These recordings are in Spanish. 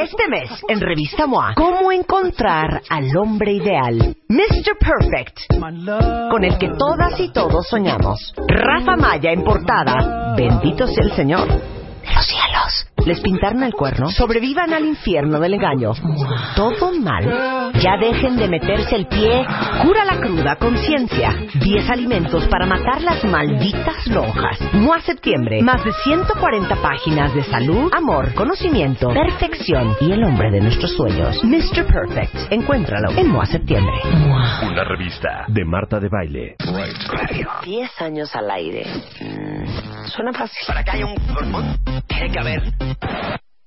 Este mes, en Revista MOA, ¿cómo encontrar al hombre ideal? Mr. Perfect, con el que todas y todos soñamos. Rafa Maya en portada. Bendito sea el Señor. De los cielos. Les pintaron el cuerno. Sobrevivan al infierno del engaño. Todo mal. Ya dejen de meterse el pie. Cura la cruda conciencia. 10 alimentos para matar las malditas lonjas. MOA Septiembre. Más de 140 páginas de salud, amor, conocimiento, perfección y el hombre de nuestros sueños. Mr. Perfect. Encuéntralo en MOA Septiembre. Una revista de Marta de Baile. 10 años al aire. Mm, suena fácil. Para que haya un tiene que haber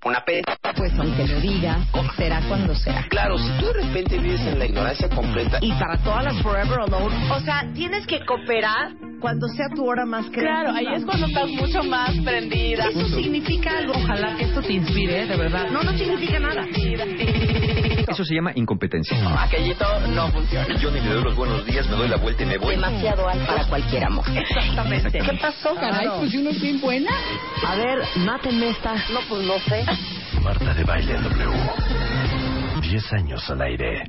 una pena. Pues aunque lo digas, será cuando sea. Claro, si tú de repente vives en la ignorancia completa. Y para todas las Forever Alone, o sea, tienes que cooperar cuando sea tu hora más creativa. Claro, ahí es cuando estás mucho más prendida. Eso significa algo. Ojalá que esto te inspire, de verdad. No, no significa nada. Eso se llama incompetencia. Aquellito no funciona. Yo ni le doy los buenos días, me doy la vuelta y me voy. Demasiado alto para cualquier amor. Exactamente. ¿Qué pasó? Caray, pues uno es bien buena. A ver, mátenme esta. No, pues no sé. Marta de Baile W. 10 años al aire.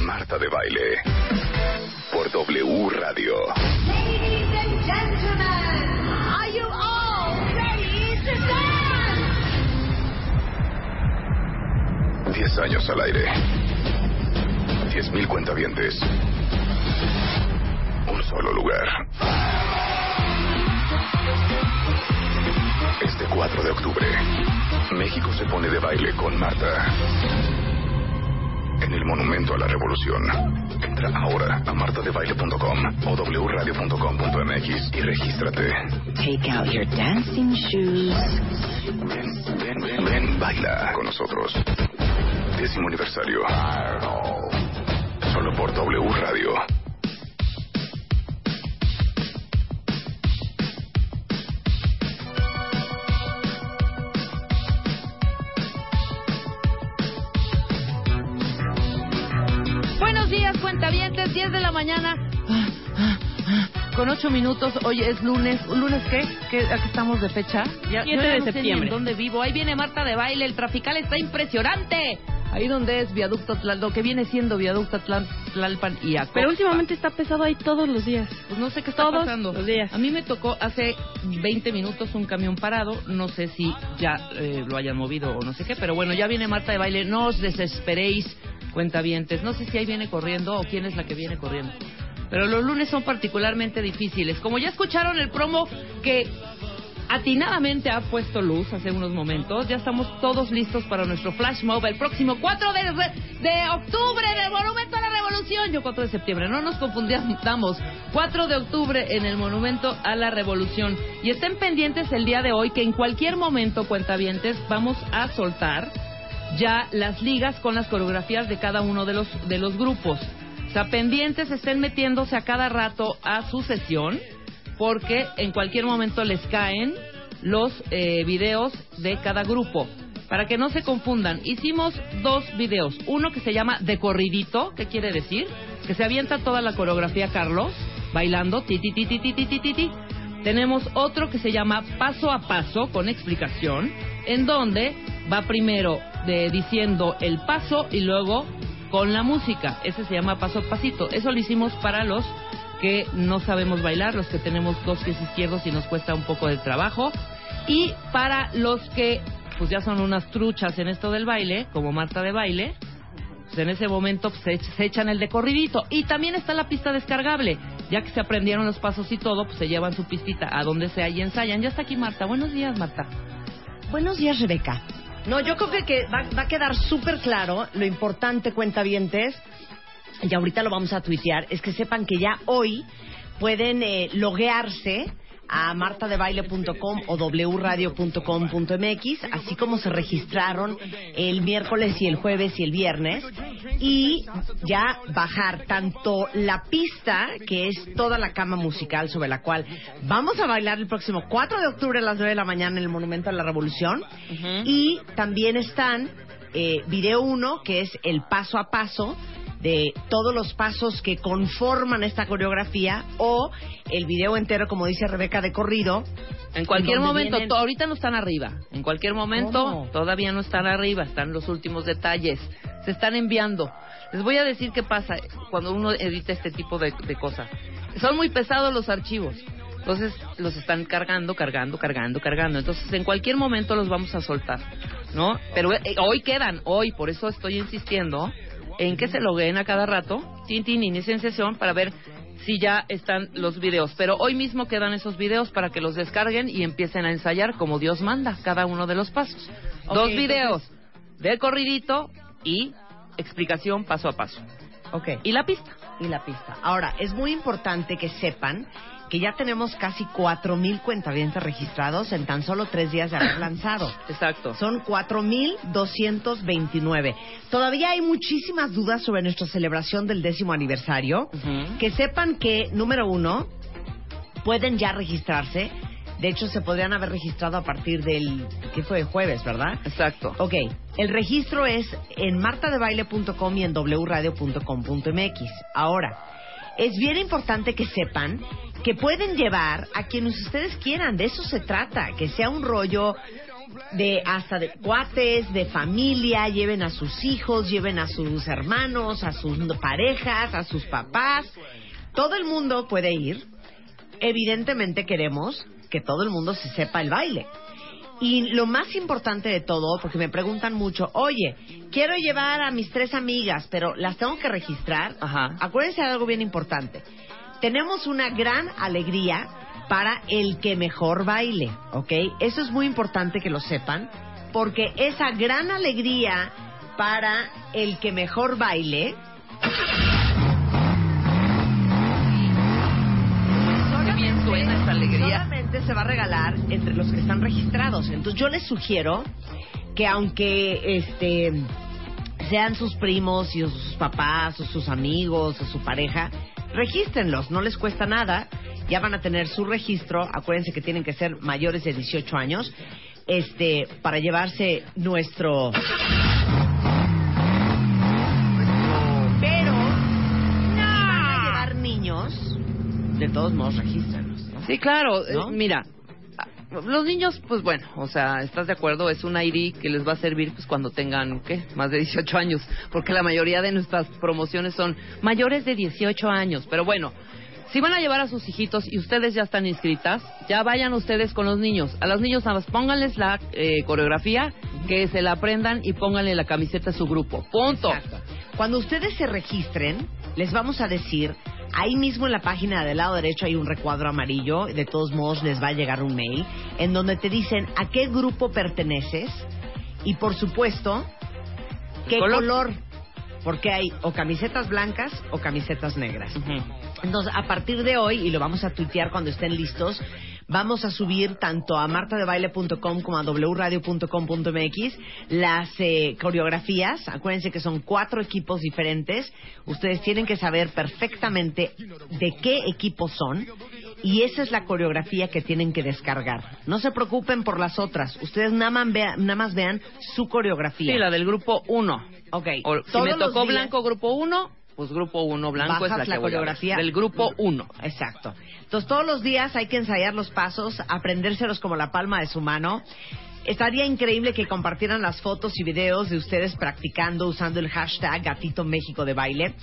Marta de Baile. W Radio. Ladies and gentlemen, are you all ready to dance? 10 años al aire. 10.000 cuentavientes. Un solo lugar. Este 4 de octubre, México se pone de baile con Marta. En el Monumento a la Revolución. Entra ahora a martadebaile.com o wradio.com.mx y regístrate. Take out your dancing shoes. Ven, ven, ven, ven, baila con nosotros. Décimo aniversario. Solo por W Radio. Días, cuentavientes, 10 de la mañana. Ah, ah, ah. Con 8 minutos, hoy es lunes. ¿Lunes qué? ¿Qué ¿A qué estamos de fecha? Ya, 7 yo ya de no sé ni septiembre. en dónde vivo. Ahí viene Marta de baile. El trafical está impresionante. Ahí donde es viaducto Tlal- lo que viene siendo viaducto Tlal- Tlalpan y Acoxpa. Pero últimamente está pesado ahí todos los días. Pues no sé qué está Todos pasando. los días. A mí me tocó hace 20 minutos un camión parado. No sé si ya eh, lo hayan movido o no sé qué. Pero bueno, ya viene Marta de baile. No os desesperéis, cuentavientes. No sé si ahí viene corriendo o quién es la que viene corriendo. Pero los lunes son particularmente difíciles. Como ya escucharon el promo que atinadamente ha puesto luz hace unos momentos, ya estamos todos listos para nuestro flash mob el próximo 4 de, de octubre del Monumento a la Revolución. Yo 4 de septiembre, no nos confundamos. 4 de octubre en el Monumento a la Revolución. Y estén pendientes el día de hoy que en cualquier momento, cuentavientes, vamos a soltar ya las ligas con las coreografías de cada uno de los, de los grupos. O sea, pendientes estén metiéndose a cada rato a su sesión porque en cualquier momento les caen los eh, videos de cada grupo. Para que no se confundan, hicimos dos videos. Uno que se llama De Corridito, ¿qué quiere decir? Que se avienta toda la coreografía Carlos, bailando, ti, ti, ti, ti, ti, ti, ti, ti. Tenemos otro que se llama Paso a Paso, con explicación, en donde va primero de, diciendo el paso y luego con la música. Ese se llama Paso a Pasito. Eso lo hicimos para los que no sabemos bailar, los que tenemos dos pies izquierdos y nos cuesta un poco de trabajo. Y para los que pues ya son unas truchas en esto del baile, como Marta de baile, pues en ese momento pues, se, echan el de corridito. Y también está la pista descargable. Ya que se aprendieron los pasos y todo, pues se llevan su pistita a donde sea y ensayan. Ya está aquí Marta. Buenos días, Marta. Buenos días, Rebeca. No, yo creo que, va, va a quedar súper claro lo importante, cuentavientes, y ahorita lo vamos a tuitear, es que sepan que ya hoy pueden eh, loguearse a martadebaile.com o wradio.com.mx, así como se registraron el miércoles y el jueves y el viernes, y ya bajar tanto la pista, que es toda la cama musical sobre la cual vamos a bailar el próximo 4 de octubre a las 9 de la mañana en el Monumento a la Revolución, y también están eh, video 1, que es el paso a paso, de todos los pasos que conforman esta coreografía o el video entero, como dice Rebeca, de corrido. En cualquier momento, vienen- ahorita no están arriba. En cualquier momento, ¿Cómo? todavía no están arriba. Están los últimos detalles. Se están enviando. Les voy a decir qué pasa cuando uno edita este tipo de, de cosas. Son muy pesados los archivos. Entonces los están cargando, cargando, cargando, cargando. Entonces en cualquier momento los vamos a soltar, ¿no? Pero eh, hoy quedan, hoy, por eso estoy insistiendo en que se logueen a cada rato, tin, tin, inicien sesión para ver si ya están los videos. Pero hoy mismo quedan esos videos para que los descarguen y empiecen a ensayar como Dios manda cada uno de los pasos. Dos videos de corridito y explicación paso a paso. Ok. Y la pista. y la pista. Ahora, es muy importante que sepan que ya tenemos casi 4.000 cuentavientes registrados en tan solo tres días de haber lanzado. Exacto. Son 4.229. Todavía hay muchísimas dudas sobre nuestra celebración del décimo aniversario. Que sepan que, número uno, pueden ya registrarse. De hecho, se podrían haber registrado a partir del... ¿Qué fue? Jueves, ¿verdad? Exacto. Ok, el registro es en martadebaile.com y en wradio.com.mx. Ahora, es bien importante que sepan que pueden llevar a quienes ustedes quieran, de eso se trata, que sea un rollo de hasta de cuates, de familia, lleven a sus hijos, lleven a sus hermanos, a sus parejas, a sus papás. Todo el mundo puede ir. Evidentemente queremos que todo el mundo se sepa el baile. Y lo más importante de todo, porque me preguntan mucho, oye, quiero llevar a mis tres amigas, pero las tengo que registrar. Ajá. Acuérdense de algo bien importante. Tenemos una gran alegría para el que mejor baile, ¿ok? Eso es muy importante que lo sepan, porque esa gran alegría para el que mejor baile Qué bien suena esa alegría. Se va a regalar entre los que están registrados. Entonces yo les sugiero que aunque este sean sus primos y sus papás o sus amigos o su pareja, regístrenlos, no les cuesta nada. Ya van a tener su registro, acuérdense que tienen que ser mayores de 18 años, este para llevarse nuestro pero si van a llevar niños, de todos modos regístrenlos, ¿no? Sí, claro. ¿No? eh, mira, los niños, pues bueno, o sea, ¿estás de acuerdo? Es un ID que les va a servir pues cuando tengan, ¿qué? Más de 18 años. Porque la mayoría de nuestras promociones son mayores de 18 años. Pero bueno, si van a llevar a sus hijitos y ustedes ya están inscritas, ya vayan ustedes con los niños. A los niños nada más pónganles la eh, coreografía, que se la aprendan y pónganle la camiseta a su grupo. Punto. Exacto. Cuando ustedes se registren, les vamos a decir, ahí mismo en la página del lado derecho hay un recuadro amarillo, de todos modos les va a llegar un mail, en donde te dicen a qué grupo perteneces y por supuesto, qué Color. color, porque hay o camisetas blancas o camisetas negras. Ujú. Entonces, a partir de hoy, y lo vamos a tuitear cuando estén listos, vamos a subir tanto a martadebaile.com como a wradio.com.mx las eh, coreografías. Acuérdense que son cuatro equipos diferentes. Ustedes tienen que saber perfectamente de qué equipo son. Y esa es la coreografía que tienen que descargar. No se preocupen por las otras. Ustedes nada más vean, nada más vean su coreografía. Sí, la del grupo 1. Ok. O, si me tocó días- blanco grupo 1, pues grupo 1 blanco Bajas es la, que la voy a ver. coreografía. Del grupo 1. Exacto. Entonces todos los días hay que ensayar los pasos, aprendérselos como la palma de su mano. Estaría increíble que compartieran las fotos y videos de ustedes practicando usando el hashtag Gatito México de Baile.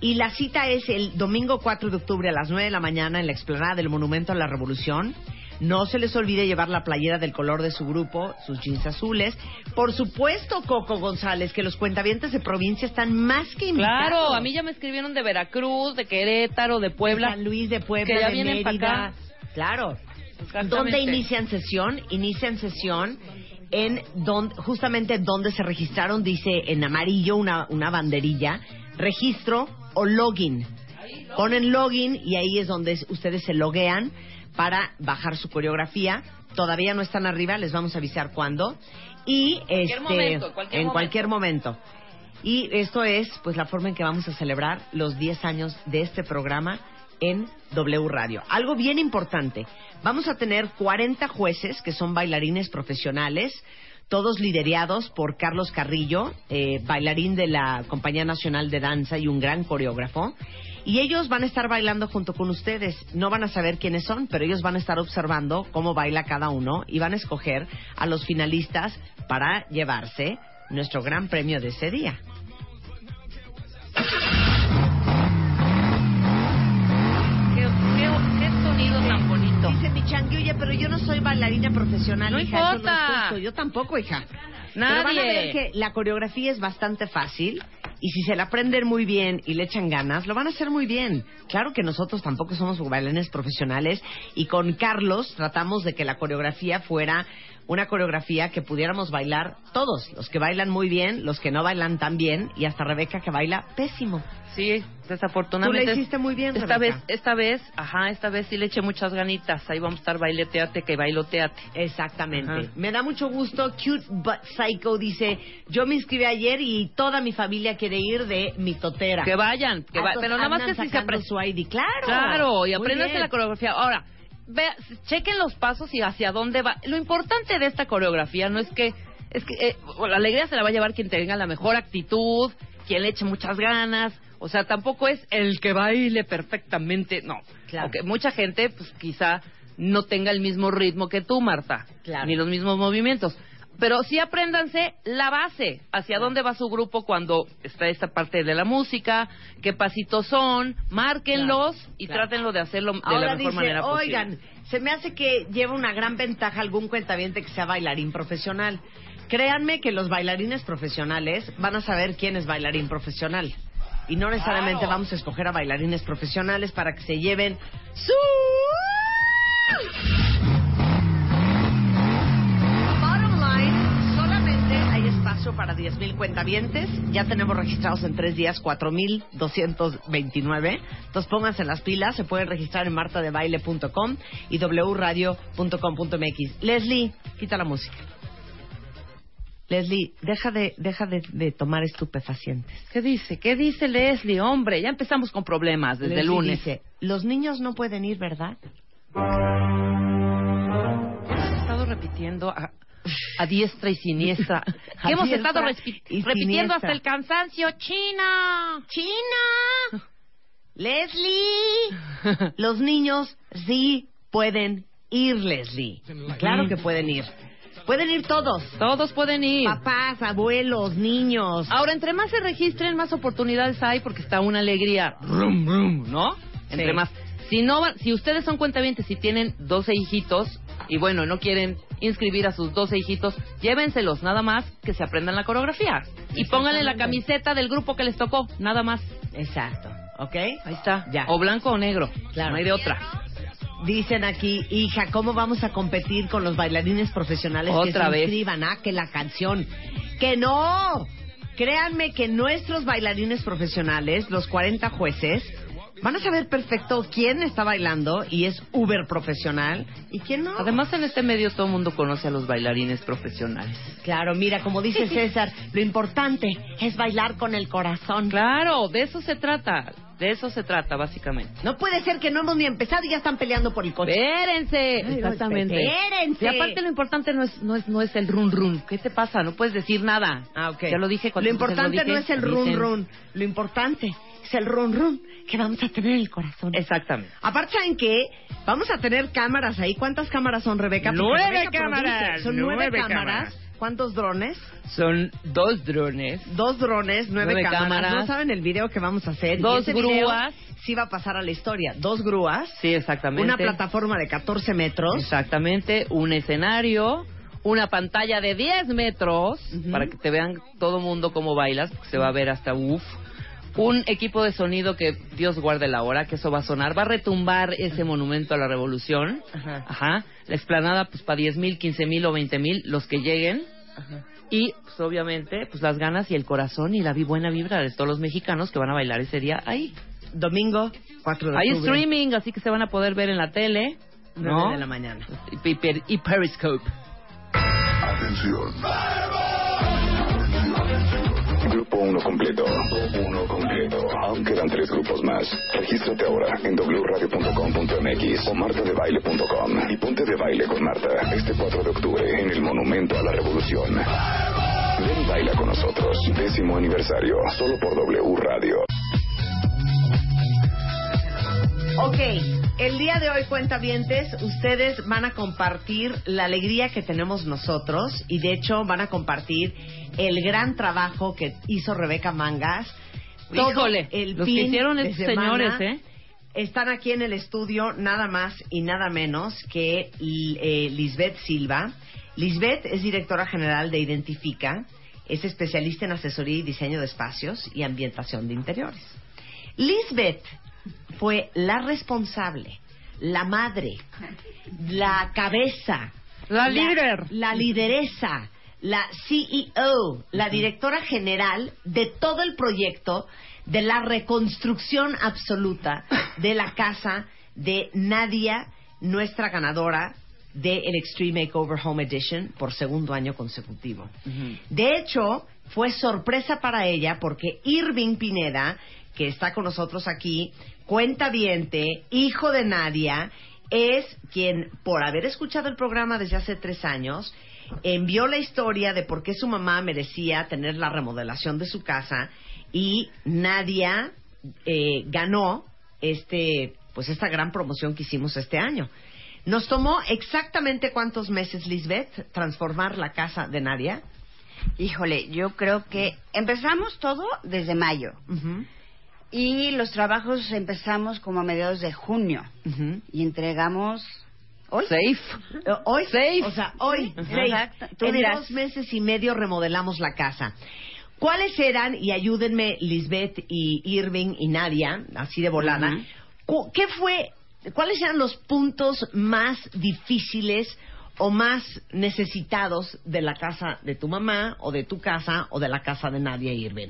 Y la cita es el domingo 4 de octubre a las 9 de la mañana en la explanada del Monumento a la Revolución. No se les olvide llevar la playera del color de su grupo, sus jeans azules. Por supuesto, Coco González, que los cuentavientes de provincia están más que invitados. Claro, a mí ya me escribieron de Veracruz, de Querétaro, de Puebla. San Luis de Puebla, que ya de vienen acá. Claro. ¿Dónde inician sesión? Inician sesión en don, justamente donde se registraron, dice en amarillo una, una banderilla, registro o login. Ponen login y ahí es donde ustedes se loguean para bajar su coreografía. Todavía no están arriba, les vamos a avisar cuándo. Y este, momento, en cualquier en momento. cualquier momento. Y esto es pues la forma en que vamos a celebrar los 10 años de este programa en W Radio. Algo bien importante, vamos a tener 40 jueces que son bailarines profesionales, todos liderados por Carlos Carrillo, eh, bailarín de la Compañía Nacional de Danza y un gran coreógrafo. Y ellos van a estar bailando junto con ustedes. No van a saber quiénes son, pero ellos van a estar observando cómo baila cada uno y van a escoger a los finalistas para llevarse nuestro gran premio de ese día. ¿Qué, qué, qué sonido tan pero yo no soy bailarina profesional, No hija. eso importa. no es justo. Yo tampoco, hija. Pero van a Nadie. ver que la coreografía es bastante fácil y si se la aprenden muy bien y le echan ganas, lo van a hacer muy bien. Claro que nosotros tampoco somos bailarines profesionales y con Carlos tratamos de que la coreografía fuera una coreografía que pudiéramos bailar todos, los que bailan muy bien, los que no bailan tan bien y hasta Rebeca que baila pésimo. Sí, desafortunadamente. Tú le hiciste muy bien, Esta Rebeca. vez, esta vez, ajá, esta vez sí le eché muchas ganitas. Ahí vamos a estar baileteate que bailoteate. Exactamente. Ajá. Me da mucho gusto. Cute but Psycho dice, yo me inscribí ayer y toda mi familia quiere ir de mi totera. Que vayan, que va- pero nada más que si se sacando apre- su ID. Claro. Claro, y bien. la coreografía. Ahora, vea, chequen los pasos y hacia dónde va. Lo importante de esta coreografía no es que, es que eh, la alegría se la va a llevar quien tenga la mejor actitud, quien le eche muchas ganas. O sea, tampoco es el que baile perfectamente, no. Claro. Aunque mucha gente, pues quizá no tenga el mismo ritmo que tú, Marta, Claro. ni los mismos movimientos. Pero sí apréndanse la base, hacia dónde va su grupo cuando está esta parte de la música, qué pasitos son, márquenlos Claro, y claro. trátenlo de hacerlo de Ahora la mejor dice, manera oigan, posible. se me hace que lleva una gran ventaja algún cuentaviente que sea bailarín profesional. Créanme que los bailarines profesionales van a saber quién es bailarín profesional. Y no necesariamente Claro. vamos a escoger a bailarines profesionales para que se lleven su... espacio para 10.000 cuentavientes. Ya tenemos registrados en tres días 4.229. Entonces pónganse las pilas. Se pueden registrar en martadebaile.com y wradio.com.mx. Leslie, quita la música. Leslie, deja de, deja de, de tomar estupefacientes. ¿Qué dice? ¿Qué dice Leslie? Hombre, ya empezamos con problemas desde Leslie el lunes. dice, los niños no pueden ir, ¿verdad? Hemos estado repitiendo a, a diestra y siniestra. Que hemos estado repitiendo siniestra. hasta el cansancio. ¡China! ¡China! ¡Leslie! Los niños sí pueden ir, Leslie. Claro que pueden ir. Pueden ir todos. Todos pueden ir. Papás, abuelos, niños. Ahora, entre más se registren, más oportunidades hay porque está una alegría. Rum, rum, ¿No? Entre más. Si no van- si ustedes son cuentavientes y tienen 12 hijitos y bueno, no quieren inscribir a sus 12 hijitos, llévenselos, nada más que se aprendan la coreografía. Y pónganle la camiseta del grupo que les tocó, nada más. Exacto. ¿Ok? Ahí está. Ya. O blanco o negro. Claro. No hay de otra. Dicen aquí, hija, ¿cómo vamos a competir con los bailarines profesionales que se vez. inscriban? Ah, que la canción. ¡Que no! Créanme que nuestros bailarines profesionales, los 40 jueces, van a saber perfecto quién está bailando y es uber profesional y quién no. Además, en este medio todo el mundo conoce a los bailarines profesionales. Claro, mira, como dice César, lo importante es bailar con el corazón. Claro, de eso se trata. De eso se trata, básicamente. No puede ser que no hemos ni empezado y ya están peleando por el coche. Espérense, Ay, no, exactamente. espérense. Y aparte lo importante no es, no es, no es el run run. ¿Qué te pasa? No puedes decir nada. Ah, ok. Ya lo dije Lo cuando importante dije, no es el lo run dicen. run. Lo importante es el run run que vamos a tener en el corazón. Exactamente. Aparte, ¿saben qué? Vamos a tener cámaras ahí. ¿Cuántas cámaras son, Rebeca? Porque Nueve Rebeca cámaras, produce. Son nueve, nueve cámaras. cámaras. ¿Cuántos drones? Son dos drones, Dos drones, nueve, Nueve cámaras. cámaras. No saben el video que vamos a hacer. Y Dos video grúas. Sí va a pasar a la historia. Dos grúas. sí, exactamente. Una plataforma de 14 metros. Exactamente, un escenario, una pantalla de 10 metros para que te vean todo mundo cómo bailas, porque se va a ver hasta uff. Un equipo de sonido que Dios guarde la hora, que eso va a sonar, va a retumbar ese monumento a la revolución. Ajá. Ajá. La explanada, pues para 10 mil, 15 mil o 20 mil, los que lleguen. Y, pues obviamente, pues las ganas y el corazón y la vi- buena vibra de todos los mexicanos que van a bailar ese día ahí. Domingo, 4 de Hay octubre. streaming, así que se van a poder ver en la tele. ¿no? 9 de la mañana. Y, per- y Periscope. Atención. Grupo 1 completo. 1 completo. Aún quedan tres grupos más. Regístrate ahora en wradio.com.mx o martadebaile.com y ponte de baile con Marta este 4 de octubre en el Monumento a la Revolución. Ven y baila con nosotros. Décimo aniversario. Solo por W Radio. Ok, el día de hoy, cuentavientes, ustedes van a compartir la alegría que tenemos nosotros y de hecho van a compartir el gran trabajo que hizo Rebeca Mangas. Todo Híjole, el los que hicieron estos semana señores, ¿eh? Están aquí en el estudio nada más y nada menos que eh, Lisbeth Silva. Lisbeth es directora general de Identifica, es especialista en asesoría y diseño de espacios y ambientación de interiores. Lisbeth fue la responsable, la madre, la cabeza, La líder. la lideresa, la CEO, la directora general de todo el proyecto de la reconstrucción absoluta de la casa de Nadia, nuestra ganadora del Extreme Makeover Home Edition por segundo año consecutivo. De hecho, fue sorpresa para ella porque Irving Pineda, que está con nosotros aquí, cuentaviente, hijo de Nadia, es quien, por haber escuchado el programa desde hace tres años, envió la historia de por qué su mamá merecía tener la remodelación de su casa y Nadia eh, ganó este, pues esta gran promoción que hicimos este año. Nos tomó exactamente cuántos meses, Lisbeth, transformar la casa de Nadia. Híjole, yo creo que empezamos todo desde mayo y los trabajos empezamos como a mediados de junio y entregamos hoy. Safe. Eh, Hoy, Safe. o sea, hoy. Exacto. Tú en dirás. dos meses y medio remodelamos la casa. ¿Cuáles eran, y ayúdenme Lisbeth y Irving y Nadia, así de volada, ¿qué fue, cuáles eran los puntos más difíciles o más necesitados de la casa de tu mamá o de tu casa o de la casa de Nadia y Irving?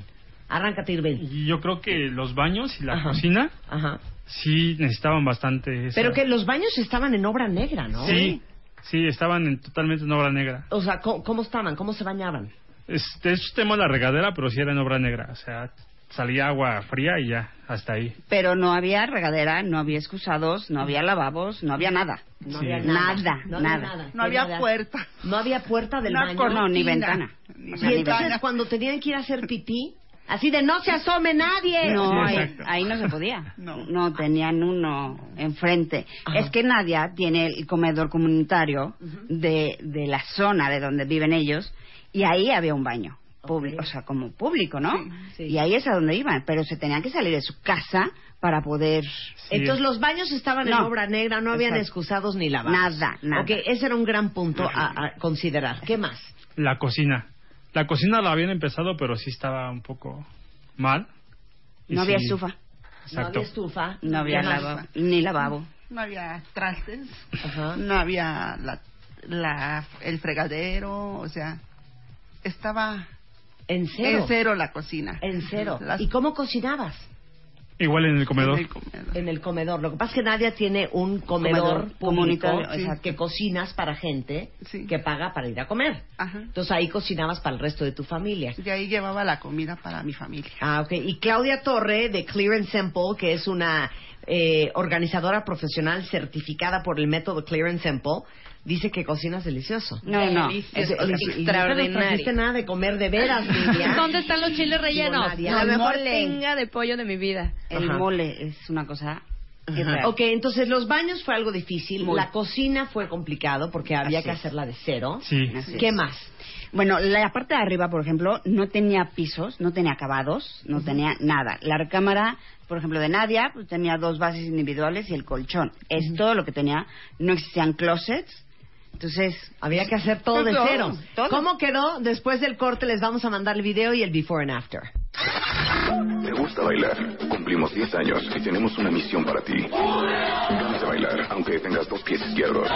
Arráncate, Irving. Y yo creo que los baños y la Ajá. cocina Ajá. sí necesitaban bastante. esa- Pero que los baños estaban en obra negra, ¿no? Sí, sí, estaban en- totalmente en obra negra. O sea, ¿cómo, cómo estaban? ¿Cómo se bañaban? Este, de hecho, tenemos la regadera, pero sí era en obra negra. O sea, salía agua fría y ya, hasta ahí. Pero no había regadera, no había excusados, no había lavabos, no había nada. No Sí. había nada. Nada, no había nada. nada. No había Nada. puerta. No había puerta del Una baño. No, ni ventana. Ni O sea, Y ni entonces ventana. cuando tenían que ir a hacer pipí, así de no se asome nadie. No, Sí, ahí, no se podía. No. No. tenían uno enfrente. Ajá. Es que Nadia tiene el comedor comunitario de, de la zona de donde viven ellos y ahí había un baño. Público, o sea, como público, ¿no? sí. Y ahí es a donde iban, pero se tenían que salir de su casa para poder... Sí. Entonces los baños estaban en No. obra negra, no habían Exacto. excusados ni lavados. Nada, nada. Ok, ese era un gran punto a, a considerar. ¿Qué más? La cocina. La cocina la habían empezado, pero sí estaba un poco mal. Y No había sí, estufa, No Exacto. había estufa. no había lavabo, ni lavabo. No había trastes. Ajá. No había la, la, el fregadero. O sea, estaba En cero. en cero la cocina. En cero. Las- ¿Y cómo cocinabas? Igual en el comedor. en el comedor. En el comedor. Lo que pasa es que Nadia tiene un comedor, Comedor público sí, que cocinas para gente Sí. que paga para ir a comer. Ajá. Entonces ahí cocinabas para el resto de tu familia. Y ahí llevaba la comida para mi familia. Ah, ok. Y Claudia Torre de Clear and Simple, que es una eh, organizadora profesional certificada por el método Clear and Simple, dice que cocinas delicioso. No, no. Es- es- es- nunca nos trajiste nada de comer de veras, Lidia. ¿Dónde están los chiles rellenos? Nadia. La mejor pinga de pollo de mi vida. El Ajá. mole es una cosa irreal. Ok, entonces los baños fue algo difícil, Muy. la cocina fue complicado porque había Así que hacerla de cero. Sí. ¿Qué es. más? Bueno, la parte de arriba, por ejemplo, no tenía pisos, no tenía acabados, no tenía nada. La recámara, por ejemplo, de Nadia, pues, tenía dos bases individuales y el colchón. Es todo lo que tenía. No existían closets, Entonces, Había que hacer todo de Todo, cero. ¿Cómo quedó? Después del corte les vamos a mandar el video y el before and after. ¿Te gusta bailar? Cumplimos 10 años y tenemos una misión para ti. Ganas de bailar, aunque tengas dos pies izquierdos.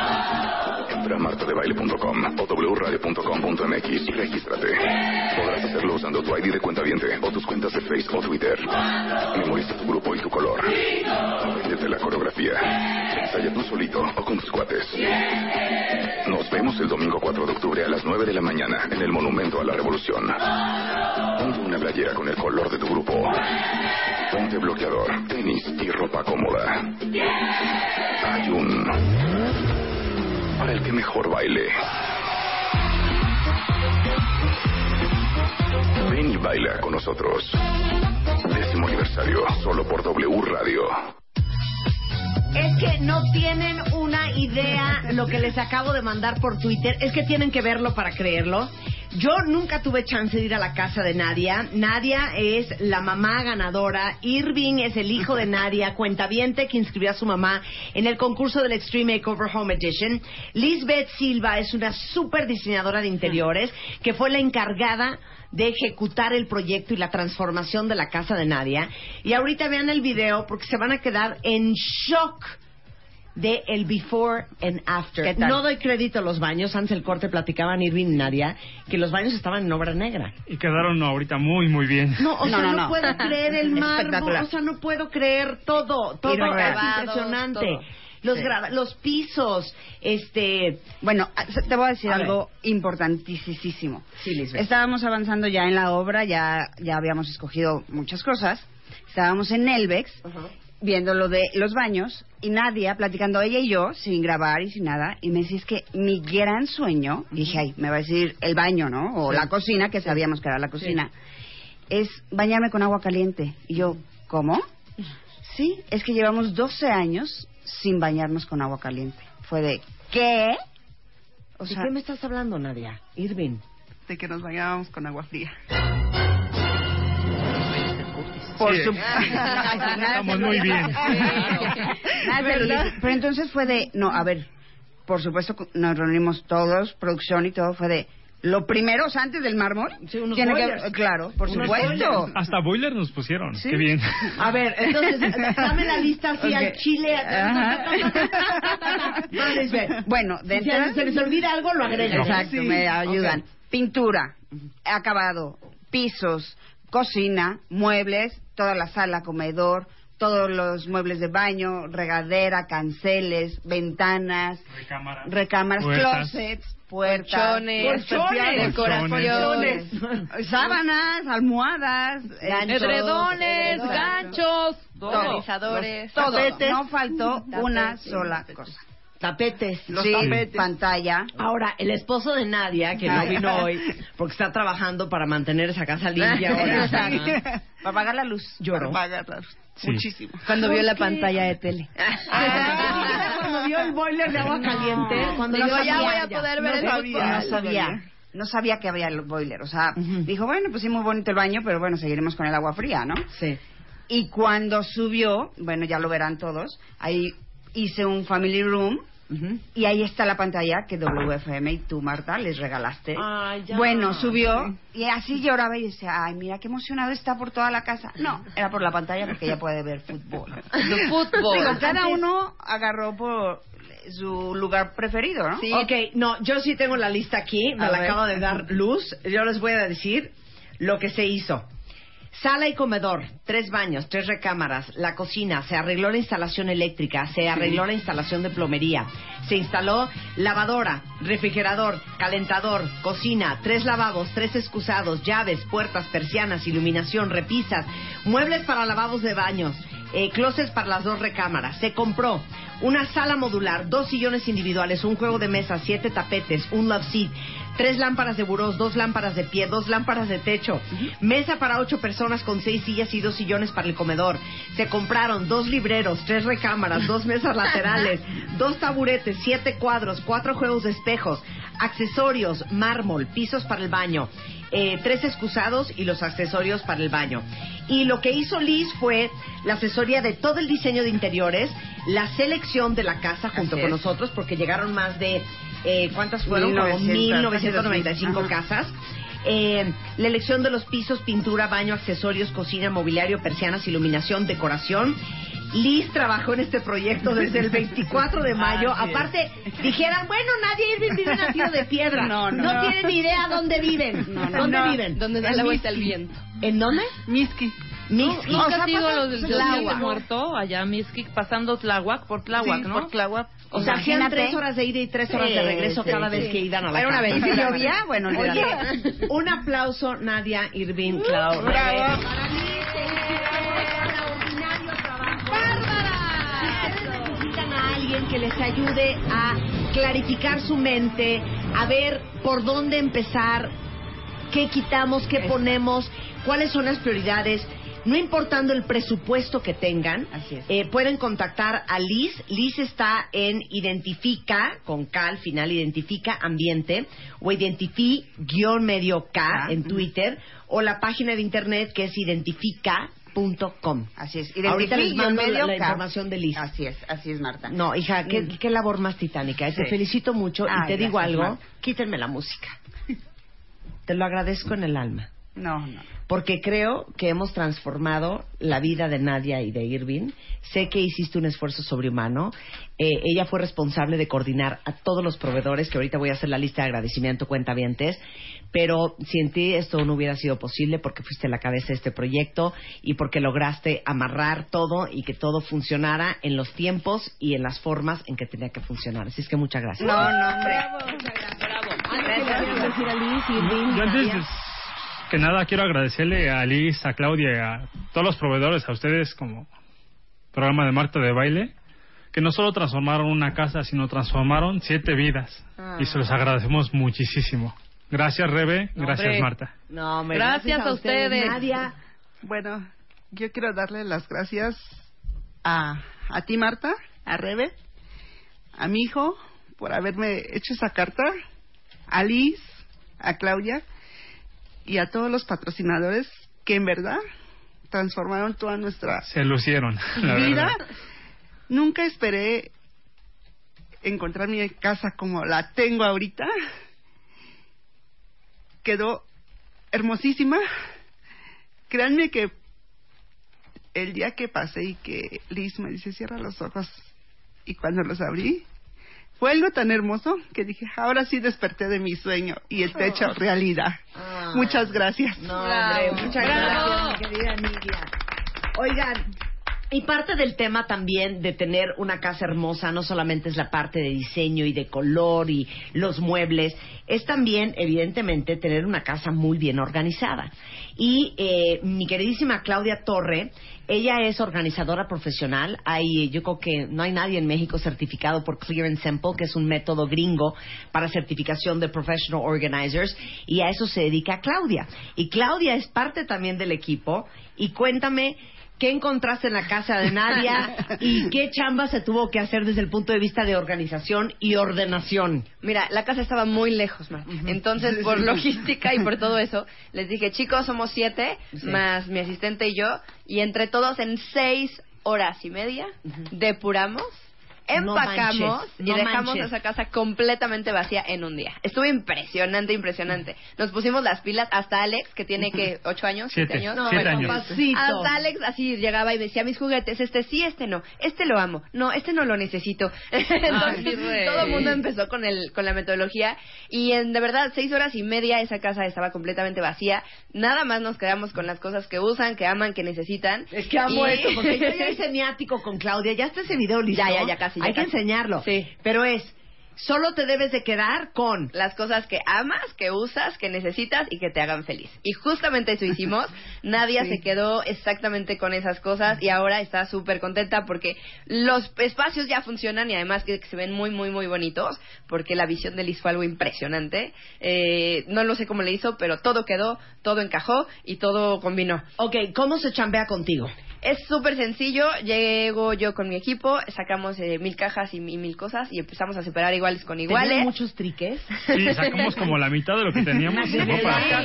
Entra a martadebaile.com o wradio.com.mx y regístrate. Podrás hacerlo usando tu ID de cuenta o tus cuentas de Facebook o Twitter. Memoriza tu grupo y tu color. Apréndete la coreografía. Ensaya tú solito o con tus cuates. Nos vemos el domingo 4 de octubre a las 9 de la mañana en el Monumento a la Revolución. Ponte una playera con el color de tu grupo. Ponte bloqueador, tenis y ropa cómoda. Hay un... Para el que mejor baile. Ven y baila con nosotros. Décimo aniversario, solo por W Radio. Es que no tienen una idea lo que les acabo de mandar por Twitter. Es que tienen que verlo para creerlo. Yo nunca tuve chance de ir a la casa de Nadia. Nadia es la mamá ganadora. Irving es el hijo de Nadia, cuentaviente que inscribió a su mamá en el concurso del Extreme Makeover Home Edition. Lisbeth Silva es una super diseñadora de interiores que fue la encargada de ejecutar el proyecto y la transformación de la casa de Nadia. Y ahorita vean el video porque se van a quedar en shock de el before and after. ¿Qué tal? No doy crédito a los baños. Antes del corte platicaban Irving y Nadia que los baños estaban en obra negra. Y quedaron ahorita muy, muy bien. No, o No, sea, no, no, no. puedo creer el mármol, o sea, no puedo creer todo, todo los es impresionante. todo. Los Sí. los pisos, este, Bueno, te voy a decir A algo importantísimo. sí, Lisbeth. Estábamos avanzando ya en la obra, ya, ya habíamos escogido muchas cosas. Estábamos en Elvex, viendo lo de los baños, y Nadia platicando ella y yo, sin grabar y sin nada, y me decía, es que mi gran sueño, dije, ay, me va a decir el baño, ¿no? O la cocina, que sabíamos que era la cocina, es bañarme con agua caliente. Y yo, ¿cómo? Sí, es que llevamos 12 años sin bañarnos con agua caliente. Fue de, ¿qué? O ¿De qué me estás hablando, Nadia? Irving. De que nos bañábamos con agua fría. Por Sí. supuesto. Estamos muy bien. ¿Verdad? Pero entonces fue de, no, a ver, por supuesto nos reunimos todos, producción y todo, fue de, lo primero, o sea, antes del mármol, Sí, unos tiene boilers. que, claro, por Unos supuesto. Hasta boiler nos pusieron. Sí. Qué bien. A ver, entonces, dame la lista así al Ok. chile. Bueno, de Si entrada- se les olvida algo, lo agrego. Exacto, Sí. me ayudan. Ok. Pintura, acabado, pisos, cocina, muebles, toda la sala, comedor, todos los muebles de baño, regadera, canceles, ventanas, Recámara. recámaras, Puertas. closets, puertas, Colchones, Colchones. colchones, sábanas, almohadas, Ganchos, Edredones, ganchos, todo. Organizadores. todo. tapetes. No faltó una sola cosa. Tapetes. sí, pantalla. Ahora, el esposo de Nadia, que no Ay. vino hoy, porque está trabajando para mantener esa casa limpia ahora. Para apagar la luz. Lloró. Para agarrar Sí. muchísimo. Cuando vio la pantalla de tele. Ah, cuando vio el boiler de agua caliente, cuando Digo, no ya sabía, voy a poder ver no el sabía, no sabía. No sabía que había el boiler. O sea, dijo, bueno, pues sí, muy bonito el baño, pero bueno, seguiremos con el agua fría, ¿no? Sí. Y cuando subió, bueno, ya lo verán todos, ahí hice un family room y ahí está la pantalla que WFM y tú, Marta, les regalaste. Ya. Bueno, subió y así lloraba y decía, ay, mira qué emocionado está por toda la casa. No, era por la pantalla porque ella puede ver fútbol. Fútbol. Digo, cada uno agarró por su lugar preferido, ¿no? Ok, no, yo sí tengo la lista aquí, me A la ver. acabo de dar luz. Yo les voy a decir lo que se hizo. Sala y comedor, tres baños, tres recámaras, la cocina, se arregló la instalación eléctrica, se arregló la instalación de plomería, se instaló lavadora, refrigerador, calentador, cocina, tres lavabos, tres excusados, llaves, puertas, persianas, iluminación, repisas, muebles para lavabos de baños, eh, closets para las dos recámaras. Se compró una sala modular, dos sillones individuales, un juego de mesa, siete tapetes, un love seat, tres lámparas de burós, dos lámparas de pie, dos lámparas de techo, mesa para ocho personas con seis sillas y dos sillones para el comedor. Se compraron dos libreros, tres recámaras, dos mesas laterales, dos taburetes, siete cuadros, cuatro juegos de espejos, accesorios, mármol, pisos para el baño, eh, tres excusados y los accesorios para el baño. Y lo que hizo Liz fue la asesoría de todo el diseño de interiores, la selección de la casa junto Así con es. nosotros, porque llegaron más de eh, ¿cuántas fueron? Como 1900, 1995 ajá. casas. Eh, la elección de los pisos, pintura, baño, accesorios, cocina, mobiliario, persianas, iluminación, decoración. Liz trabajó en este proyecto desde el 24 de mayo. Aparte, dijeran, bueno, nadie vive en a tiro de piedra. No, no. tienen ni idea dónde viven. No, no, ¿Dónde no. viven? Donde da En la vuelta el viento. ¿En dónde? Miski. Miski. ¿Nunca O sea, has ido a pasa- los del Tláhuac. Muerto allá Mixquic, pasando Tláhuac por Tláhuac, Sí, ¿no? por Tláhuac. O sea, hacían tres horas de ida y tres horas de regreso sí, cada sí. vez que iban a la Era una. ¿Y si llovía? Bueno, olvídate. Oye, un aplauso, Nadia, Irving, Clau. Bravo. Ustedes necesitan a alguien que les ayude a clarificar su mente, a ver por dónde empezar, qué quitamos, qué ponemos, cuáles son las prioridades. No importando el presupuesto que tengan, eh, pueden contactar a Liz. Liz está en Identifica, con K al final, Identifica Ambiente, o Identifi-medio K Ah, en. Twitter, o la página de internet que es identifica.com. Así es. Ahorita les mando la, medio la K. información de Liz. Así es, así es, Marta. No, hija, qué, Mm. qué labor más titánica. eh. Te felicito mucho y te digo algo. Marta. Quítenme la música. Te lo agradezco en el alma. No, no. Porque creo que hemos transformado la vida de Nadia y de Irving. Sé que hiciste un esfuerzo sobrehumano. Eh, ella fue responsable de coordinar a todos los proveedores, que ahorita voy a hacer la lista de agradecimiento cuentavientes. Pero sin ti esto no hubiera sido posible porque fuiste la cabeza de este proyecto y porque lograste amarrar todo y que todo funcionara en los tiempos y en las formas en que tenía que funcionar. Así es que muchas gracias. No, no, hombre. Yo antes de- que nada quiero agradecerle a Liz, a Claudia y a todos los proveedores, a ustedes como programa de Marta de Baile, que no solo transformaron una casa, sino transformaron siete vidas. Y se los agradecemos muchísimo. Gracias, Rebe. No, Gracias, hombre. Marta. No, hombre, Gracias a ustedes. Nadia. Bueno, yo quiero darle las gracias a, a ti, Marta, a Rebe, a mi hijo por haberme hecho esa carta, a Liz, a Claudia y a todos los patrocinadores que en verdad transformaron toda nuestra Se lucieron. la vida. verdad. Nunca esperé encontrar mi casa como la tengo ahorita. Quedó hermosísima. Créanme que el día que pasé y que Liz me dice cierra los ojos y cuando los abrí fue algo tan hermoso que dije ahora sí desperté de mi sueño y el techo realidad. Muchas gracias. No, hombre, muchas gracias, mi querida Nidia. Oigan, y parte del tema también de tener una casa hermosa no solamente es la parte de diseño y de color y los muebles, es también, evidentemente, tener una casa muy bien organizada. Y eh, mi queridísima Claudia Torre, ella es organizadora profesional. Hay, yo creo que no hay nadie en México certificado por Clear and Simple, que es un método gringo para certificación de professional organizers, y a eso se dedica Claudia. Y Claudia es parte también del equipo. Y cuéntame ¿Qué encontraste en la casa de Nadia y qué chamba se tuvo que hacer desde el punto de vista de organización y ordenación? Mira, la casa estaba muy lejos, Marta. Entonces, por logística y por todo eso, les dije, chicos, somos siete, Sí. más mi asistente y yo, y entre todos en seis horas y media depuramos, empacamos manches, y no dejamos manches. esa casa completamente vacía en un día. Estuvo impresionante, impresionante. Nos pusimos las pilas hasta Alex, que tiene que ocho años, siete, Siete, años. siete Bueno, años. hasta Alex así llegaba y me decía mis juguetes, este sí, este no, este lo amo, no, este no lo necesito. Entonces todo el mundo empezó con el con la metodología y en de verdad seis horas y media esa casa estaba completamente vacía. Nada más nos quedamos con las cosas que usan, que aman, que necesitan. Es que amo Y- esto, porque yo ya hice mi ático con Claudia. Ya está ese video listo. Ya, ya, ya casi, Hay que casi. enseñarlo. Sí. Pero es, solo te debes de quedar con... las cosas que amas, que usas, que necesitas y que te hagan feliz. Y justamente eso hicimos. Nadia se quedó exactamente con esas cosas y ahora está súper contenta porque los espacios ya funcionan y además que, que se ven muy, muy, muy bonitos porque la visión de Liz fue algo impresionante. Eh, no lo sé cómo le hizo, pero todo quedó, todo encajó y todo combinó. Ok, ¿cómo se chambea contigo? Es súper sencillo, llego yo con mi equipo, sacamos eh, mil cajas y, mi- mil cosas y empezamos a separar iguales con iguales. ¿Tenían muchos triques? Sí, sacamos como la mitad de lo que teníamos. Sí.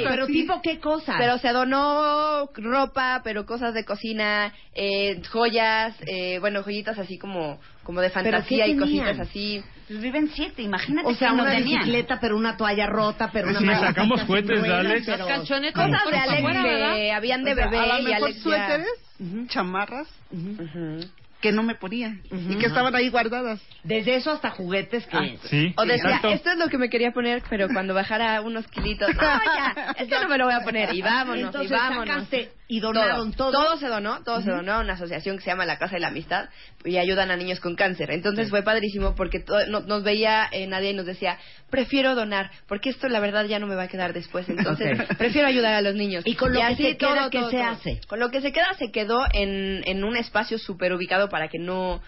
Pero tipo, ¿qué cosas? Pero se donó ropa, pero cosas de cocina, eh, joyas, eh, bueno, joyitas así como, como de ¿Pero qué fantasía y cositas así. Pues viven siete, imagínate O sea, que una tenían. bicicleta, pero una toalla rota, pero una Si le sacamos cohetes de Alex. pero- Cosas de Alex que habían de O sea, bebé a lo y mejor Alex ya- suéteres, chamarras que no me ponía y que estaban ahí guardadas. Desde eso hasta juguetes que... Sí, O decía, exacto. esto es lo que me quería poner, pero cuando bajara unos kilitos, no, ya, esto no me lo voy a poner, y vámonos, Entonces y vámonos. sacaste y donaron todo. Todo se donó, todo se donó a una asociación que se llama La Casa de la Amistad y ayudan a niños con cáncer. Entonces fue padrísimo porque no- nos veía eh, nadie y nos decía, prefiero donar, porque esto la verdad ya no me va a quedar después. Entonces prefiero ayudar a los niños. Y con lo que se queda, ¿qué se hace? Con lo que se queda se quedó en, en un espacio súper ubicado para que no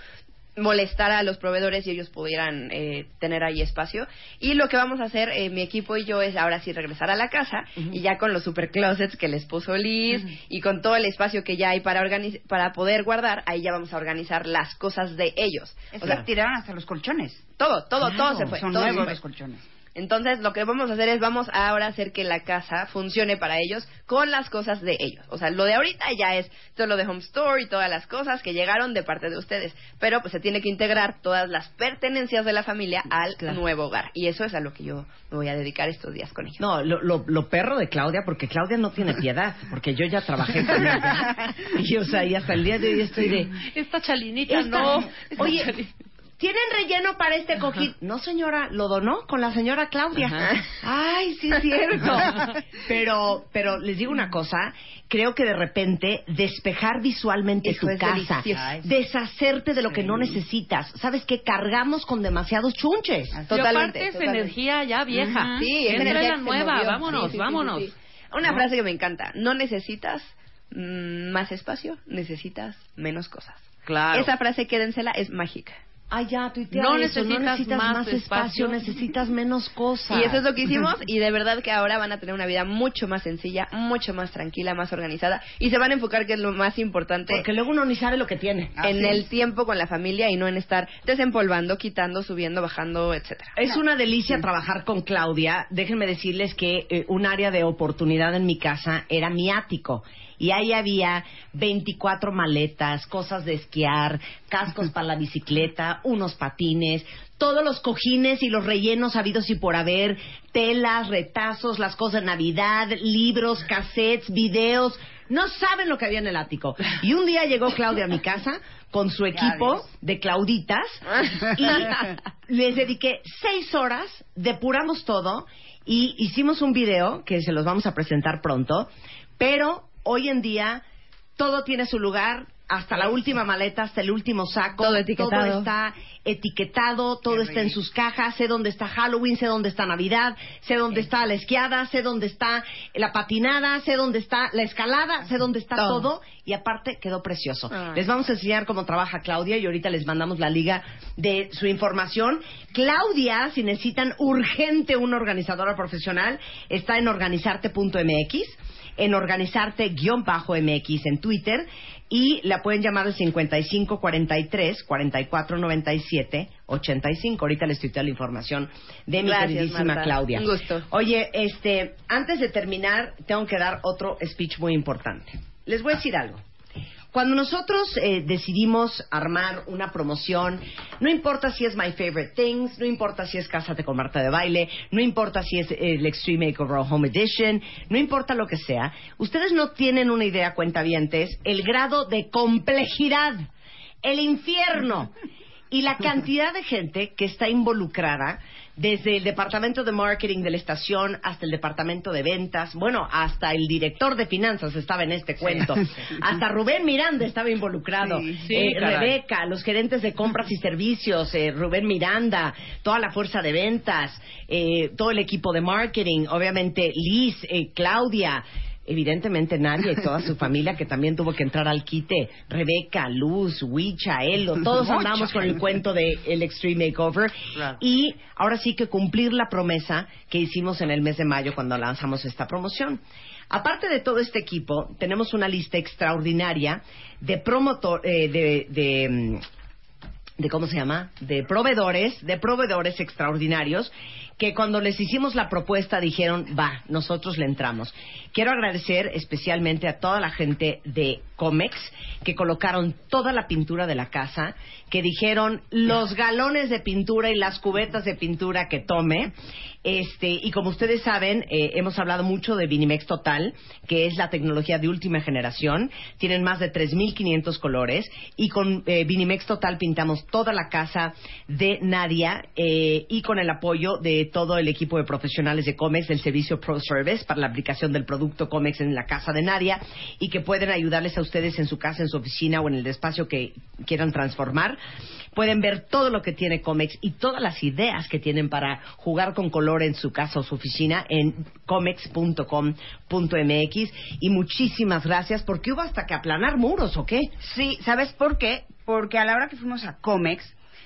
molestara a los proveedores y ellos pudieran eh, tener ahí espacio. Y lo que vamos a hacer, eh, mi equipo y yo, es ahora sí regresar a la casa y ya con los super closets que les puso Liz y con todo el espacio que ya hay para, para poder guardar, ahí ya vamos a organizar las cosas de ellos. Es O sea, tiraron hasta los colchones. todo, todo, Claro, todo se fue. Son todo nuevos fue. los colchones. Entonces, lo que vamos a hacer es, vamos a ahora hacer que la casa funcione para ellos con las cosas de ellos. O sea, lo de ahorita ya es todo lo de Home Store y todas las cosas que llegaron de parte de ustedes. Pero pues se tiene que integrar todas las pertenencias de la familia al nuevo hogar. Y eso es a lo que yo me voy a dedicar estos días con ellos. No, lo, lo, lo perro de Claudia, porque Claudia no tiene piedad, porque yo ya trabajé con ella. Y, o sea, y hasta el día de hoy estoy de... Esta chalinita, Esta- no. Esta Oye, ¿tienen relleno para este cojín? No, señora, lo donó con la señora Claudia. Ajá. Ay, sí es cierto. Pero, pero les digo una cosa, creo que de repente despejar visualmente Eso tu es casa, delicioso. deshacerte de lo que no necesitas. ¿Sabes qué? Cargamos con demasiados chunches. Y Totalmente, aparte es totalmente. energía ya vieja. Sí, es Entra energía la que nueva, movió. vámonos, Sí, sí, sí, vámonos. sí, sí. Una frase que me encanta. No necesitas mm, más espacio, necesitas menos cosas. Claro. Esa frase, quédensela, es mágica. Ay, ya, tuitea No eso, no necesitas necesitas más más, espacio, espacio. necesitas menos cosas. Y eso es lo que hicimos y de verdad que ahora van a tener una vida mucho más sencilla, mucho más tranquila, más organizada y se van a enfocar que es lo más importante Porque luego uno ni sabe lo que tiene. en el tiempo con la familia y no en estar desempolvando, quitando, subiendo, bajando, etcétera. Es una delicia trabajar con Claudia. Déjenme decirles que eh, un área de oportunidad en mi casa era mi ático. Y ahí había 24 maletas, cosas de esquiar, cascos para la bicicleta, unos patines, todos los cojines y los rellenos habidos y por haber, telas, retazos, las cosas de Navidad, libros, cassettes, videos. No saben lo que había en el ático. Y un día llegó Claudia a mi casa con su equipo de Clauditas y les dediqué seis horas, depuramos todo y hicimos un video que se los vamos a presentar pronto, pero hoy en día todo tiene su lugar, hasta la última maleta, hasta el último saco, Todo etiquetado. todo está etiquetado, todo está en sus cajas, sé dónde está Halloween, sé dónde está Navidad, sé dónde está la esquiada, sé dónde está la patinada, sé dónde está la escalada, sé dónde está Todo. todo, y aparte quedó precioso. Ay. Les vamos a enseñar cómo trabaja Claudia y ahorita les mandamos la liga de su información. Claudia, si necesitan urgente una organizadora profesional, está en organizarte.mx, en organizarte-mx en Twitter y la pueden llamar al 55 43 44 97 85. Ahorita les tuiteo la información de mi Gracias, queridísima Marta. Claudia. Un gusto. Oye, este, antes de terminar, tengo que dar otro speech muy importante. Les voy a decir algo. Cuando nosotros eh, decidimos armar una promoción, no importa si es My Favorite Things, no importa si es Cásate con Marta de Baile, no importa si es el Extreme Makeover Home Edition, no importa lo que sea, ustedes no tienen una idea, cuentavientes, el grado de complejidad, el infierno y la cantidad de gente que está involucrada desde el departamento de marketing de la estación hasta el departamento de ventas, bueno, hasta el director de finanzas estaba en este cuento, hasta Rubén Miranda estaba involucrado, Sí, sí, Eh. Rebeca, los gerentes de compras y servicios, eh, Rubén Miranda, toda la fuerza de ventas, eh, todo el equipo de marketing, obviamente Liz, eh, Claudia, evidentemente Nadia y toda su familia que también tuvo que entrar al quite, Rebeca, Luz, Wicha, Elo, todos andamos con el cuento de el Extreme Makeover Claro. y ahora sí que cumplir la promesa que hicimos en el mes de mayo cuando lanzamos esta promoción. Aparte de todo este equipo, tenemos una lista extraordinaria de promotor, eh, de, de, mm, de cómo se llama, de proveedores, de proveedores extraordinarios que cuando les hicimos la propuesta dijeron, va, nosotros le entramos. Quiero agradecer especialmente a toda la gente de Comex que colocaron toda la pintura de la casa, que dijeron los galones de pintura y las cubetas de pintura que tome. Este, y como ustedes saben, eh, hemos hablado mucho de Vinimex Total, que es la tecnología de última generación. Tienen más de 3.500 colores y con eh, Vinimex Total pintamos toda la casa de Nadia eh, y con el apoyo de todo el equipo de profesionales de Comex del servicio Pro Service para la aplicación del producto Comex en la casa de Nadia y que pueden ayudarles a ustedes en su casa, en su oficina o en el espacio que quieran transformar. Pueden ver todo lo que tiene Comex y todas las ideas que tienen para jugar con color en su casa o su oficina en comex.com.mx. Y muchísimas gracias, porque hubo hasta que aplanar muros, ¿o qué? Sí, ¿sabes por qué? Porque a la hora que fuimos a Comex,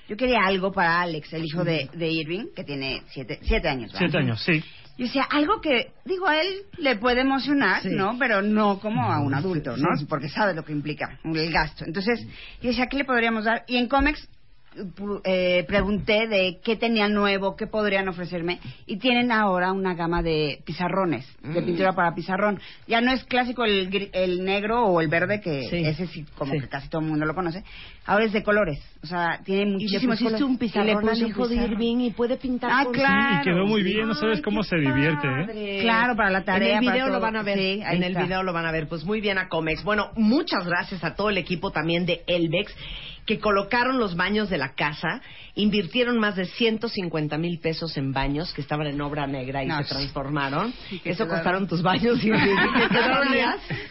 yo quería algo para Alex, el hijo de, de Irving, que tiene siete, siete años. ¿verdad? Siete años, sí. Yo decía, algo que, digo, a él le puede emocionar, ¿no? Pero no como a un adulto, ¿no? Porque sabe lo que implica el gasto. Entonces, yo decía, ¿qué le podríamos dar? Y en pu- eh, pregunté de qué tenían nuevo, qué podrían ofrecerme. Y tienen ahora una gama de pizarrones, de Mm. pintura para pizarrón. Ya no es clásico el, gri- el negro o el verde, que Sí. ese sí, como Sí. que casi todo el mundo lo conoce. Ahora es de colores. O sea, tiene Y le muchísimos un Y le pizarrón puse al un hijo de pizarrón. Irving y puede pintar Ah, con- claro. Y quedó muy bien, no sabes cómo se divierte, ¿eh? Claro, para la tarea, En el video lo van a ver. Sí, en el está. video lo van a ver. Pues muy bien a Comex. Bueno, muchas gracias a todo el equipo también de Elvex que colocaron los baños de la casa, invirtieron más de 150 mil pesos en baños que estaban en obra negra y No, se transformaron. Sí, que Eso quedaron- costaron tus baños y quedaron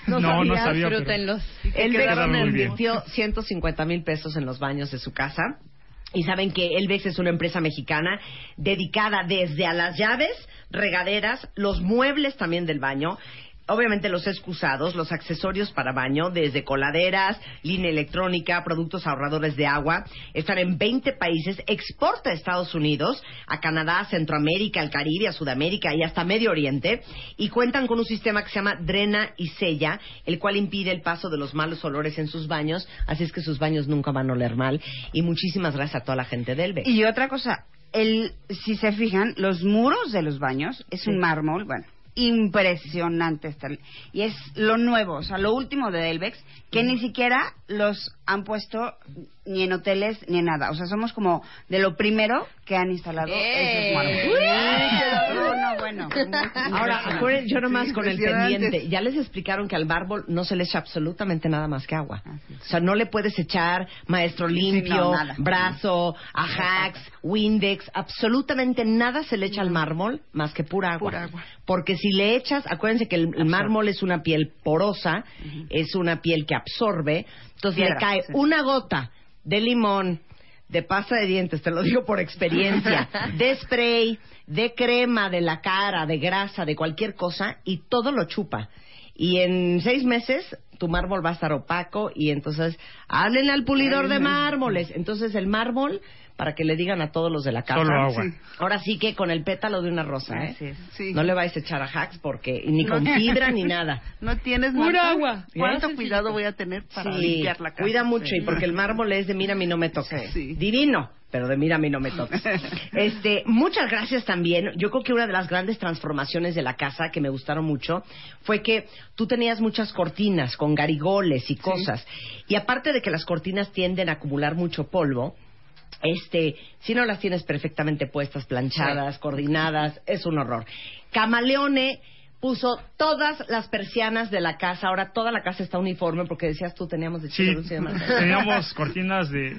No, no sabía, pero- muy bien. invirtió 150 mil pesos en los baños de su casa. Y saben que Elvex es una empresa mexicana dedicada desde a las llaves, regaderas, los muebles también del baño. Obviamente los excusados, los accesorios para baño, desde coladeras, línea electrónica, productos ahorradores de agua. Están en 20 países, exporta a Estados Unidos, a Canadá, a Centroamérica, al Caribe, a Sudamérica y hasta Medio Oriente. Y cuentan con un sistema que se llama Drena y Sella, el cual impide el paso de los malos olores en sus baños. Así es que sus baños nunca van a oler mal. Y muchísimas gracias a toda la gente del Elvex. Y otra cosa, el, si se fijan, los muros de los baños es un mármol, bueno, impresionante. Está, y es lo nuevo, o sea, lo último de Elvex, que ni siquiera los han puesto ni en hoteles ni en nada. O sea, somos como de lo primero que han instalado ¡Eh! esos mármoles. No, no, bueno. Ahora, acuérdense, yo nomás con el pendiente, ya les explicaron que al mármol no se le echa absolutamente nada más que agua. O sea, no le puedes echar maestro limpio, no, brazo, ajax, windex, absolutamente nada se le echa al mármol más que pura agua. Pura agua. Porque si le echas, acuérdense que el, el mármol es una piel porosa, es una piel que absorbe, entonces Piedra, le cae sí. una gota de limón, de pasta de dientes, te lo digo por experiencia, de spray, de crema de la cara, de grasa, de cualquier cosa, y todo lo chupa. Y en seis meses tu mármol va a estar opaco y entonces hablen al pulidor de mármoles. Entonces el mármol, para que le digan a todos los de la casa, Solo agua. Sí. ahora sí que con el pétalo de una rosa, ¿eh? Sí. No le vais a echar a hacks porque ni con fibra ni nada. ¿No tienes Pura agua. ¿Cuánto cuidado voy a tener para Sí, limpiar la casa? Cuida mucho Sí. y porque el mármol es de mira a mí no me toques. Sí. Divino, pero de mira a mí no me toques. este, muchas gracias también. Yo creo que una de las grandes transformaciones de la casa que me gustaron mucho fue que tú tenías muchas cortinas con garigoles y cosas. Y aparte de que las cortinas tienden a acumular mucho polvo, este, si no las tienes perfectamente puestas, planchadas, coordinadas, es un horror. Camaleone puso todas las persianas de la casa, ahora toda la casa está uniforme porque decías tú teníamos de Sí, teníamos cortinas de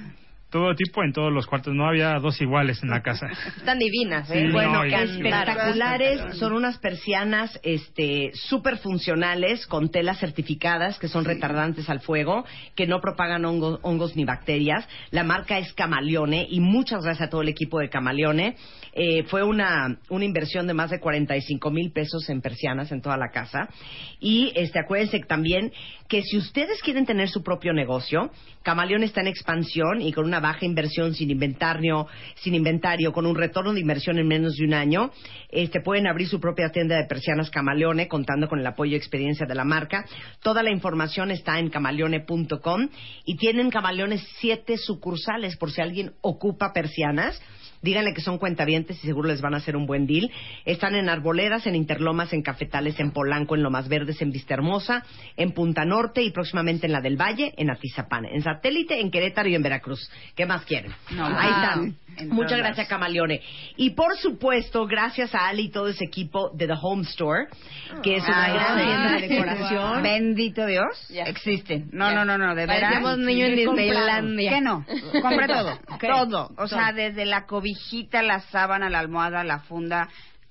todo tipo en todos los cuartos. No había dos iguales en la casa. Están divinas, ¿eh? Sí, Bueno, no, espectaculares, son unas persianas este súper funcionales con telas certificadas que son retardantes al fuego, que no propagan hongo- hongos ni bacterias. La marca es Camaleone y muchas gracias a todo el equipo de Camaleone. Eh, fue una, una inversión de más de 45 mil pesos en persianas en toda la casa. Y este acuérdense también que si ustedes quieren tener su propio negocio, Camaleón está en expansión y con una baja inversión sin inventario, sin inventario, con un retorno de inversión en menos de un año, este, pueden abrir su propia tienda de persianas Camaleone, contando con el apoyo y experiencia de la marca. Toda la información está en camaleone.com y tienen Camaleones siete sucursales por si alguien ocupa persianas. Díganle que son cuentavientes y seguro les van a hacer un buen deal. Están en Arboledas, en Interlomas, en Cafetales, en Polanco, en Lomas Verdes, en Vista Hermosa, en Punta Norte y próximamente en la del Valle, en Atizapán, en Satélite, en Querétaro y en Veracruz. ¿Qué más quieren? No, Ahí wow. están. En Muchas todas. gracias, Camaleone. Y por supuesto, gracias a Ali y todo ese equipo de The Home Store, que es una Ay, gran sí. tienda de decoración. Bendito Dios, Ya. existen. No, no, no, no, de verdad. Parecemos niños en Disneylandia. ¿Qué no? Compre todo, todo. O sea, desde la cobijita, la sábana, la almohada, la funda,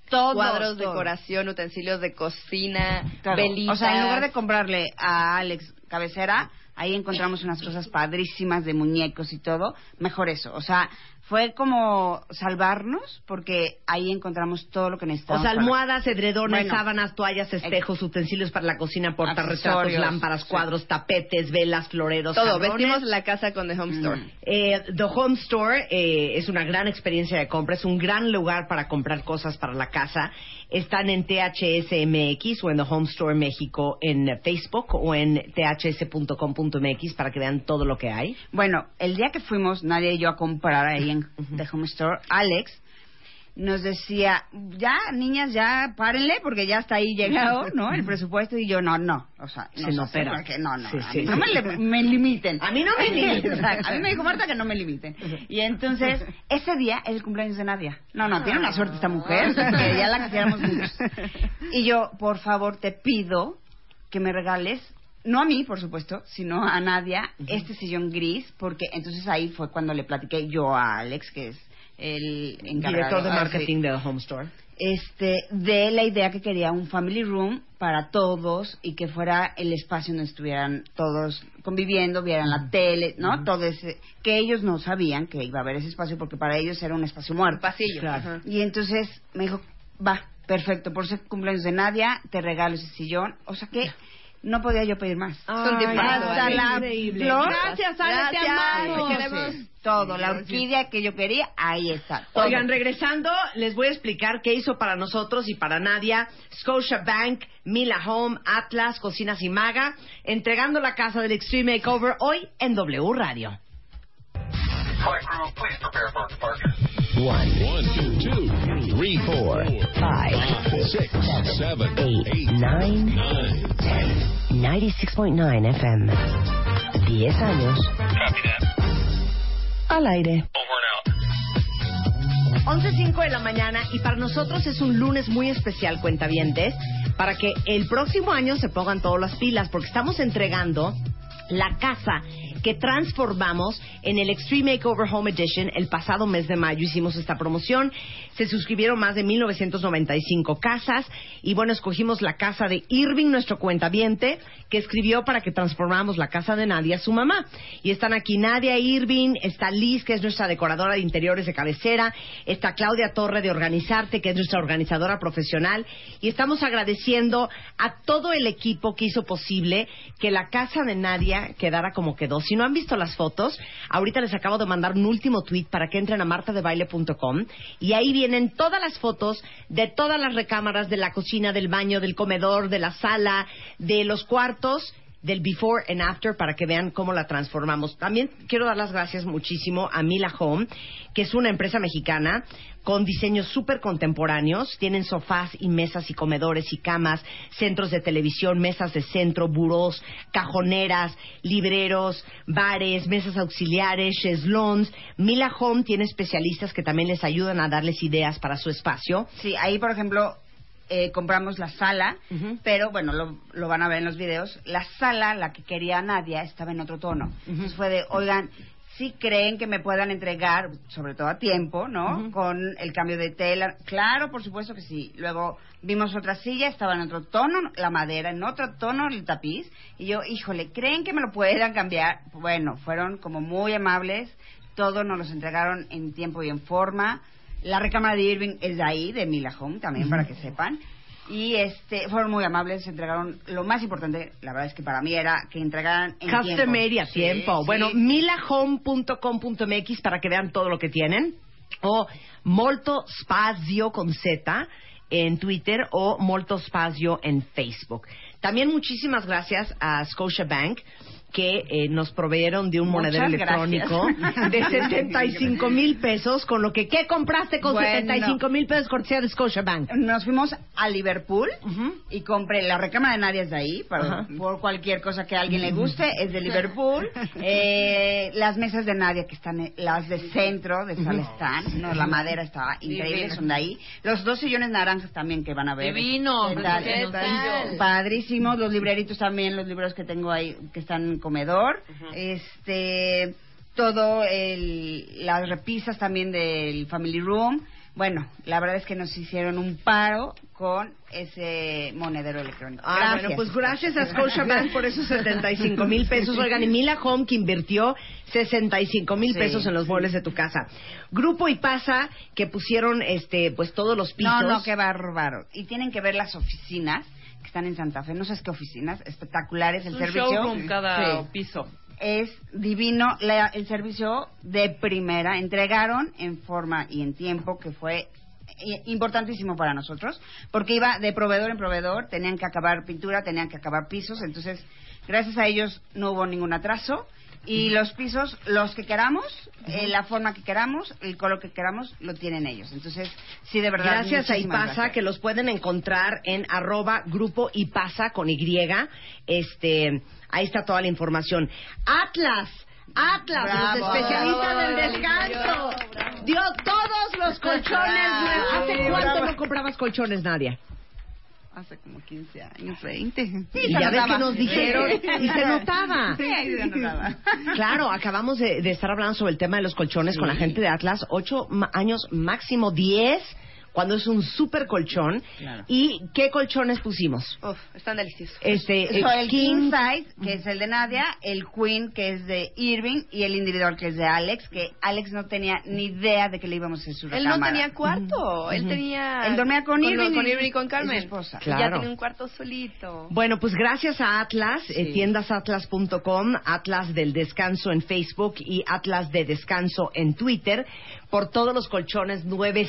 todo. Cuadros, todo. decoración, utensilios de cocina, Todo. velitas. O sea, en lugar de comprarle a Alex cabecera, ahí encontramos unas cosas padrísimas de muñecos y todo. Mejor eso. O sea, fue como salvarnos porque ahí encontramos todo lo que O necesitábamos. para- almohadas, edredones, Bueno. sábanas, toallas, espejos, utensilios para la cocina, portarretratos, lámparas, Sí. cuadros, tapetes, velas, floreros, Todo, vestimos la casa con The Home Store. Eh, The Home Store eh, es una gran experiencia de compra, es un gran lugar para comprar cosas para la casa. Están en THSMX o en The Home Store México en eh, Facebook o en ths.com.mx para que vean todo lo que hay. Bueno, el día que fuimos, Nadia y yo a comprar ahí en The Home Store, Alex nos decía, ya, niñas, ya párenle, porque ya está ahí llegado, ¿no? El presupuesto, y yo, no, no, o sea, no, sé, pero- porque no, no, Sí, a sí, no sí. me, le- me limiten. A mí no me limiten. A mí me dijo Marta que no me limiten. Y entonces, ese día es el cumpleaños de Nadia. No, no, tiene una suerte esta mujer, que ya la quisiéramos mucho. Y yo, por favor, te pido que me regales no a mí, por supuesto, sino a Nadia, este sillón gris, porque entonces ahí fue cuando le platiqué yo a Alex, que es el encargado Director de marketing de The Home Store. este, de la idea que quería un family room para todos y que fuera el espacio donde estuvieran todos conviviendo, vieran la tele, ¿no? Todo ese, que ellos no sabían que iba a haber ese espacio porque para ellos era un espacio muerto. Pasillo. Claro. Y entonces me dijo, va, perfecto, por ser cumpleaños de Nadia, te regalo ese sillón. O sea que no podía yo pedir más. Son tipazos, Hasta la Increíble. flor. Gracias, Ale, te amamos. te queremos. Sí, todo, la orquídea que yo quería, ahí está. todo. Oigan, regresando, les voy a explicar qué hizo para nosotros y para Nadia Scotia Bank, Mila Home, Atlas, Cocinas y Maga, entregando la casa del Extreme Makeover hoy en W Radio. One, one, two, two, three, four, Five, six, seven, eight, nine, ten. 96.9 FM. 10 años. Al aire. 11.05 de la mañana y para nosotros es un lunes muy especial, cuentavientes, para que el próximo año se pongan todas las pilas, porque estamos entregando la casa que transformamos en el Extreme Makeover Home Edition. El pasado mes de mayo hicimos esta promoción. Se suscribieron más de 1995 casas y bueno, escogimos la casa de Irving, nuestro cuentaviente, que escribió para que transformáramos la casa de Nadia, su mamá. Y están aquí Nadia Irving, está Liz, que es nuestra decoradora de interiores de cabecera, está Claudia Torre de Organizarte, que es nuestra organizadora profesional, y estamos agradeciendo a todo el equipo que hizo posible que la casa de Nadia quedara como quedó. Si no han visto las fotos, ahorita les acabo de mandar un último tweet para que entren a martadebaile.com y ahí vienen todas las fotos de todas las recámaras de la cocina, del baño, del comedor, de la sala, de los cuartos del before and after para que vean cómo la transformamos. También quiero dar las gracias muchísimo a Mila Home, que es una empresa mexicana con diseños súper contemporáneos. Tienen sofás y mesas y comedores y camas, centros de televisión, mesas de centro, burós, cajoneras, libreros, bares, mesas auxiliares, cheslons. Mila Home tiene especialistas que también les ayudan a darles ideas para su espacio. Sí, ahí, por ejemplo, eh, compramos la sala, pero bueno, lo, lo van a ver en los videos. La sala, la que quería Nadia, estaba en otro tono. Entonces fue de, oigan, si creen que me puedan entregar, sobre todo a tiempo, ¿no? Con el cambio de tela. Claro, por supuesto que sí. Luego vimos otra silla, estaba en otro tono, la madera, en otro tono, el tapiz. Y yo, híjole, ¿creen que me lo puedan cambiar? Bueno, fueron como muy amables. Todo nos los entregaron en tiempo y en forma. La recámara de Irving es de ahí, de Mila Home, también para que sepan. Y este fueron muy amables, se entregaron lo más importante, la verdad es que para mí era que entregaran en Custom tiempo. a Sí, tiempo. sí. Bueno, milahome.com.mx para que vean todo lo que tienen. O Molto Spazio con Z en Twitter o Molto Spazio en Facebook. También muchísimas gracias a Scotiabank que eh, nos proveyeron de un Muchas monedero electrónico gracias. de 75 mil pesos, con lo que, ¿qué compraste con Bueno. 75 mil pesos cortesía de Scotiabank? Nos fuimos a Liverpool y compré la recámara de Nadia es de ahí, para, Ajá. por cualquier cosa que a alguien le guste, es de Liverpool. Eh, las mesas de Nadia, que están, las de centro, de sala están, no, la madera estaba increíble, Divino. son de ahí. Los dos sillones naranjas también que van a ver. Divino. ¿Qué tal? ¿Qué tal? Padrísimos, los libreritos también, los libros que tengo ahí, que están comedor. Este, todo el, las repisas también del Family Room. Bueno, la verdad es que nos hicieron un paro con ese monedero electrónico. Ah, Gracias. bueno, pues gracias a Scotiabank por esos 75 mil pesos. Oigan, y Mila Home que invirtió 65 mil Sí, pesos en los muebles de tu casa. Grupo y pasa que pusieron este pues todos los pisos. No, no, qué bárbaro. Y tienen que ver las oficinas que están en Santa Fe. No sabes qué oficinas, espectaculares. El un servicio. showroom cada Sí. piso. es divino la- el servicio de primera. Entregaron en forma y en tiempo, que fue i- importantísimo para nosotros, porque iba de proveedor en proveedor, tenían que acabar pintura, tenían que acabar pisos, entonces gracias a ellos no hubo ningún atraso. Y los pisos, los que queramos, eh, la forma que queramos, el color que queramos, lo tienen ellos. Entonces, sí, de verdad. Gracias a Ipasa, gracias. que los pueden encontrar en arroba grupo Ipasa con Y. Este, ahí está toda la información. Atlas, Atlas, Bravo, los especialistas bravo, del descanso. Dio todos los colchones. ¿Hace cuánto no comprabas colchones, Nadia? Hace como 15 años, 20. Y ya ves que nos dijeron y se notaba. Sí, se notaba. Claro, acabamos de, de estar hablando sobre el tema de los colchones con la gente de Atlas, ocho años máximo diez, cuando es un super colchón. Claro. ¿Y qué colchones pusimos? Uf, están deliciosos. Este, So, eh, el king size, que es el de Nadia, el queen, que es de Irving, y el individual, que es de Alex, que Alex no tenía ni idea de que le íbamos a hacer su Él no recámara. tenía cuarto, él tenía... Él dormía con lo- Irving Con y- Irving y con y Carmen. su esposa. Y Claro. ya tenía un cuarto solito. Bueno, pues gracias a Atlas, eh, tiendasatlas.com, Atlas del Descanso en Facebook y Atlas de Descanso en Twitter, por todos los colchones nueve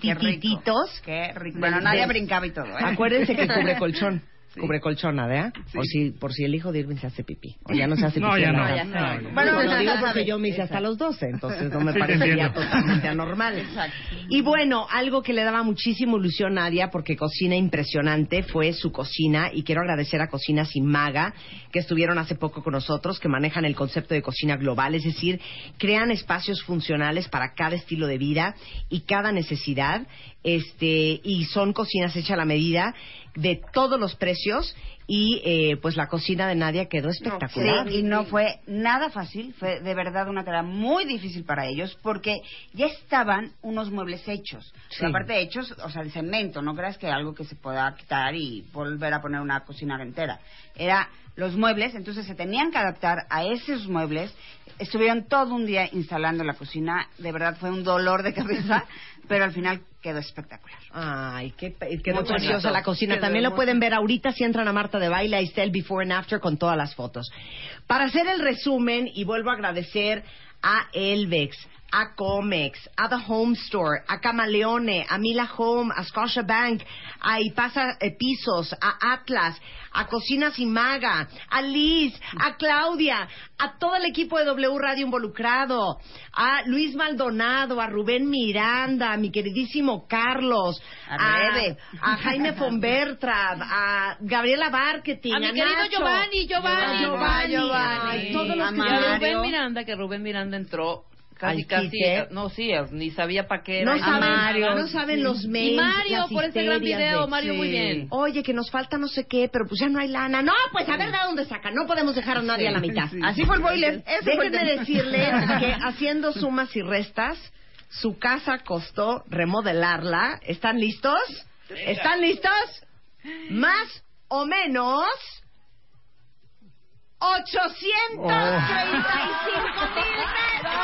qué rico. Qué rico. Bueno, Nadia brincaba y todo, ¿eh? Acuérdense que cubre colchón. Cubre colchón, ¿verdad? Por, si, por si el hijo de Irving se hace pipí. O ya no se hace pipí. No, ya no. casa. Ya no, ya no. Bueno, lo digo porque yo me hice hasta los 12, entonces no me Sí, entiendo. totalmente anormal. Exacto. Y bueno, algo que le daba muchísima ilusión a Nadia, porque cocina impresionante, fue su cocina. Y quiero agradecer a Cocinas y Maga, que estuvieron hace poco con nosotros, que manejan el concepto de cocina global, es decir, crean espacios funcionales para cada estilo de vida y cada necesidad. Este, y son cocinas hechas a la medida de todos los precios. Y eh, pues la cocina de Nadia quedó espectacular. Sí, y no fue nada fácil, fue de verdad una tarea muy difícil para ellos porque ya estaban unos muebles hechos. Sí. Aparte hechos, o sea, de cemento, no creas que algo que se pueda quitar y volver a poner una cocina entera. Era los muebles, entonces se tenían que adaptar a esos muebles. Estuvieron todo un día instalando la cocina, de verdad fue un dolor de cabeza, pero al final quedó espectacular. Ay, qué, quedó preciosa la cocina. También lo pueden ver ahorita si entran a Marta de Baile. Ahí está el before and after con todas las fotos. Para hacer el resumen, y vuelvo a agradecer a Elvex, a Comex, a The Home Store, a Camaleone, a Mila Home, a Scotia Bank, a Ipasa eh, Pisos, a Atlas, a Cocinas y Maga, a Liz, a Claudia, a todo el equipo de W Radio involucrado, a Luis Maldonado, a Rubén Miranda, a mi queridísimo Carlos, A Rebe. a Jaime Fonbertrad, a Gabriela Marketing, A mi querido Nacho, Giovanni, Giovanni. Giovanni, Giovanni. todos los A Mario. Rubén Miranda, que Rubén Miranda entró casi, Al casi. quite. No, sí, ni sabía para qué era. no Y saben, Mario. no saben los Y mails. Mario, las por ese gran video, de- Mario, muy bien. Oye, que nos falta no sé qué, pero pues ya no hay lana. No, pues a ver de dónde sacan. No podemos dejar a nadie a la mitad. Así fue el boiler. el Déjenme tema. decirles que haciendo sumas y restas, su casa costó remodelarla. ¿Están listos? ¿Están listos? Más o menos 835 mil pesos.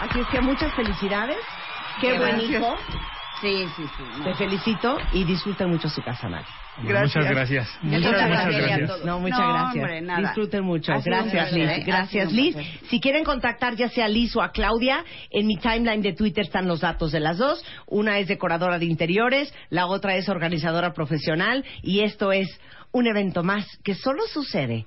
Así es que muchas felicidades. Qué buen Gracias. hijo. Sí, sí, sí. Te felicito y disfruten mucho su casa, Mario. Gracias. Muchas gracias. Muchas, gracias. gracias. No, muchas No, gracias. hombre, nada. Disfruten mucho. Gracias, Liz. ¿eh? Gracias, Liz. Si quieren contactar ya sea a Liz o a Claudia, en mi timeline de Twitter están los datos de las dos. Una es decoradora de interiores, la otra es organizadora profesional y esto es un evento más que solo sucede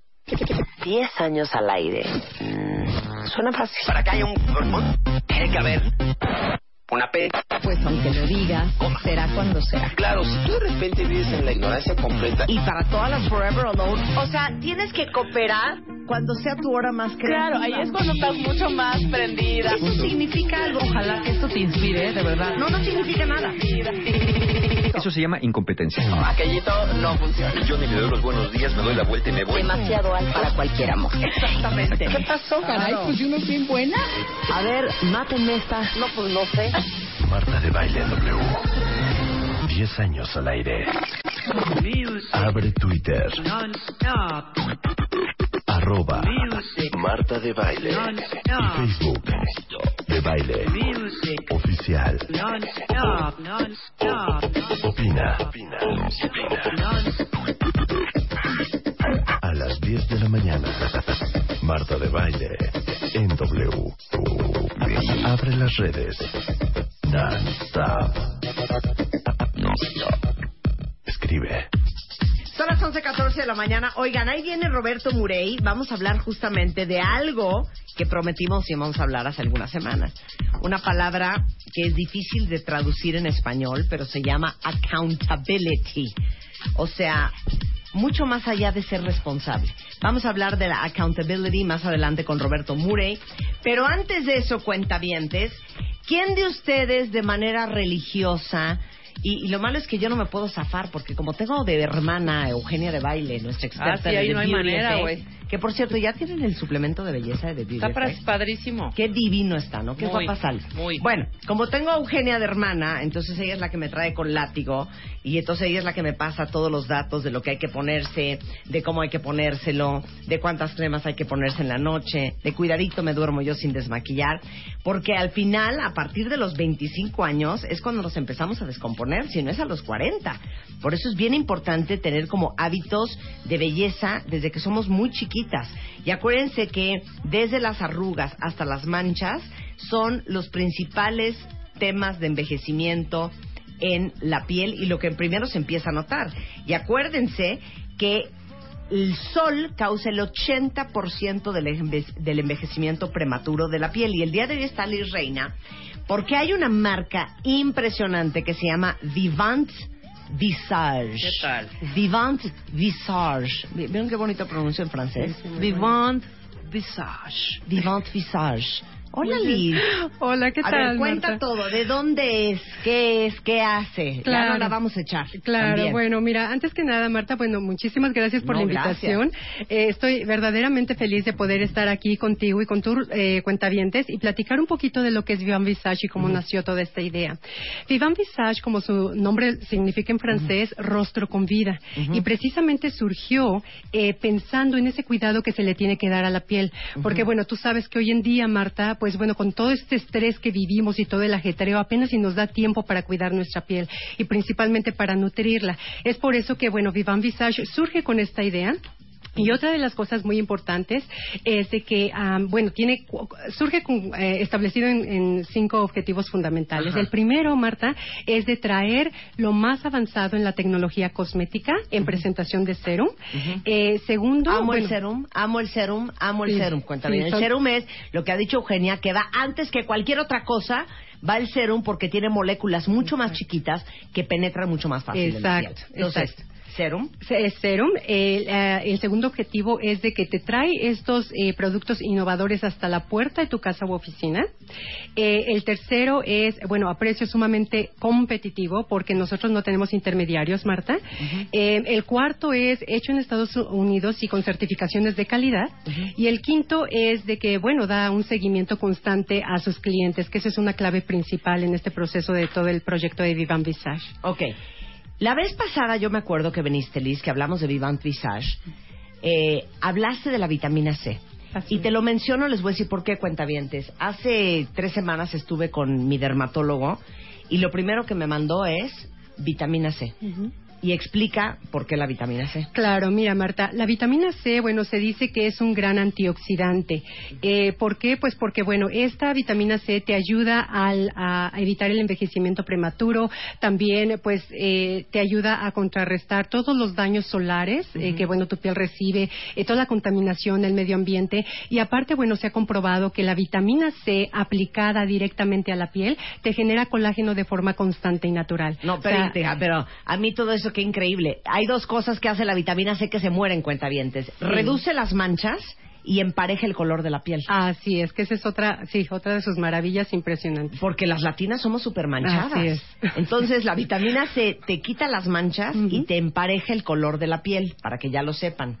10 años al aire. Mm, suena fácil. Para que haya un... Tiene que haber una P. Pues aunque lo digas, será cuando sea. Claro, si tú de repente vives en la ignorancia completa... Y para todas las Forever Alone, o sea, tienes que cooperar cuando sea tu hora más creativa. Claro, ahí es cuando estás mucho más prendida. Eso significa algo. Ojalá que esto te inspire, de verdad. No, no significa nada. Eso se llama incompetencia. Aquellito no funciona. Yo ni le doy los buenos días, me doy la vuelta y me voy. Demasiado alto para cualquier amor. Exactamente. ¿Qué pasó, caray? Pues yo no soy buena. A ver, mátenme esta. No, pues no sé. Marta de Baile W. 10 años al aire. Abre Twitter. Arroba Marta de Baile. Y Facebook. De Baile. Oficial. Opina. A las 10 de la mañana. Marta de Baile. En W. Abre las redes. Non-stop. Non-stop. Escribe. Son las 11.14 de la mañana. Oigan, ahí viene Roberto Murey. Vamos a hablar justamente de algo que prometimos y vamos a hablar hace algunas semanas. Una palabra que es difícil de traducir en español, pero se llama accountability. O sea, mucho más allá de ser responsable. Vamos a hablar de la accountability más adelante con Roberto Murray. Pero antes de eso, cuentavientes, ¿quién de ustedes de manera religiosa y, y lo malo es que yo no me puedo zafar porque como tengo de hermana Eugenia de Baile, nuestra experta Ah, sí, en ahí no hay manera, güey. Que por cierto, ya tienen el suplemento de belleza de Beauty Está Effect. padrísimo. Qué divino está, ¿no? Qué Muy, guapa sale. muy. Bueno, como tengo a Eugenia de hermana, entonces ella es la que me trae con látigo y entonces ella es la que me pasa todos los datos de lo que hay que ponerse, de cómo hay que ponérselo, de cuántas cremas hay que ponerse en la noche, de cuidadito me duermo yo sin desmaquillar, porque al final, a partir de los 25 años, es cuando nos empezamos a descomponer, si no es a los 40. Por eso es bien importante tener como hábitos de belleza desde que somos muy Y acuérdense que desde las arrugas hasta las manchas son los principales temas de envejecimiento en la piel y lo que primero se empieza a notar. Y acuérdense que el sol causa el 80% del, del envejecimiento prematuro de la piel. Y el día de hoy está Liz Reina porque hay una marca impresionante que se llama Vivant Visage. ¿Qué tal? Vivant Visage. ¿Vi- ¿Vieron qué bonito pronuncio en francés? Vivant Visage. Vivant Visage. Hola. Liz. Hola, ¿qué a tal, ver, cuenta Marta? todo. ¿De dónde es? ¿Qué es? ¿Qué hace? Ya Claro. no la vamos a echar. Claro, también. bueno, mira, antes que nada, Marta, bueno, muchísimas gracias por No, la invitación. Eh, estoy verdaderamente feliz de poder estar aquí contigo y con tus eh, cuentavientes y platicar un poquito de lo que es Vivant Visage y cómo nació toda esta idea. Vivant Visage, como su nombre significa en francés, rostro con vida. Y precisamente surgió eh, pensando en ese cuidado que se le tiene que dar a la piel. Porque, bueno, tú sabes que hoy en día, Marta, pues bueno, con todo este estrés que vivimos y todo el ajetreo, apenas si nos da tiempo para cuidar nuestra piel y principalmente para nutrirla. Es por eso que, bueno, Vivant Visage surge con esta idea. Y otra de las cosas muy importantes es de que, am, bueno, tiene surge con- eh, establecido en, en cinco objetivos fundamentales. Ajá. El primero, Marta, es de traer lo más avanzado en la tecnología cosmética en presentación de serum. Eh, segundo, Amo el serum, amo el serum, amo el Sí, serum. Cuéntame, sí, el son- serum es lo que ha dicho Eugenia, que va antes que cualquier otra cosa va el serum porque tiene moléculas mucho más chiquitas que penetran mucho más fácil en la piel. Exacto, Entonces, exacto. Serum. Serum. El, eh, el segundo objetivo es de que te trae estos eh, productos innovadores hasta la puerta de tu casa u oficina. Eh, el tercero es, bueno, a precio sumamente competitivo porque nosotros no tenemos intermediarios, Marta. Eh, el cuarto es hecho en Estados Unidos y con certificaciones de calidad. Y el quinto es de que, bueno, da un seguimiento constante a sus clientes, que esa es una clave principal en este proceso de todo el proyecto de Vivan Visage. Ok. La vez pasada yo me acuerdo que veniste, Liz, que hablamos de Vivant Visage. Eh, hablaste de la vitamina C. y te lo menciono, les voy a decir por qué, cuentavientes. Hace tres semanas estuve con mi dermatólogo y lo primero que me mandó es vitamina C. Y explica por qué la vitamina C. Claro, mira Marta, la vitamina C, bueno, se dice que es un gran antioxidante. Eh, ¿Por qué? Pues porque, bueno, esta vitamina C te ayuda al- a evitar el envejecimiento prematuro, también, pues, eh, te ayuda a contrarrestar todos los daños solares eh, que, bueno, tu piel recibe, eh, toda la contaminación del medio ambiente y aparte, bueno, se ha comprobado que la vitamina C aplicada directamente a la piel te genera colágeno de forma constante y natural. No, O sea, pero, hija, pero a mí todo eso qué increíble. Hay dos cosas que hace la vitamina C que se mueren, cuentavientes. Reduce las manchas y empareja el color de la piel. Así es, que esa es otra, sí, otra de sus maravillas impresionantes. Porque las latinas somos súper manchadas. Así es. Entonces, la vitamina C te quita las manchas y te empareja el color de la piel, para que ya lo sepan.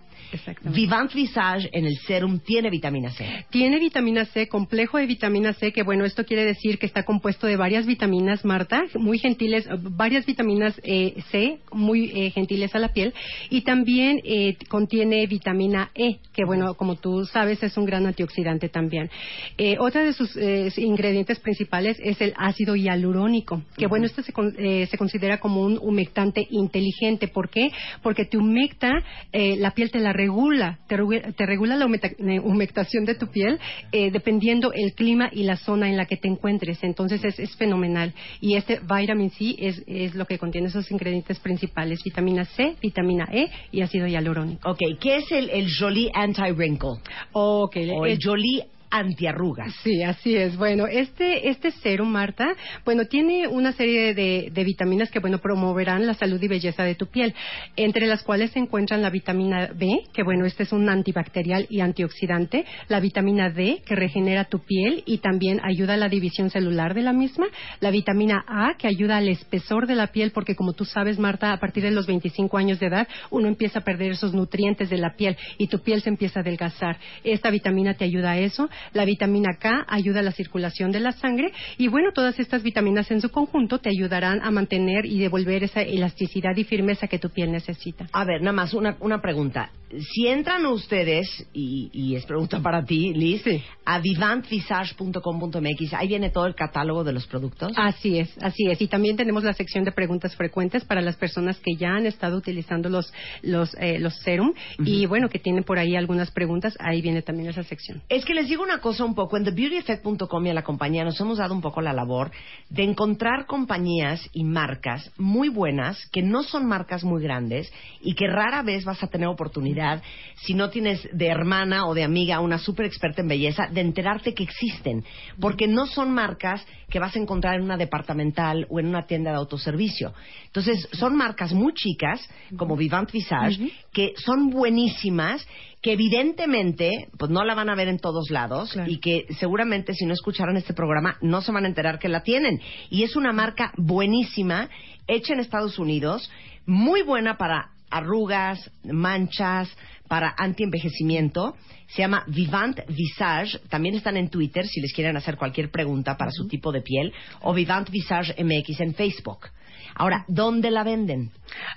Vivant Visage en el serum tiene vitamina C. Tiene vitamina C, complejo de vitamina C, que bueno, esto quiere decir que está compuesto de varias vitaminas, Marta, muy gentiles, varias vitaminas eh, C, muy eh, gentiles a la piel, y también eh, contiene vitamina E, que bueno, como tú sabes, es un gran antioxidante también. Eh, otra de sus eh, ingredientes principales es el ácido hialurónico, que bueno, este se, con- eh, se considera como un humectante inteligente. ¿Por qué? Porque te humecta, eh, la piel te la regula, te, te regula la eh, humectación de tu piel eh, dependiendo el clima y la zona en la que te encuentres. Entonces es, es fenomenal. Y este vitamin C es, es lo que contiene esos ingredientes principales, vitamina C, vitamina E y ácido hialurónico. Ok, ¿qué es el, el Jolie Anti-Wrinkle? Ok, O el el- Jolie Antiarrugas. Sí, así es. Bueno, este, este serum, Marta, bueno, tiene una serie de, de vitaminas que, bueno, promoverán la salud y belleza de tu piel, entre las cuales se encuentran la vitamina B, que, bueno, este es un antibacterial y antioxidante, la vitamina D, que regenera tu piel y también ayuda a la división celular de la misma, la vitamina A, que ayuda al espesor de la piel, porque como tú sabes, Marta, a partir de los 25 años de edad, uno empieza a perder esos nutrientes de la piel y tu piel se empieza a adelgazar. Esta vitamina te ayuda a eso. La vitamina K ayuda a la circulación de la sangre y bueno, todas estas vitaminas en su conjunto te ayudarán a mantener y devolver esa elasticidad y firmeza que tu piel necesita. A ver, nada más una, una pregunta. Si entran ustedes, y, y es pregunta para ti, Liz, a vivantvisage.com.mx, ahí viene todo el catálogo de los productos. Así es, así es. Y también tenemos la sección de preguntas frecuentes para las personas que ya han estado utilizando los los eh, los serum y bueno, que tienen por ahí algunas preguntas, ahí viene también esa sección. Es que les digo una cosa un poco, en TheBeautyEffect.com y a la compañía nos hemos dado un poco la labor de encontrar compañías y marcas muy buenas, que no son marcas muy grandes y que rara vez vas a tener oportunidad, si no tienes de hermana o de amiga una súper experta en belleza, de enterarte que existen. Porque no son marcas que vas a encontrar en una departamental o en una tienda de autoservicio. Entonces, son marcas muy chicas, como Vivant Visage, que son buenísimas que evidentemente pues no la van a ver en todos lados y que seguramente si no escucharon este programa no se van a enterar que la tienen. Y es una marca buenísima hecha en Estados Unidos muy buena para arrugas manchas para antienvejecimiento. Se llama Vivant Visage. También están en Twitter si les quieren hacer cualquier pregunta para su tipo de piel o Vivant Visage MX en Facebook ahora ¿dónde la venden?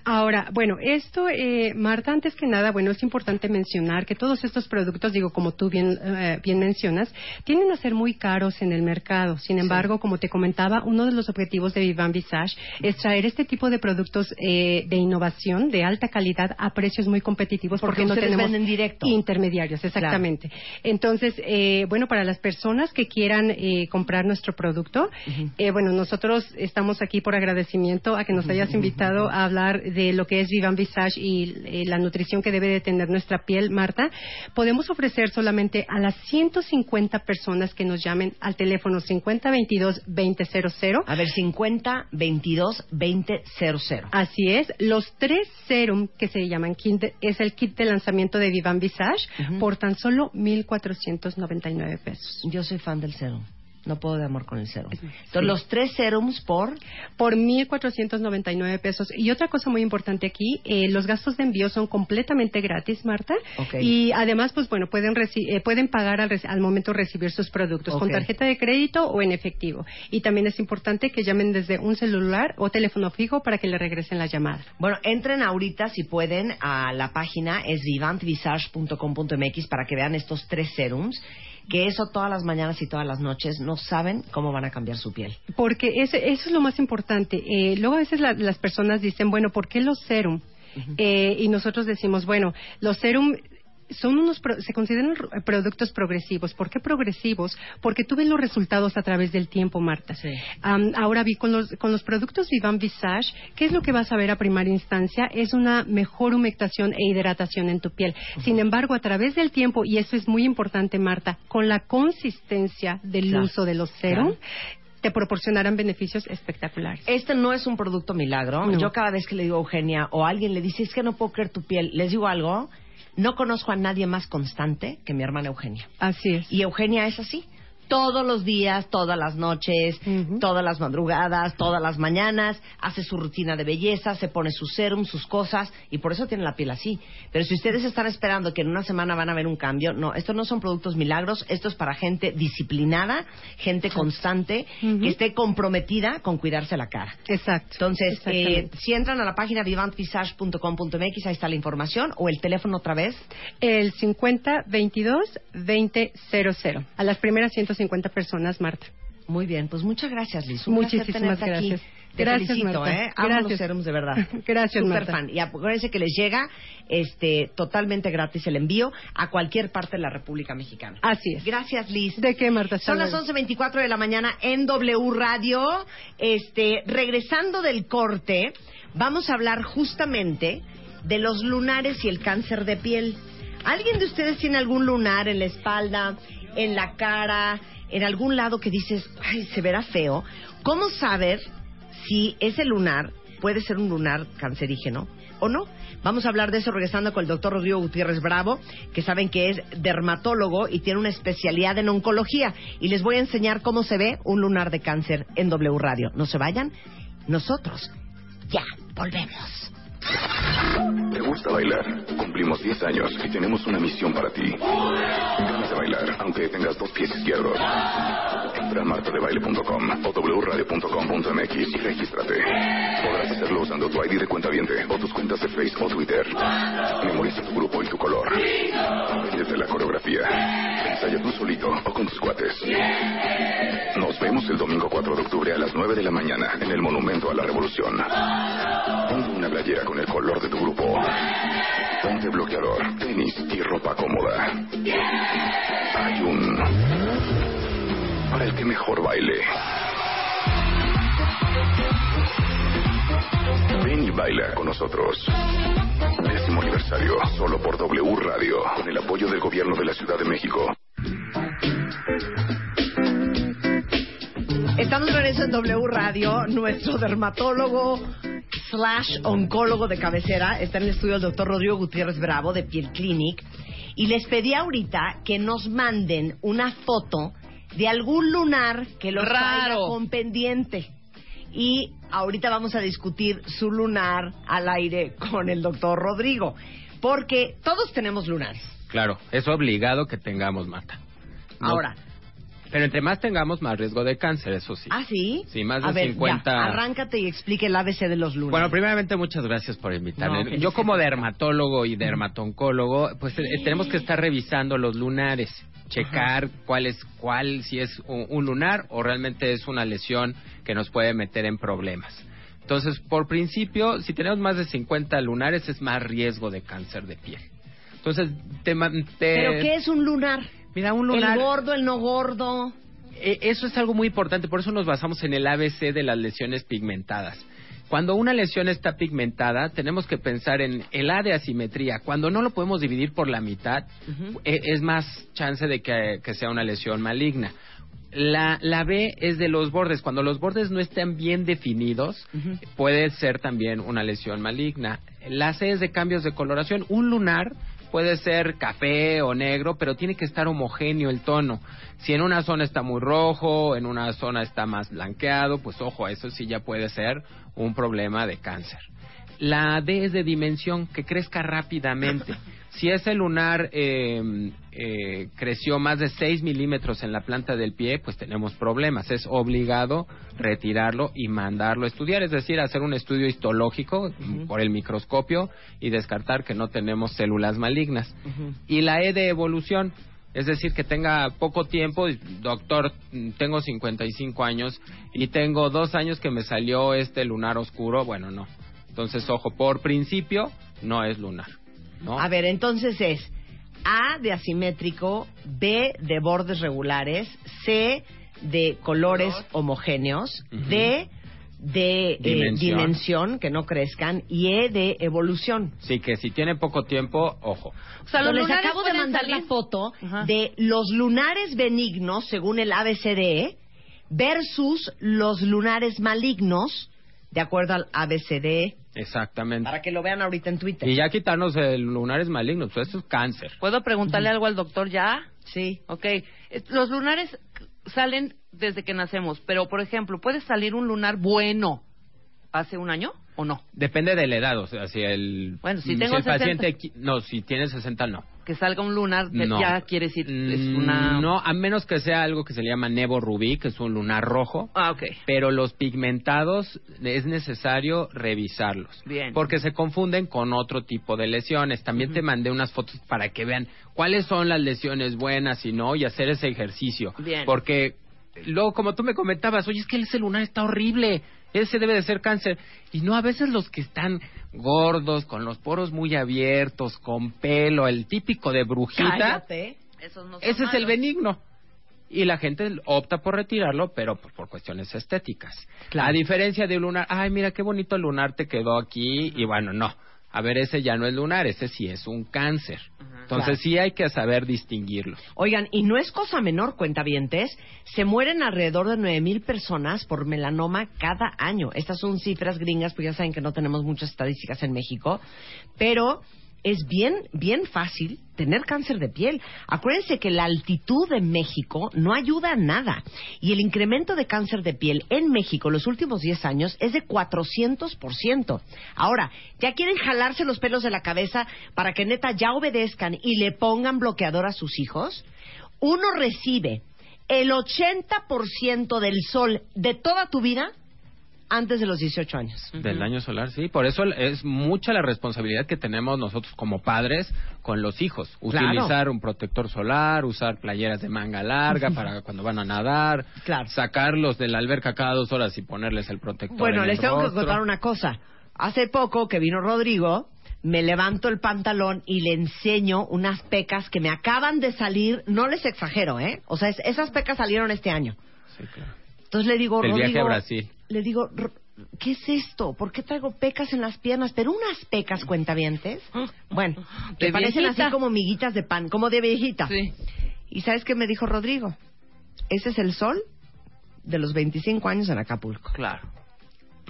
Ahora, bueno, esto, eh, Marta, antes que nada, bueno, es importante mencionar que todos estos productos, digo, como tú bien, eh, bien mencionas, tienden a ser muy caros en el mercado. Sin embargo, como te comentaba, uno de los objetivos de Vivan Visage es traer este tipo de productos eh, de innovación, de alta calidad, a precios muy competitivos, Porque porque, no tenemos venden directo. intermediarios, exactamente. Entonces, eh, bueno, para las personas que quieran eh, comprar nuestro producto, eh, bueno, nosotros estamos aquí por agradecimiento Marto, a que nos hayas invitado a hablar de lo que es Vivan Visage y eh, la nutrición que debe de tener nuestra piel, Marta. Podemos ofrecer solamente a las 150 personas que nos llamen al teléfono 5022-2000. A ver, 5022-2000. Así es. Los tres serum que se llaman kit de- es el kit de lanzamiento de Vivan Visage por tan solo 1,499 pesos. Yo soy fan del serum. No puedo de amor con el serum. Entonces, los tres serums por... Por 1,499 pesos. Y otra cosa muy importante aquí, eh, los gastos de envío son completamente gratis, Marta. Y además, pues bueno, pueden, eh, pueden pagar al, al momento de recibir sus productos con tarjeta de crédito o en efectivo. Y también es importante que llamen desde un celular o teléfono fijo para que le regresen la llamada. Bueno, entren ahorita si pueden a la página es vivantvisage.com.mx para que vean estos tres serums, que eso todas las mañanas y todas las noches no saben cómo van a cambiar su piel. Porque ese- eso es lo más importante. Eh, luego a veces la- las personas dicen, bueno, ¿por qué los serum? Eh, y nosotros decimos, bueno, los serum son unos se consideran r- productos progresivos. ¿Por qué progresivos? Porque tú ves los resultados a través del tiempo, Marta. Am, ahora vi con los con los productos Vivan Visage, ¿qué es lo que vas a ver a primera instancia? Es una mejor humectación e hidratación en tu piel. Sin embargo, a través del tiempo y eso es muy importante, Marta, con la consistencia del Claro. uso de los serum, Claro. te proporcionarán beneficios espectaculares. Este no es un producto milagro. No. Yo cada vez que le digo a Eugenia o alguien le dice, es que no puedo creer tu piel, les digo algo, no conozco a nadie más constante que mi hermana Eugenia. Así es. Y Eugenia es así. Todos los días, todas las noches, todas las madrugadas, todas las mañanas, hace su rutina de belleza, se pone su serum, sus cosas, y por eso tiene la piel así. Pero si ustedes están esperando que en una semana van a ver un cambio, no, estos no son productos milagros, esto es para gente disciplinada, gente constante, que esté comprometida con cuidarse la cara. Exacto. Entonces, eh, si entran a la página vivantvisage.com.mx, ahí está la información, o el teléfono otra vez. El 50 22 20 00. A las primeras 150 personas, Marta. Muy bien, pues muchas gracias, Liz. Un Muchísimas tenerte aquí. gracias. Te Gracias, felicito, Marta. ¿eh? Amo los Gracias. serums, de verdad. Gracias, Super Marta. fan. Y acuérdense que les llega este, totalmente gratis el envío a cualquier parte de la República Mexicana. Así es. Gracias, Liz. ¿De qué, Marta? Son las luego. 11.24 de la mañana en W Radio. Este, regresando del corte, vamos a hablar justamente de los lunares y el cáncer de piel. ¿Alguien de ustedes tiene algún lunar en la espalda, en la cara, en algún lado que dices, ay, se verá feo? ¿Cómo saber si ese lunar puede ser un lunar cancerígeno o no? Vamos a hablar de eso regresando con el doctor Rodrigo Gutiérrez Bravo, que saben que es dermatólogo y tiene una especialidad en oncología. Y les voy a enseñar cómo se ve un lunar de cáncer en W Radio. No se vayan. Nosotros ya volvemos. ¿Te gusta bailar? Cumplimos 10 años y tenemos una misión para ti. Ganas de bailar, aunque tengas dos pies izquierdos. Martadebaile.com o wradio.com.mx y regístrate. Podrás hacerlo usando tu ID de cuenta o tus cuentas de Facebook o Twitter. Memoriza tu grupo y tu color. Apréndete la coreografía. Ensaya tú solito o con tus cuates. Nos vemos el domingo 4 de octubre a las 9 de la mañana en el Monumento a la Revolución. Ponte una playera con el color de tu grupo. Ponte bloqueador, tenis y ropa cómoda. Hay un... Para el que mejor baile. Ven y baila con nosotros. Décimo aniversario, solo por W Radio, con el apoyo del gobierno de la Ciudad de México. Estamos regreso en W Radio. Nuestro dermatólogo slash oncólogo de cabecera está en el estudio el doctor Rodrigo Gutiérrez Bravo de Piel Clinic. Y les pedí ahorita que nos manden una foto de algún lunar que los traiga Raro. con pendiente. Y ahorita vamos a discutir su lunar al aire con el doctor Rodrigo. Porque todos tenemos lunares. Claro, es obligado que tengamos mata. No- Ahora, Pero entre más tengamos, más riesgo de cáncer, eso sí. ¿ah, sí? Sí, más A de ver, 50. ya, arráncate y explique el ABC de los lunares. Bueno, primeramente muchas gracias por invitarme. No, Yo como dermatólogo y dermatoncólogo, pues eh, tenemos que estar revisando los lunares, checar cuál es cuál si es un, un lunar o realmente es una lesión que nos puede meter en problemas. Entonces, por principio, si tenemos más de 50 lunares es más riesgo de cáncer de piel. Entonces, te, te- ¿Pero qué es un lunar? Mira, un lunar ¿El gordo, el no gordo? Eh, Eso es algo muy importante, por eso nos basamos en el ABC de las lesiones pigmentadas. Cuando una lesión está pigmentada, tenemos que pensar en el A de asimetría. Cuando no lo podemos dividir por la mitad, e- es más chance de que, que sea una lesión maligna. La, la B es de los bordes. Cuando los bordes no están bien definidos, puede ser también una lesión maligna. La C es de cambios de coloración. Un lunar puede ser café o negro, pero tiene que estar homogéneo el tono. Si en una zona está muy rojo, en una zona está más blanqueado, pues ojo, eso sí ya puede ser un problema de cáncer. La D es de dimensión, que crezca rápidamente. Si ese lunar eh, eh, creció más de 6 milímetros en la planta del pie, pues tenemos problemas. Es obligado retirarlo y mandarlo a estudiar, es decir, hacer un estudio histológico por el microscopio y descartar que no tenemos células malignas. Y la E de evolución, es decir, que tenga poco tiempo, doctor, mm, tengo 55 años y tengo dos años que me salió este lunar oscuro, bueno, no. Entonces, ojo, por principio, no es lunar. ¿no? A ver, entonces es A de asimétrico, B de bordes regulares, C de colores homogéneos, D de eh, Dimensión. dimensión, que no crezcan, y E de evolución. Sí, que si tiene poco tiempo, ojo. O sea, los les acabo de mandar salir- la foto de los lunares benignos, según el ABCDE, versus los lunares malignos, de acuerdo al ABCDE. Exactamente. Para que lo vean ahorita en Twitter. Y ya quitarnos el lunares malignos, pues eso es cáncer. ¿Puedo preguntarle algo al doctor ya? Sí. Ok. Eh, Los lunares salen desde que nacemos, pero por ejemplo, ¿puede salir un lunar bueno hace un año o no? Depende de la edad, o sea, si el, Bueno, si tengo el 60. paciente... No, si tiene 60, no. Que salga un lunar No. ya quiere decir es Mm, una No, a menos que sea algo que se le llama nebo rubí, que es un lunar rojo. Ah, ok. Pero los pigmentados es necesario revisarlos. Bien. Porque se confunden con otro tipo de lesiones. También te mandé unas fotos para que vean cuáles son las lesiones buenas y no, y hacer ese ejercicio. Bien. Porque luego, como tú me comentabas, oye, es que ese lunar está horrible. Ese debe de ser cáncer. Y no, a veces los que están gordos, con los poros muy abiertos, con pelo, el típico de brujita. Cállate. Esos no son Ese es el benigno. Y la gente opta por retirarlo, pero por, por cuestiones estéticas. Claro. A diferencia de un lunar, ay, mira qué bonito lunar te quedó aquí. Y bueno, no. A ver, ese ya no es lunar, ese sí es un cáncer. Entonces Claro. sí hay que saber distinguirlos. Oigan, y no es cosa menor, cuentavientes, se mueren alrededor de 9.000 personas por melanoma cada año. Estas son cifras gringas, pues ya saben que no tenemos muchas estadísticas en México, pero es bien, bien fácil tener cáncer de piel. Acuérdense que la altitud en México no ayuda a nada. Y el incremento de cáncer de piel en México los últimos 10 años es de 400%. Ahora, ¿ya quieren jalarse los pelos de la cabeza para que neta ya obedezcan y le pongan bloqueador a sus hijos? Uno recibe el 80% del sol de toda tu vida antes de los 18 años. Del daño solar, sí. Por eso es mucha la responsabilidad que tenemos nosotros como padres con los hijos. Claro. Utilizar un protector solar, usar playeras de manga larga para cuando van a nadar, sacarlos de la alberca cada dos horas y ponerles el protector. Bueno, en les el tengo que contar una cosa. Hace poco que vino Rodrigo, me levanto el pantalón y le enseño unas pecas que me acaban de salir, no les exagero, ¿eh? O sea, es- esas pecas salieron este año. Sí, claro. Entonces le digo, Del Rodrigo, viaje a Brasil. Le digo, "R- ¿qué es esto? ¿Por qué traigo pecas en las piernas? Pero unas pecas, cuentavientes. Bueno, que parecen viejita. así como miguitas de pan, como de viejita. ¿Y sabes qué me dijo Rodrigo? Ese es el sol de los 25 años en Acapulco. Claro.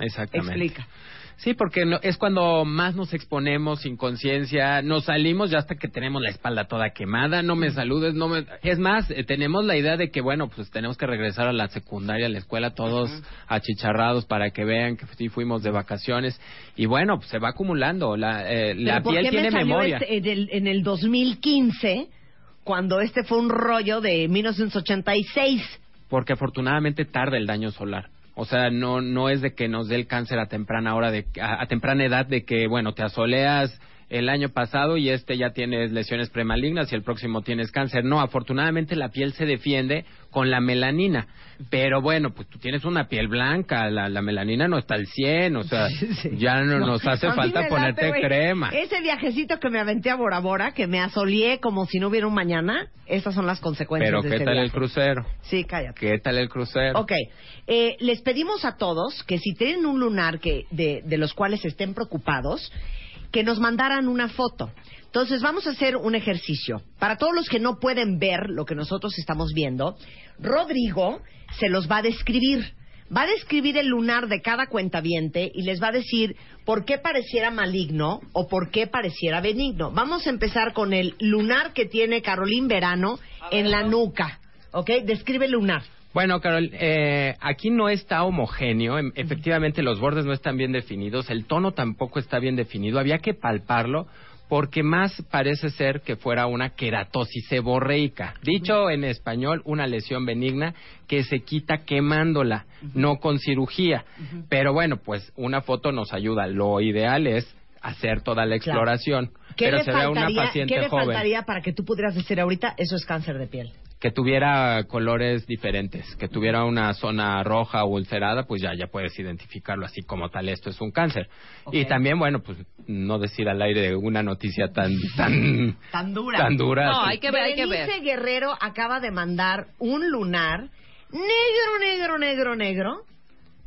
Exactamente. Explica. Sí, porque no- es cuando más nos exponemos sin conciencia, nos salimos ya hasta que tenemos la espalda toda quemada, no me saludes, no me... Es más, eh, tenemos la idea de que, bueno, pues tenemos que regresar a la secundaria, a la escuela, todos achicharrados para que vean que sí fuimos de vacaciones. Y bueno, pues se va acumulando, la, eh, la ¿Pero por piel qué tiene me salió memoria. este en, el, en el 2015, cuando este fue un rollo de 1986? Porque afortunadamente tarda el daño solar. O sea, no no es de que nos dé el cáncer a temprana hora de a, a temprana edad de que bueno, te asoleas el año pasado y este ya tienes lesiones premalignas y el próximo tienes cáncer. No, afortunadamente la piel se defiende con la melanina. Pero bueno, pues tú tienes una piel blanca, la, la melanina no está al 100, o sea, ya no, nos hace falta ponerte crema. Ese viajecito que me aventé a Bora Bora, que me asolié como si no hubiera un mañana, esas son las consecuencias Pero de ¿qué ese tal el crucero? Sí, cállate. ¿Qué tal el crucero? Ok, eh, les pedimos a todos que si tienen un lunar que de, de los cuales estén preocupados, que nos mandaran una foto. Entonces vamos a hacer un ejercicio. Para todos los que no pueden ver lo que nosotros estamos viendo, Rodrigo se los va a describir. Va a describir el lunar de cada cuentaviente y les va a decir por qué pareciera maligno o por qué pareciera benigno. Vamos a empezar con el lunar que tiene Carolín Verano en la nuca. ¿Ok? Describe el lunar. Bueno, Carol, eh, aquí no está homogéneo. Em- Efectivamente, los bordes no están bien definidos. El tono tampoco está bien definido. Había que palparlo porque más parece ser que fuera una queratosis seborreica. Dicho en español, una lesión benigna que se quita quemándola, no con cirugía. Pero bueno, pues una foto nos ayuda. Lo ideal es hacer toda la Claro. exploración. ¿Qué Pero le se ve una faltaría, paciente ¿qué le joven. faltaría para que tú pudieras decir ahorita eso es cáncer de piel? Que tuviera colores diferentes, que tuviera una zona roja o ulcerada, pues ya ya puedes identificarlo así como tal. Esto es un cáncer. Y también, bueno, pues no decir al aire una noticia tan tan Tan dura. Tan dura, No, hay que ver, hay que ver. Guerrero acaba de mandar un lunar negro, negro, negro, negro,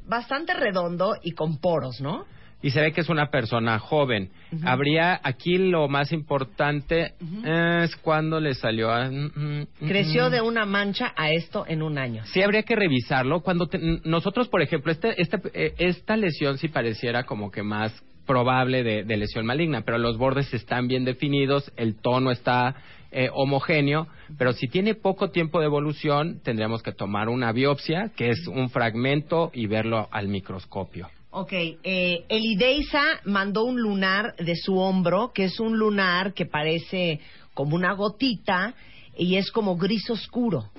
bastante redondo y con poros, ¿no? Y se ve que es una persona joven. Habría aquí lo más importante es cuando le salió a mm, mm, Creció mm. de una mancha a esto en un año. Sí, habría que revisarlo. Cuando te- nosotros, por ejemplo, este, este, eh, esta lesión sí pareciera como que más probable de, de lesión maligna, pero los bordes están bien definidos, el tono está eh, homogéneo, pero si tiene poco tiempo de evolución, tendríamos que tomar una biopsia, que es un fragmento, y verlo al microscopio. Ok, eh, Elideisa mandó un lunar de su hombro, que es un lunar que parece como una gotita y es como gris oscuro.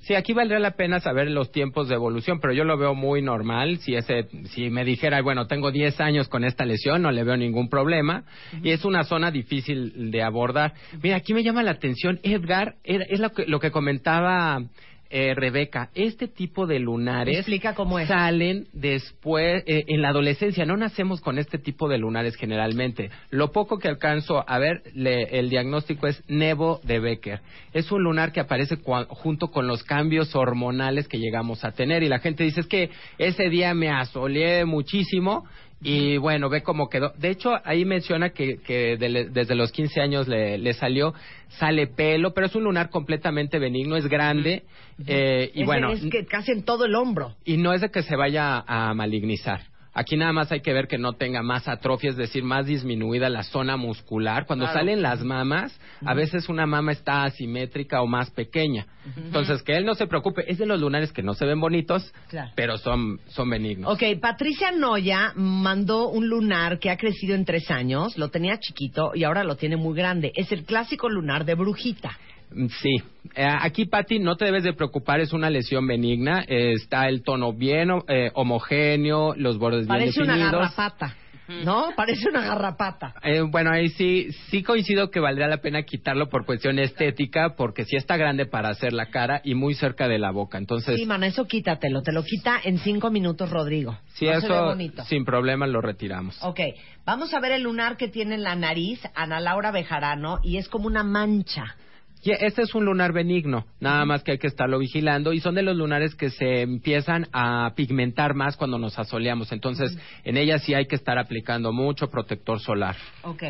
Sí, aquí valdría la pena saber los tiempos de evolución, pero yo lo veo muy normal. Si ese, si me dijera, bueno, tengo 10 años con esta lesión, no le veo ningún problema. Y es una zona difícil de abordar. Mira, aquí me llama la atención, Edgar, es lo que, lo que comentaba eh, Rebeca. Este tipo de lunares Explica cómo es. salen después, eh, en la adolescencia. No nacemos con este tipo de lunares generalmente. Lo poco que alcanzo a ver, le- el diagnóstico es Nevo de Becker. Es un lunar que aparece cua- junto con los cambios hormonales que llegamos a tener. Y la gente dice, es que ese día me asoleé muchísimo. Y bueno, ve cómo quedó. De hecho, ahí menciona que, que de- desde los 15 años le, le salió, sale pelo, pero es un lunar completamente benigno, es grande. eh, y Es- bueno, es que casi en todo el hombro. y no es de que se vaya a malignizar. Aquí nada más hay que ver que no tenga más atrofia, es decir, más disminuida la zona muscular. Cuando Claro. salen las mamas, a veces una mama está asimétrica o más pequeña. Entonces, que él no se preocupe, es de los lunares que no se ven bonitos, Claro. pero son, son benignos. Ok, Patricia Noya mandó un lunar que ha crecido en tres años, lo tenía chiquito y ahora lo tiene muy grande. Es el clásico lunar de brujita. Mm, Sí. Eh, aquí, Patti, no te debes de preocupar, es una lesión benigna. eh, está el tono bien eh, homogéneo, los bordes Parece bien una definidos. garrapata, ¿no? Parece una garrapata. Eh, bueno, ahí sí, sí coincido que valdría la pena quitarlo por cuestión estética, porque sí está grande para hacer la cara y muy cerca de la boca. Entonces, Sí, mana, eso quítatelo. Te lo quita en cinco minutos, Rodrigo. si No eso, sin problema lo retiramos. Ok, vamos a ver el lunar que tiene en la nariz Ana Laura Bejarano y es como una mancha. Y este es un lunar benigno, nada más que hay que estarlo vigilando y son de los lunares que se empiezan a pigmentar más cuando nos asoleamos. Entonces, en ella sí hay que estar aplicando mucho protector solar. Ok.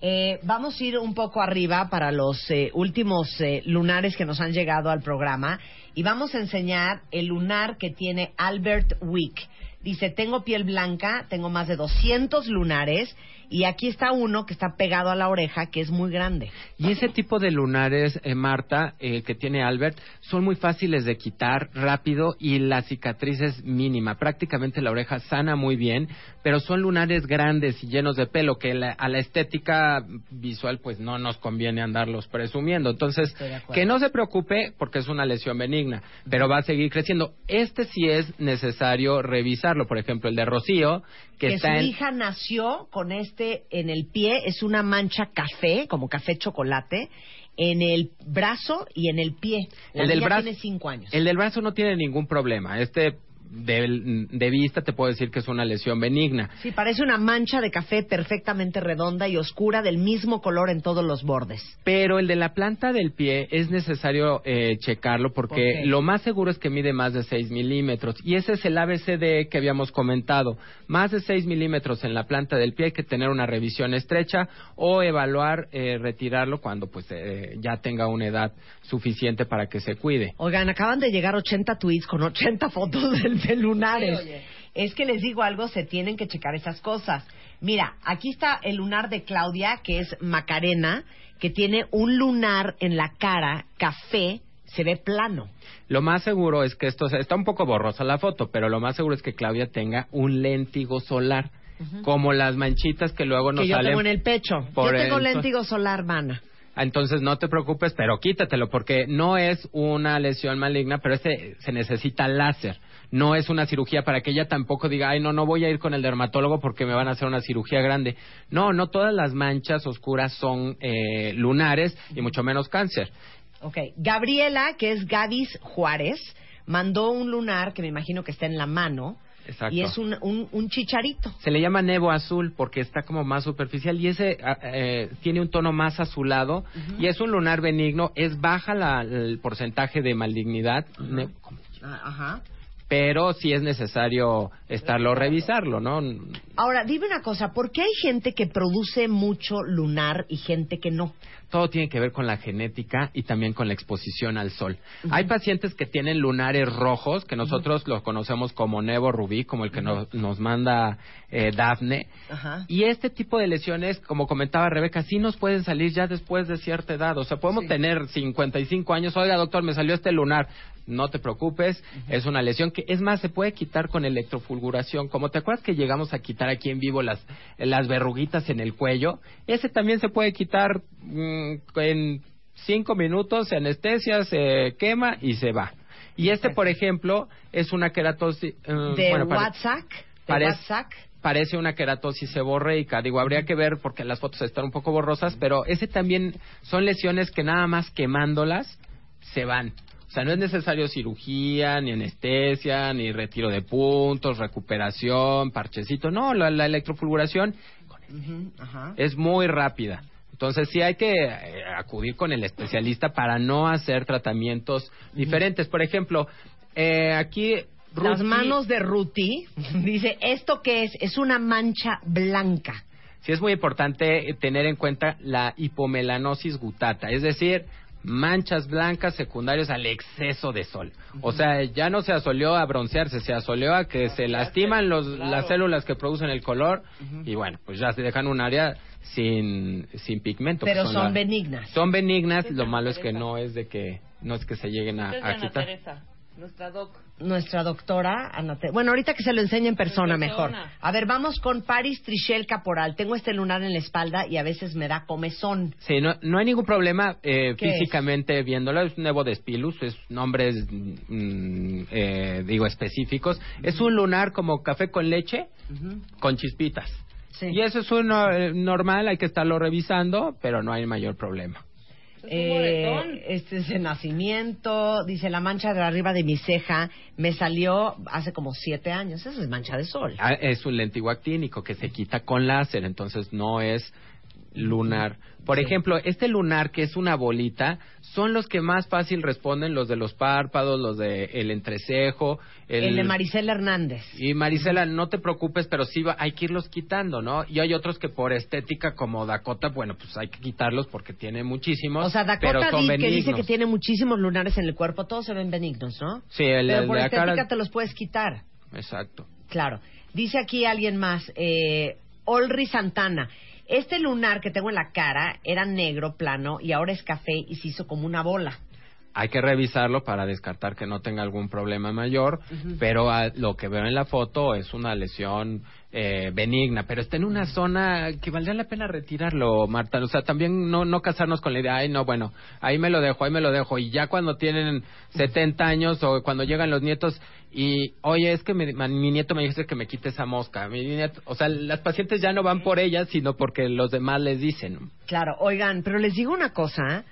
Eh, vamos a ir un poco arriba para los eh, últimos eh, lunares que nos han llegado al programa y vamos a enseñar el lunar que tiene Albert Wick. Dice, tengo piel blanca, tengo más de 200 lunares y aquí está uno que está pegado a la oreja que es muy grande. Y ese tipo de lunares, eh, Marta, eh, que tiene Albert, son muy fáciles de quitar rápido y la cicatriz es mínima. Prácticamente la oreja sana muy bien, pero son lunares grandes y llenos de pelo que la- a la estética visual pues no nos conviene andarlos presumiendo. Entonces, que no se preocupe porque es una lesión benigna, pero va a seguir creciendo. Este sí es necesario revisar quitarlo. Por ejemplo, el de Rocío, que, que está su en... hija nació con este en el pie, es una mancha café, como café chocolate, en el brazo y en el pie. La el del niña brazo, tiene cinco años. El del brazo no tiene ningún problema. Este de, de vista te puedo decir que es una lesión benigna. Sí, parece una mancha de café perfectamente redonda y oscura del mismo color en todos los bordes. Pero el de la planta del pie es necesario eh, checarlo porque lo más seguro es que mide más de 6 milímetros. Y ese es el ABCD que habíamos comentado. Más de 6 milímetros en la planta del pie hay que tener una revisión estrecha o evaluar eh, retirarlo cuando pues eh, ya tenga una edad suficiente para que se cuide. Oigan, acaban de llegar 80 tweets con 80 fotos del- de lunares. Sí, oye. Es que les digo algo, se tienen que checar esas cosas. Mira, aquí está el lunar de Claudia, que es Macarena, que tiene un lunar en la cara, café, se ve plano. Lo más seguro es que esto está un poco borrosa la foto, pero lo más seguro es que Claudia tenga un léntigo solar, como las manchitas que luego nos que yo salen tengo en el pecho. yo tengo el léntigo solar, mana. Entonces no te preocupes, pero quítatelo porque no es una lesión maligna, pero este se necesita láser. No es una cirugía para que ella tampoco diga, ay, no, no voy a ir con el dermatólogo porque me van a hacer una cirugía grande. No, no todas las manchas oscuras son eh, lunares y mucho menos cáncer. Ok, Gabriela, que es Gavis Juárez, mandó un lunar que me imagino que está en la mano. Exacto. Y es un, un, un chicharito. Se le llama nevo azul porque está como más superficial y ese ah, eh, tiene un tono más azulado y es un lunar benigno. Es baja la- el porcentaje de malignidad, ne- Ah, Ajá. Pero sí es necesario estarlo revisarlo, ¿no? Ahora, dime una cosa, ¿por qué hay gente que produce mucho lunar y gente que no? Todo tiene que ver con la genética y también con la exposición al sol. Hay pacientes que tienen lunares rojos, que nosotros los conocemos como nevo rubí, como el que nos, nos manda eh, Dafne. Y este tipo de lesiones, como comentaba Rebeca, sí nos pueden salir ya después de cierta edad. O sea, podemos tener 55 años. Oiga, doctor, me salió este lunar. No te preocupes, es una lesión que, es más, se puede quitar con electrofulguración. Como te acuerdas que llegamos a quitar aquí en vivo las, las verruguitas en el cuello, ese también se puede quitar mm, en cinco minutos, se anestesia, se quema y se va. Y este, por ejemplo, es una queratosis. eh, De bueno, pare- WhatsApp. De parece- WhatsApp. parece una queratosis seborreica. Digo, habría que ver porque las fotos están un poco borrosas, pero ese también son lesiones que nada más quemándolas se van. O sea, no es necesario cirugía, ni anestesia, ni retiro de puntos, recuperación, parchecito. No, la, la electrofulguración Ajá. es muy rápida. Entonces sí hay que eh, acudir con el especialista para no hacer tratamientos diferentes. Por ejemplo, eh, aquí... Las manos de Ruti dice, ¿esto qué es? Es una mancha blanca. Sí es muy importante tener en cuenta la hipomelanosis gutata, es decir, manchas blancas secundarias al exceso de sol. O sea, ya no se asoleó a broncearse, se asoleó a que se lastiman los, las células que producen el color y bueno, pues ya se dejan un área sin, sin pigmento. Pero son benignas. Son benignas, lo malo es que no es de que no es que se lleguen a, a quitar. Nuestra doc. Nuestra doctora Ana Te- Bueno, ahorita que se lo enseñe en persona mejor. A ver, vamos con Paris Trichel Caporal. Tengo este lunar en la espalda y a veces me da comezón. Sí, no, no hay ningún problema eh, ¿Qué físicamente viéndolo. Es un Nevo de Spilus, es nombres, mm, eh, digo, específicos. Es un lunar como café con leche, con chispitas. Y eso es un, eh, normal, hay que estarlo revisando, pero no hay mayor problema. Eh, este es de nacimiento. Dice, la mancha de arriba de mi ceja me salió hace como siete años. Eso es mancha de sol. Ah, Es un lentigo actínico que se quita con láser, entonces no es lunar. Por ejemplo, este lunar que es una bolita, son los que más fácil responden, los de los párpados, los de el entrecejo, El, de Maricela Hernández. Y Marisela, no te preocupes, pero sí va- hay que irlos quitando, ¿no? Y hay otros que por estética, como Dakota, bueno, pues hay que quitarlos porque tiene muchísimos. O sea, pero Dakota son Di, que dice que tiene muchísimos lunares en el cuerpo, todos se ven benignos, ¿no? Sí, el, Pero el por de la estética cara. te los puedes quitar. Exacto. Claro. Dice aquí alguien más, eh, Olri Santana. Este lunar que tengo en la cara era negro, plano, y ahora es café y se hizo como una bola. hay que revisarlo para descartar que no tenga algún problema mayor, pero ah, lo que veo en la foto es una lesión eh, benigna, pero está en una zona que valdría la pena retirarlo, Marta. O sea, también no, no casarnos con la idea, ay, no, bueno, ahí me lo dejo, ahí me lo dejo. Y ya cuando tienen 70 años o cuando llegan los nietos y, oye, es que mi, mi nieto me dice que me quite esa mosca. Mi nieto, o sea, las pacientes ya no van por ellas, sino porque los demás les dicen. Claro, oigan, pero les digo una cosa,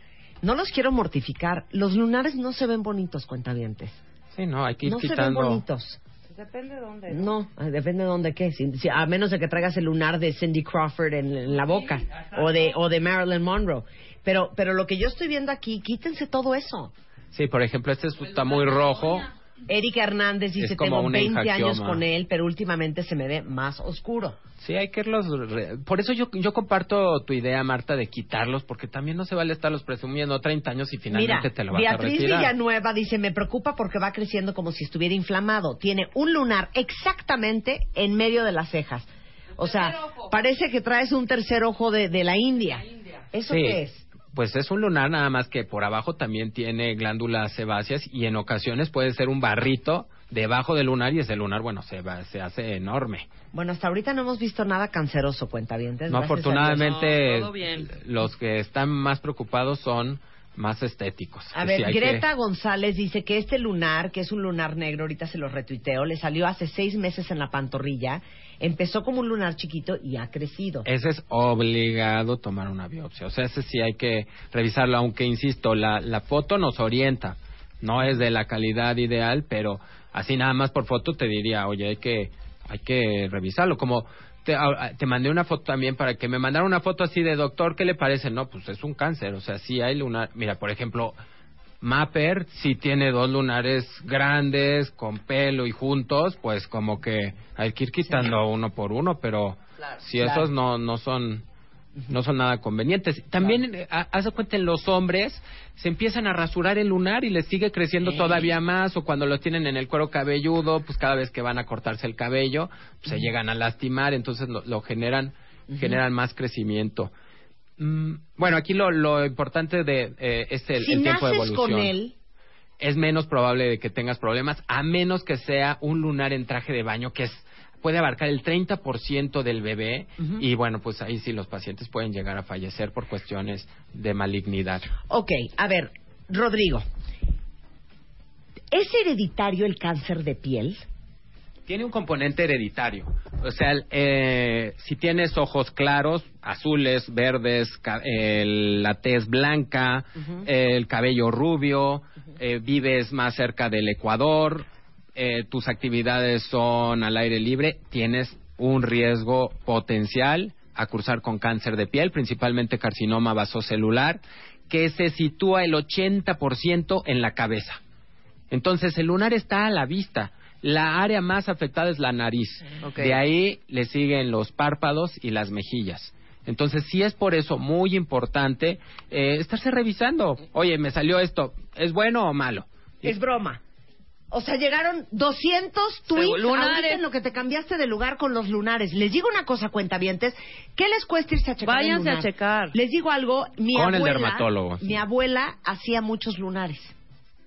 no los quiero mortificar. Los lunares no se ven bonitos, cuentavientes. Sí, no, hay que ir No se ven quitando. bonitos. Depende de dónde. No, eh, depende de dónde qué. Si- si- a menos de que traigas el lunar de Cindy Crawford en, en la boca o de o de Marilyn Monroe. Pero pero lo que yo estoy viendo aquí, quítense todo eso. Sí, por ejemplo, este está muy rojo. Erika Hernández dice, Es como tengo un 20 años con él, pero últimamente se me ve más oscuro. Sí, hay que irlos. re- Por eso yo, yo comparto tu idea, Marta, de quitarlos, porque también no se vale estarlos presumiendo 30 años y finalmente Mira, te lo vas a Beatriz retirar. Villanueva dice, me preocupa porque va creciendo como si estuviera inflamado. Tiene un lunar exactamente en medio de las cejas. O sea, parece que traes un tercer ojo de, de la India. ¿Eso Sí, qué es? Pues es un lunar nada más que por abajo también tiene glándulas sebáceas y en ocasiones puede ser un barrito debajo del lunar y ese lunar, bueno, se, va, se hace enorme. Bueno, hasta ahorita no hemos visto nada canceroso, cuenta bien. No, afortunadamente, No, todo bien. los que están más preocupados son más estéticos. A ver, que- Greta González dice que este lunar, que es un lunar negro, ahorita se lo retuiteo, le salió hace seis meses en la pantorrilla, empezó como un lunar chiquito y ha crecido. Ese es obligado tomar una biopsia. O sea, ese sí hay que revisarlo, aunque insisto, la, la foto nos orienta. No es de la calidad ideal, pero así nada más por foto te diría, oye, hay que, hay que revisarlo. Como te, a- te mandé una foto también para que me mandara una foto así de doctor, ¿qué le parece? No, pues es un cáncer. O sea, sí hay lunar. Mira, por ejemplo, Mapper sí tiene dos lunares grandes, con pelo y juntos, pues como que hay que ir quitando uno por uno, pero si claro. esos no, no son no son nada convenientes. También, eh, ha- haz de cuenta, en los hombres se empiezan a rasurar el lunar y les sigue creciendo Sí. todavía más, o cuando lo tienen en el cuero cabelludo, pues cada vez que van a cortarse el cabello, pues, se llegan a lastimar, entonces lo, lo generan, generan más crecimiento. Mm, bueno, aquí lo, lo importante de eh, es el, si el tiempo de evolución. con él, Es menos probable de que tengas problemas, a menos que sea un lunar en traje de baño, que es puede abarcar el 30% del bebé y bueno, pues ahí sí los pacientes pueden llegar a fallecer por cuestiones de malignidad. Ok, a ver, Rodrigo, ¿es hereditario el cáncer de piel? Tiene un componente hereditario. O sea, el, eh, si tienes ojos claros, azules, verdes, el- la tez blanca, el cabello rubio, eh, vives más cerca del Ecuador, eh, tus actividades son al aire libre, tienes un riesgo potencial a cursar con cáncer de piel, principalmente carcinoma vasocelular, que se sitúa el 80% en la cabeza. Entonces, el lunar está a la vista. La área más afectada es la nariz. De ahí le siguen los párpados y las mejillas. Entonces, sí es por eso muy importante eh, estarse revisando. Oye, me salió esto. ¿Es bueno o malo? Es broma. O sea, llegaron 200 tweets lunares. en lo que te cambiaste de lugar con los lunares. Les digo una cosa, cuentavientes. ¿Qué les cuesta irse a checar Váyanse a checar. Les digo algo. Mi Con el abuela, dermatólogo. Mi abuela hacía muchos lunares.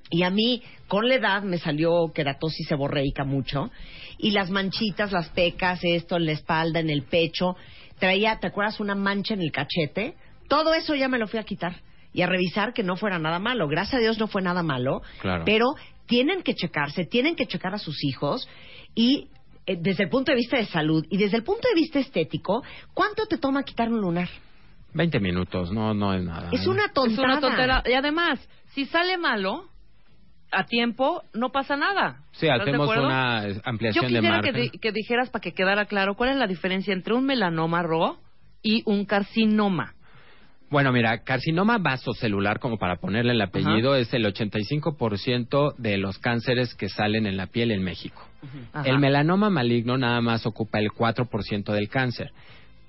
Y a mí, con la edad, me salió queratosis seborreica mucho. Y las manchitas, las pecas, esto en la espalda, en el pecho. Traía, ¿te acuerdas? Una mancha en el cachete. Todo eso ya me lo fui a quitar. Y a revisar que no fuera nada malo. Gracias a Dios no fue nada malo. Claro. Pero tienen que checarse, tienen que checar a sus hijos. Y eh, desde el punto de vista de salud y desde el punto de vista estético, ¿cuánto te toma quitar un lunar? 20 minutos, no, no es nada. Es ¿eh? una Es tontada. una tontera. Y además, si sale malo, a tiempo, no pasa nada. Sí, ¿Estás de hacemos una Yo ampliación de quisiera que, margen. di- que dijeras para que quedara claro cuál es la diferencia entre un melanoma ro y un carcinoma. Bueno, mira, carcinoma vasocelular, como para ponerle el apellido, es el 85% de los cánceres que salen en la piel en México. Ajá. El melanoma maligno nada más ocupa el 4% del cáncer,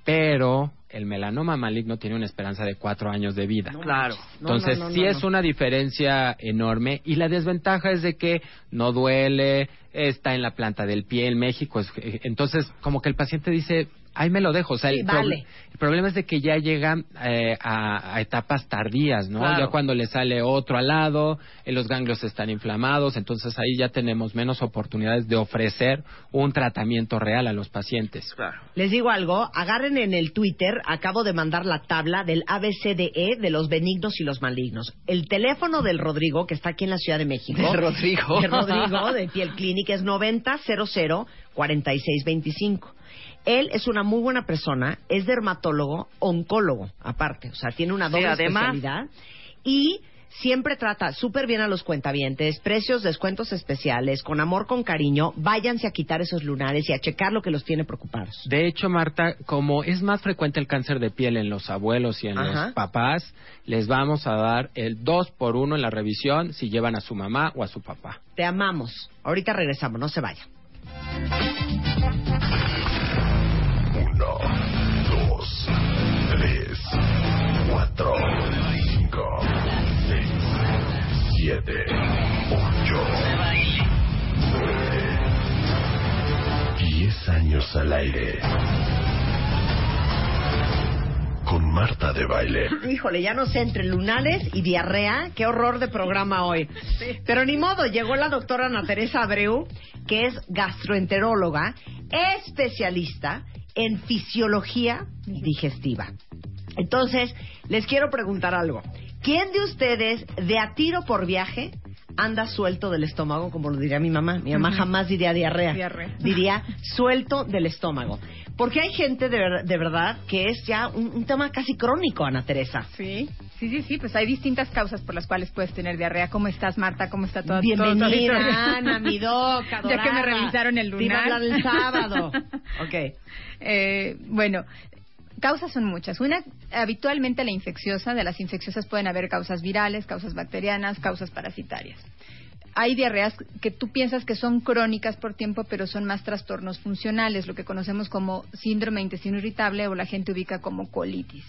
pero el melanoma maligno tiene una esperanza de cuatro años de vida. Claro. Entonces, no, no, sí no, es una diferencia enorme y la desventaja es de que no duele, está en la planta del pie en México. es- eh, entonces, como que el paciente dice, ahí me lo dejo. O sea, el, Sí, prob- vale. el problema es de que ya llegan eh, a, a etapas tardías, ¿no? Claro. Ya cuando le sale otro al lado, eh, los ganglios están inflamados, entonces ahí ya tenemos menos oportunidades de ofrecer un tratamiento real a los pacientes. Les digo algo, agarren en el Twitter, acabo de mandar la tabla del ABCDE de los benignos y los malignos. El teléfono del Rodrigo, que está aquí en la Ciudad de México. ¿De Rodrigo? De Rodrigo, de Piel Clinic, es 9000 4625. Él es una muy buena persona, es dermatólogo, oncólogo, aparte, o sea, tiene una Sí, doble además. especialidad y siempre trata súper bien a los cuentavientes, precios, descuentos especiales, con amor, con cariño, váyanse a quitar esos lunares y a checar lo que los tiene preocupados. De hecho, Marta, como es más frecuente el cáncer de piel en los abuelos y en Ajá. los papás, les vamos a dar el 2 por 1 en la revisión si llevan a su mamá o a su papá. Te amamos. Ahorita regresamos, no se vayan. 4, 5, 6, 7, 8, 9, 10 años al aire. Con Marta de baile. Híjole, ya no sé, entre lunares y diarrea, qué horror de programa hoy. Pero ni modo, llegó la doctora Ana Teresa Abreu, que es gastroenteróloga, especialista en fisiología digestiva. Entonces, les quiero preguntar algo. ¿Quién de ustedes, de a tiro por viaje, anda suelto del estómago, como lo diría mi mamá? Mi mamá jamás diría diarrea. Diarrea. Diría suelto del estómago. Porque hay gente de, ver- de verdad que es ya un, un tema casi crónico, Ana Teresa. Sí, sí, sí, sí, pues hay distintas causas por las cuales puedes tener diarrea. ¿Cómo estás, Marta? ¿Cómo está tu Bienvenida? Ana, mi doc, Ya que me revisaron el Te iba a lunar. hablar el sábado. Ok. Eh, bueno, causas son muchas. Una, habitualmente la infecciosa, de las infecciosas pueden haber causas virales, causas bacterianas, causas parasitarias. Hay diarreas que tú piensas que son crónicas por tiempo, pero son más trastornos funcionales, lo que conocemos como síndrome de intestino irritable o la gente ubica como colitis.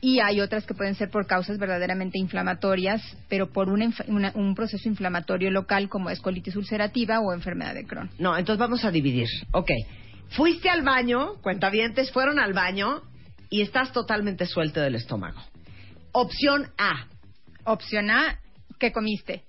Y hay otras que pueden ser por causas verdaderamente inflamatorias, pero por una una- un proceso inflamatorio local como es colitis ulcerativa o enfermedad de Crohn. No, entonces vamos a dividir. Ok. Fuiste al baño, cuentavientes, fueron al baño y estás totalmente suelto del estómago. Opción A. Opción A, ¿qué comiste?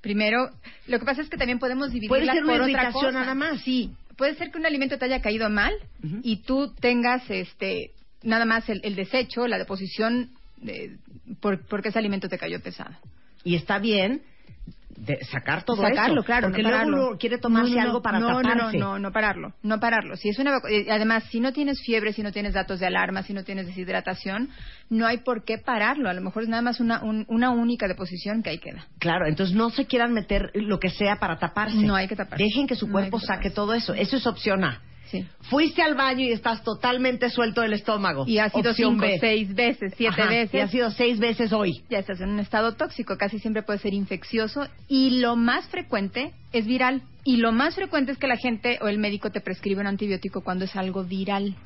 Primero, lo que pasa es que también podemos dividirla Puede ser una por otra irritación cosa. nada más. Sí, puede ser que un alimento te haya caído mal y tú tengas este nada más el, el desecho, la deposición de, por, porque ese alimento te cayó pesado. Y está bien de sacar todo Sacarlo, eso, claro, porque no luego pararlo. uno quiere tomarse No, no, algo para no, taparse. No, no, no, pararlo, no pararlo. Si es una eh, además, si no tienes fiebre, si no tienes datos de alarma, si no tienes deshidratación, no hay por qué pararlo. A lo mejor es nada más una, un- una única deposición que ahí queda. Claro, entonces no se quieran meter lo que sea para taparse. No hay que taparse. Dejen que su cuerpo que saque todo eso. Eso es opción A. Sí. Fuiste al baño y estás totalmente suelto del estómago. Y ha sido Opción cinco, B. seis veces, siete Ajá, veces. Y ha sido seis veces hoy. Ya estás en un estado tóxico, casi siempre puede ser infeccioso y lo más frecuente es viral. Y lo más frecuente es que la gente o el médico te prescribe un antibiótico cuando es algo viral.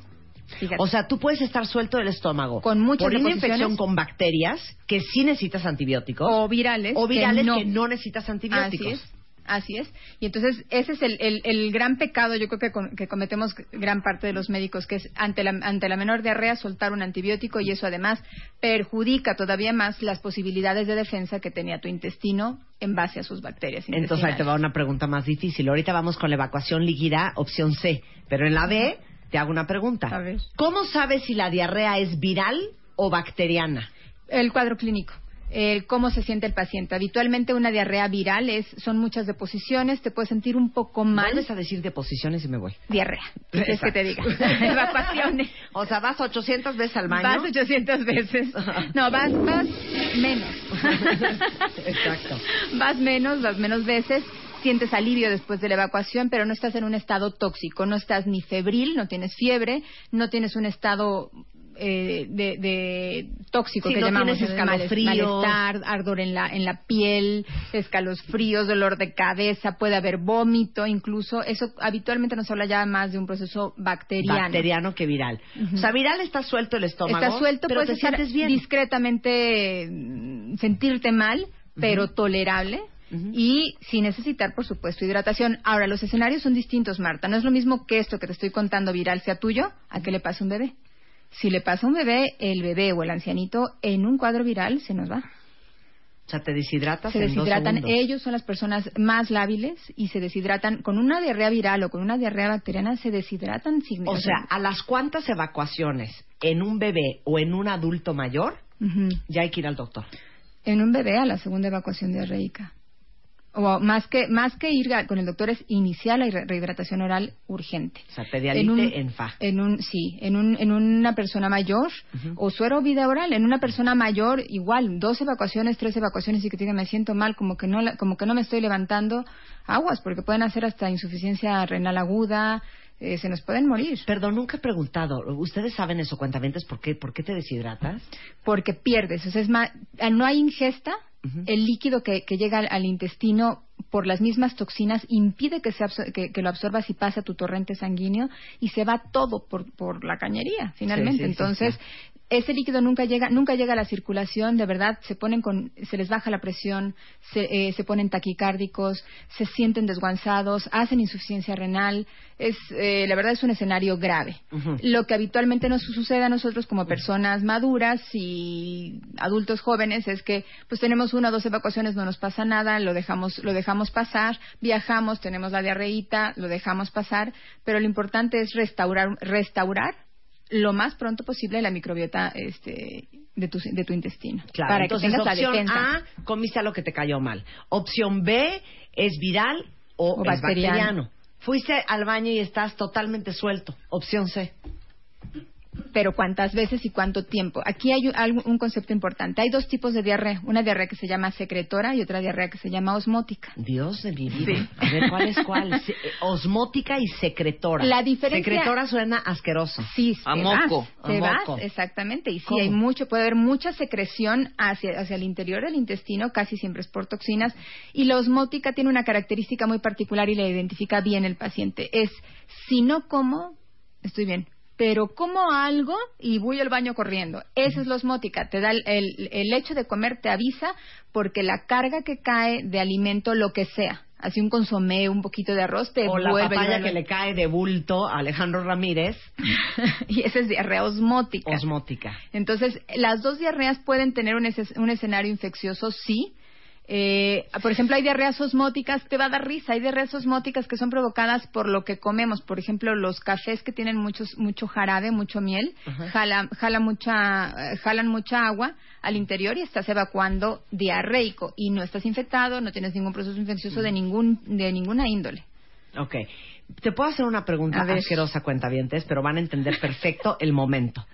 Fíjate. O sea, tú puedes estar suelto del estómago Con muchas por una infección con bacterias que sí necesitas antibióticos o virales. o virales que que no, no. necesitas antibióticos. Así es. Así es. Y entonces ese es el, el- el gran pecado, yo creo que, con- que cometemos gran parte de los médicos, que es ante la, ante la menor diarrea soltar un antibiótico y eso además perjudica todavía más las posibilidades de defensa que tenía tu intestino en base a sus bacterias Entonces ahí te va una pregunta más difícil. Ahorita vamos con la evacuación líquida, opción C. Pero en la B te hago una pregunta. A ver. ¿Cómo sabes si la diarrea es viral o bacteriana? El cuadro clínico. El cómo se siente el paciente. Habitualmente una diarrea viral es, son muchas deposiciones, te puedes sentir un poco mal. Vuelves a decir deposiciones y me voy. Diarrea. ¿Qué quieres que te diga? Evacuaciones. O sea, vas 800 veces al baño. Vas 800 veces. No, vas, vas menos. Exacto. Vas menos, vas menos veces. Sientes alivio después de la evacuación, pero no estás en un estado tóxico. No estás ni febril, no tienes fiebre, no tienes un estado eh, de, de tóxico Sí, que no llamamos escalofríos. malestar, ardor en la en la piel, escalofríos, dolor de cabeza, puede haber vómito, incluso eso habitualmente nos habla ya más de un proceso bacteriano. Bacteriano que viral. O sea, viral está suelto el estómago. Está suelto, pero puedes te estar sientes bien. discretamente mm, sentirte mal, pero tolerable. y sin necesitar, por supuesto, hidratación. Ahora, los escenarios son distintos, Marta. No es lo mismo que esto que te estoy contando viral sea tuyo a que le pase a un bebé. Si le pasa a un bebé, el bebé o el ancianito en un cuadro viral se nos va. O sea, te deshidratas Se en deshidratan. Ellos son las personas más lábiles y se deshidratan. Con una diarrea viral o con una diarrea bacteriana se deshidratan. sin- O sea, ¿a las cuántas evacuaciones en un bebé o en un adulto mayor ya hay que ir al doctor? en un bebé a la segunda evacuación diarreica. O más que, más que ir con el doctor es iniciar la re- rehidratación oral urgente. O sea, pedialite un- en fa. En un, sí, en, un, en una persona mayor o suero o vida oral. En una persona mayor, igual, dos evacuaciones, tres evacuaciones y que diga me siento mal, como que no, como que no me estoy levantando, aguas, porque pueden hacer hasta insuficiencia renal aguda, eh, se nos pueden morir. Perdón, nunca he preguntado. ¿Ustedes saben eso, cuentavientes? ¿Por qué, ¿Por qué te deshidratas? porque pierdes. O sea, es más, no hay ingesta, el líquido que, que llega al, al intestino por las mismas toxinas impide que, se que, que lo absorbas y pase a tu torrente sanguíneo y se va todo por, por la cañería, finalmente. Sí, sí, sí, Entonces. Ese líquido nunca llega, nunca llega a la circulación, de verdad, se ponen con, se les baja la presión, se, eh, se ponen taquicárdicos, se sienten desguanzados, hacen insuficiencia renal, es, eh, la verdad es un escenario grave. Lo que habitualmente nos sucede a nosotros como personas maduras y adultos jóvenes es que pues tenemos una o dos evacuaciones, no nos pasa nada, lo dejamos, lo dejamos pasar, viajamos, tenemos la diarreíta, lo dejamos pasar, pero lo importante es restaurar, restaurar lo más pronto posible la microbiota este, de, tu, de tu intestino. Claro, para entonces que tengas la opción defensa. A, comiste algo que te cayó mal. Opción B, es viral o, O es bacteriano. bacteriano. Fuiste al baño y estás totalmente suelto. Opción C. pero cuántas veces y cuánto tiempo. Aquí hay un, algo- un concepto importante. Hay dos tipos de diarrea. Una diarrea que se llama secretora y otra diarrea que se llama osmótica. Dios de mi vida. A ver, ¿cuál es cuál? Eh, osmótica y secretora. La diferencia- Secretora suena asqueroso. Sí, A te moco. vas, A moco. exactamente. Y sí, ¿Cómo? hay mucho, puede haber mucha secreción hacia, hacia el interior del intestino, casi siempre es por toxinas. Y la osmótica tiene una característica muy particular y la identifica bien el paciente. Es, si no como, estoy bien. Pero como algo y voy al baño corriendo. Esa es la osmótica. Te da el, el- el hecho de comer, te avisa porque la carga que cae de alimento, lo que sea, así un consomé, un poquito de arroz, te O la papaya que le cae de bulto a Alejandro Ramírez. y esa es diarrea osmótica. Osmótica. Entonces, las dos diarreas pueden tener un, es- un escenario infeccioso, sí. Eh, por ejemplo, hay diarreas osmóticas, te va a dar risa, hay diarreas osmóticas que son provocadas por lo que comemos. Por ejemplo, los cafés que tienen muchos, mucho jarabe, mucho miel, jala, jala mucha, eh, jalan mucha agua al interior y estás evacuando diarreico. Y no estás infectado, no tienes ningún proceso infeccioso de, ningún, de ninguna índole. Ok. Te puedo hacer una pregunta asquerosa, cuentavientes, pero van a entender perfecto el momento.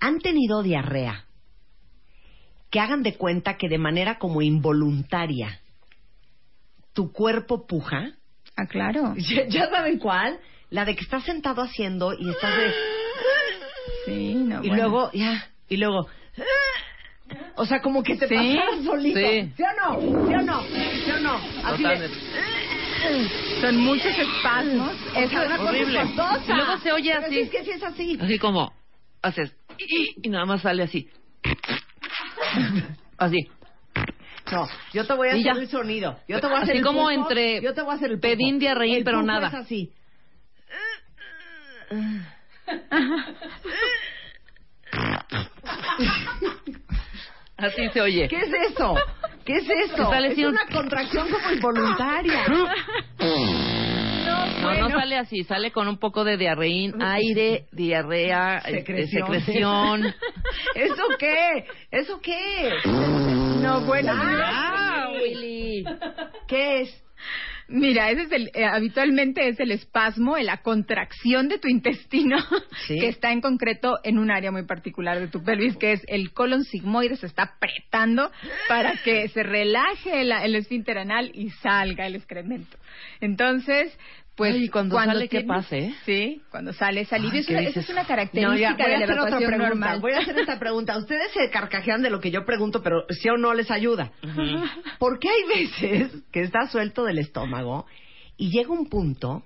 ¿Han tenido diarrea? Que hagan de cuenta que de manera como involuntaria tu cuerpo puja. Ah, claro. ¿Ya, ya saben cuál? La de que estás sentado haciendo y estás de... Sí, no, Y bueno. luego, ya, y luego... O sea, como que te Sí, pasas solito. sí. ¿Sí o no? ¿Sí o no? ¿Sí o no? Así de... Son muchos espasmos. Sea, una cosa horrible. Y luego se oye Pero así. sí, Es que sí es así. Así como haces y, y nada más sale así. Así. No, yo te voy a hacer el sonido. Yo te voy a hacer Así el como pulpo, entre Yo te voy a hacer el pedín, diarreín, El pero nada. es así. Así se oye. ¿Qué es eso? ¿Qué es eso? Es una contracción como involuntaria. No, no sale así, sale con un poco de diarreín, aire, diarrea, este, Secreción. secreción. ¿Eso qué? ¿Eso qué? No, bueno. Ah, Willy. ¿Qué es? Mira, ese es el, eh, habitualmente es el espasmo, la contracción de tu intestino, Sí. que está en concreto en un área muy particular de tu pelvis, que es el colon sigmoide, se está apretando para que se relaje el, el esfínter anal y salga el excremento. Entonces, pues Ay, ¿y cuando sale, qué pasa, eh? Sí, cuando sale es alivio. Ay, Es es una No, característica ya, voy a de la evacuación pregunta. normal. Voy a hacer esta pregunta. Ustedes se carcajean de lo que yo pregunto, pero sí o no les ayuda. ¿Por qué hay veces que está suelto del estómago y llega un punto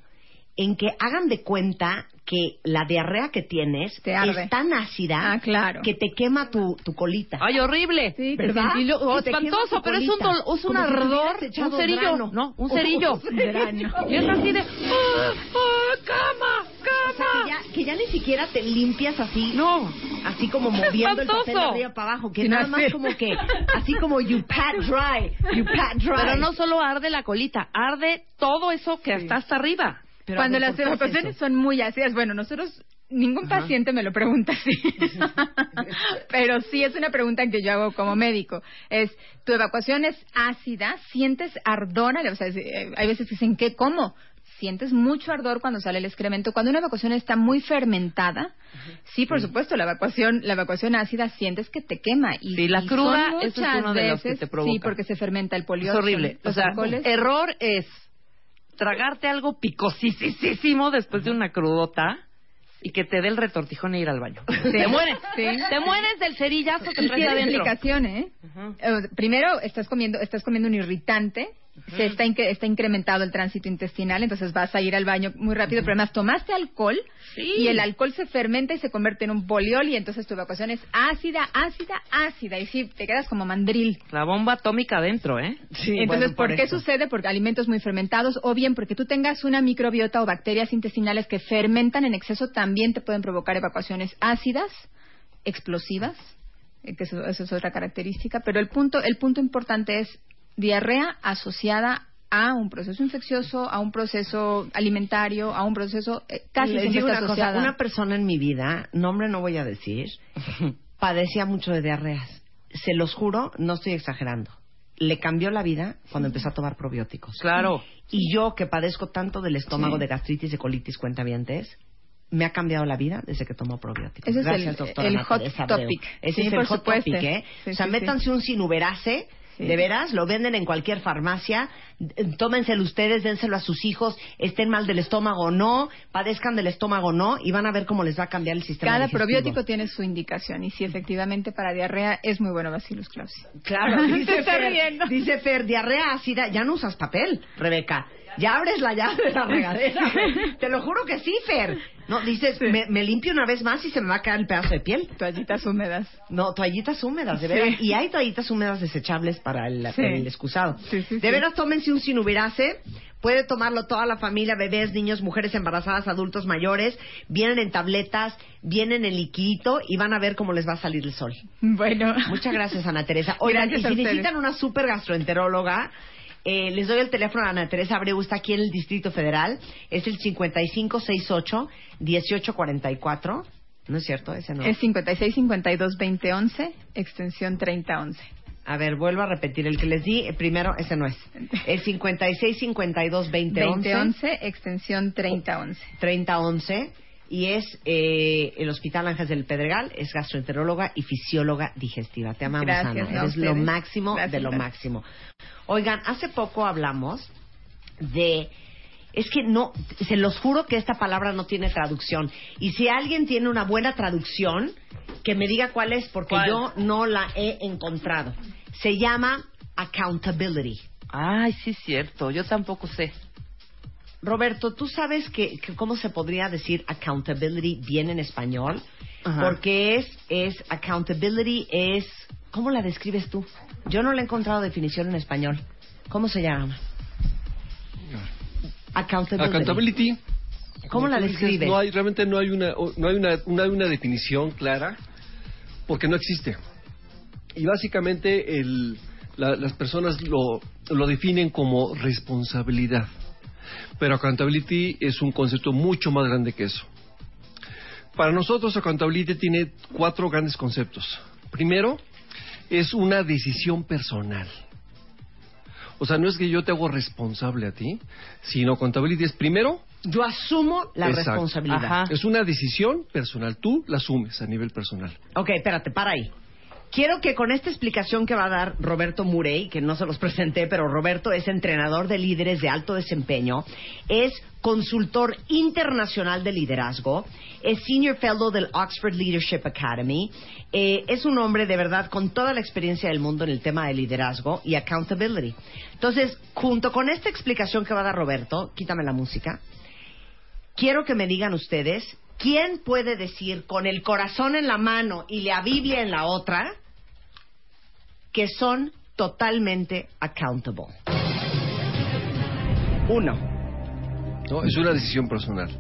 en que hagan de cuenta que la diarrea que tienes arde. es tan ácida Ah, claro. que te quema tu, tu colita. Ay, horrible. Sí, ¿verdad? Y lo- oh, te espantoso, pero es un, es un Como te ardor, un cerillo, grano. ¿no? Un cerillo. Un grano. Y es así de, ¡ah, ah, cama, O sea, que ya, que ya ni siquiera te limpias así. No. Así como moviendo el papel de arriba para abajo. Que Sí, nada más sí. como que, así como you pat dry. You pat dry. Pero no solo arde la colita, arde todo eso que está hasta arriba. Pero, Cuando las ¿por qué haces evacuaciones son muy ácidas, bueno, nosotros, ningún paciente me lo pregunta así, pero sí es una pregunta que yo hago como médico. Es, ¿tu evacuación es ácida? ¿Sientes ardor? O sea, es- eh, hay veces que dicen, ¿qué? ¿Cómo? Sientes mucho ardor cuando sale el excremento. Cuando una evacuación está muy fermentada, sí, por supuesto, la evacuación, la evacuación ácida sientes que te quema. Y, Sí, la y cruda, es uno de los que te provoca. Sí, porque se fermenta el Es polióxido. horrible. O sea, alcoholes. error es tragarte algo picosísimo después de una crudota y que te dé el retortijón e ir al baño. Te mueres. Sí. Te mueres del cerillazo que Y traes tiene adentro. explicación, ¿eh? Eh, Primero, estás comiendo, estás comiendo un irritante, se está, incre- está incrementado el tránsito intestinal, entonces vas a ir al baño muy rápido, pero además tomaste alcohol y el alcohol se fermenta y se convierte en un poliol y entonces tu evacuación es ácida, ácida, ácida y sí, te quedas como mandril. La bomba atómica adentro, ¿eh? Entonces, ¿por, qué sucede? Porque alimentos muy fermentados o bien porque tú tengas una microbiota o bacterias intestinales que fermentan en exceso también te pueden provocar evacuaciones ácidas, explosivas, eh, que eso, eso es otra característica, pero el punto el punto importante es diarrea asociada a un proceso infeccioso, a un proceso alimentario, a un proceso eh, casi Les siempre digo está una cosa, una persona en mi vida, nombre no voy a decir, padecía mucho de diarreas. Se los juro, no estoy exagerando. Le cambió la vida cuando empezó a tomar probióticos. Claro. Y yo, que padezco tanto del estómago, Sí. de gastritis, de colitis, cuentavientes, me ha cambiado la vida desde que tomo probióticos. Ese es Gracias, el- doctora el hot topic. Ese Sí, es el hot supuesto. topic, ¿eh? Sí, o sea, sí, métanse un sinuberase, Sí. de veras, lo venden en cualquier farmacia, tómenselo ustedes, dénselo a sus hijos, estén mal del estómago o no, padezcan del estómago o no, y van a ver cómo les va a cambiar el sistema Cada digestivo. probiótico tiene su indicación y sí, efectivamente, para diarrea es muy bueno Bacillus clausi. Claro, dice Fer, dice Fer, diarrea ácida, ya no usas papel, Rebeca. Ya abres la llave de la regadera. Te lo juro que sí, Fer. No, dices, me, me limpio una vez más y se me va a caer el pedazo de piel. Toallitas húmedas. No, toallitas húmedas, de Sí. veras. Y hay toallitas húmedas desechables para el, Sí. el excusado. Sí, sí, de veras, tómense un sinuberase. Puede tomarlo toda la familia, bebés, niños, mujeres embarazadas, adultos mayores. Vienen en tabletas, vienen en liquidito y van a ver cómo les va a salir el sol. Bueno. Muchas gracias, Ana Teresa. Oigan, y si necesitan una super gastroenteróloga, eh, les doy el teléfono a Ana Teresa Abreu, está aquí en el Distrito Federal. Es el 5568-1844. ¿No es cierto? Ese no. Es 56 52 20 11, extensión 30 11. A ver, vuelvo a repetir. El que les di, eh, primero, ese no es. El 56 52 20 20 11 11, extensión 30 11. 30 11 y es eh, el Hospital Ángeles del Pedregal, es gastroenteróloga y fisióloga digestiva. Te amamos, Gracias, Ana. no, Eres lo ustedes. máximo Gracias, de lo máximo. Oigan, hace poco hablamos de es que no, se los juro que esta palabra no tiene traducción. Y si alguien tiene una buena traducción, que me diga cuál es, porque ¿Cuál? yo no la he encontrado. Se llama accountability. Ay, sí es cierto. Yo tampoco sé. Roberto, ¿tú sabes que, que cómo se podría decir accountability bien en español? Ajá. Porque es, es, accountability es, ¿cómo la describes tú? Yo no le he encontrado definición en español. ¿Cómo se llama? Accountability. Accountability. ¿Cómo la describes? No hay, realmente no hay una, no hay una, no hay una definición clara porque no existe. Y básicamente el, la- las personas lo, lo definen como responsabilidad. Pero accountability es un concepto mucho más grande que eso. Para nosotros, accountability tiene cuatro grandes conceptos. Primero, es una decisión personal. O sea, no es que yo te hago responsable a ti, sino accountability es primero. Yo asumo la Exacto. responsabilidad. Ajá. Es una decisión personal. Tú la asumes a nivel personal. Ok, espérate, para ahí. Quiero que con esta explicación que va a dar Roberto Murey, que no se los presenté, pero Roberto es entrenador de líderes de alto desempeño, es consultor internacional de liderazgo, es senior fellow del Oxford Leadership Academy, eh, es un hombre de verdad con toda la experiencia del mundo en el tema de liderazgo y accountability. Entonces, junto con esta explicación que va a dar Roberto, quítame la música, quiero que me digan ustedes, ¿quién puede decir con el corazón en la mano y la Biblia en la otra que son totalmente accountable? Uno. No, es una decisión personal.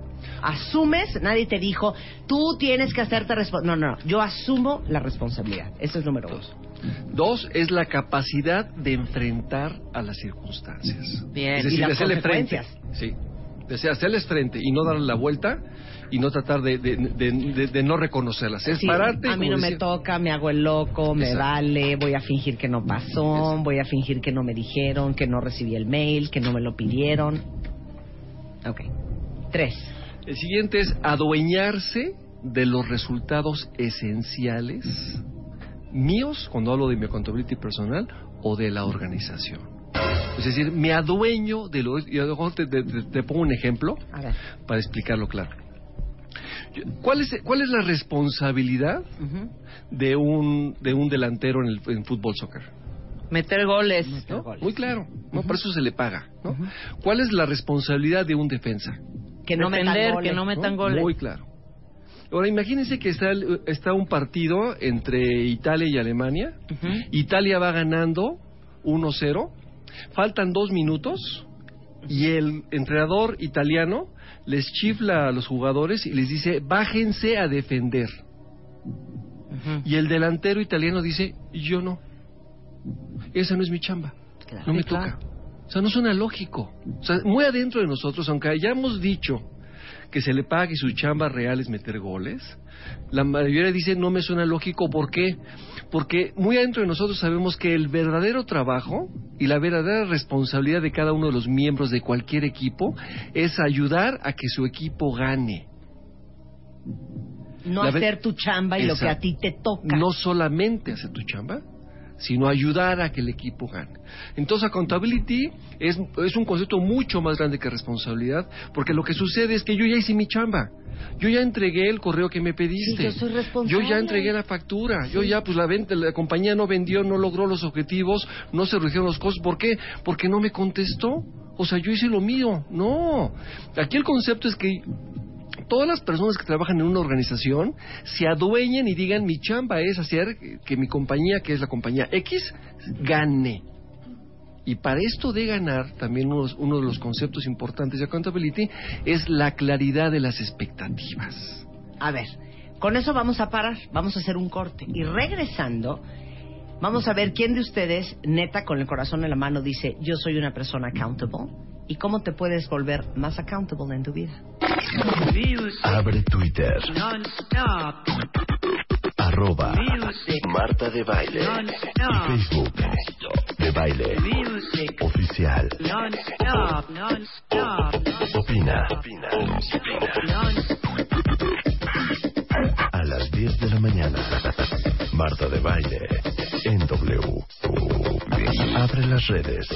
Asumes, nadie te dijo, tú tienes que hacerte responsable. No, no, no, yo asumo la responsabilidad. Eso es número dos. Dos es la capacidad de enfrentar a las circunstancias. Bien, es y decir, las de hacerle frente. Sí. De hacer- hacerles frente y no darle la vuelta y no tratar de, de, de- de- no reconocerlas. Es Sí, pararte. a mí no me decir, toca, me hago el loco, me Exacto. vale, voy a fingir que no pasó, voy a fingir que no me dijeron, que no recibí el mail, que no me lo pidieron. Ok. Tres. El siguiente es adueñarse de los resultados esenciales míos, cuando hablo de mi accountability personal, o de la organización. Es decir, me adueño de lo... Y a lo mejor te, te- te- pongo un ejemplo para explicarlo claro. ¿Cuál es, ¿Cuál es la responsabilidad de un, de un delantero en el en fútbol soccer? Meter goles. ¿no? Muy claro, ¿no? Por eso se le paga, ¿no? ¿Cuál es la responsabilidad de un defensa? Que no metan Defender, goles. que no metan goles. Muy claro. Ahora imagínense que está, el- está un partido entre Italia y Alemania. Italia va ganando 1-0. Faltan dos minutos y el entrenador italiano les chifla a los jugadores y les dice, bájense a defender. Y el delantero italiano dice, yo no. Esa no es mi chamba. no me claro. toca. O sea, no suena lógico. O sea, muy adentro de nosotros, aunque hayamos dicho que se le pague y su chamba real es meter goles, la mayoría dice no me suena lógico. ¿Por qué? Porque muy adentro de nosotros sabemos que el verdadero trabajo y la verdadera responsabilidad de cada uno de los miembros de cualquier equipo es ayudar a que su equipo gane. No La hacer tu chamba y lo que a ti te toca. No solamente hacer tu chamba, sino ayudar a que el equipo gane. Entonces, accountability es, es un concepto mucho más grande que responsabilidad, porque lo que sucede es que yo ya hice mi chamba. Yo ya entregué el correo que me pediste. Sí, yo soy Yo responsable. ya entregué la factura. Yo ya, pues la venta, la compañía no vendió, no logró los objetivos, no se redujeron los costos. ¿Por qué? Porque no me contestó. O sea, yo hice lo mío. No. Aquí el concepto es que todas las personas que trabajan en una organización se adueñen y digan mi chamba es hacer que mi compañía, que es la compañía X, gane. Y para esto de ganar, también uno, uno de los conceptos importantes de accountability es la claridad de las expectativas. A ver, con eso vamos a parar, vamos a hacer un corte. Y regresando, vamos a ver quién de ustedes, neta, con el corazón en la mano, dice, yo soy una persona accountable. ¿Y cómo te puedes volver más accountable en tu vida? Abre Twitter. Arroba Marta de Baile. Y Facebook. De Baile. Oficial. Opina. A las 10 de la mañana. Marta de Baile. En W. Abre las redes.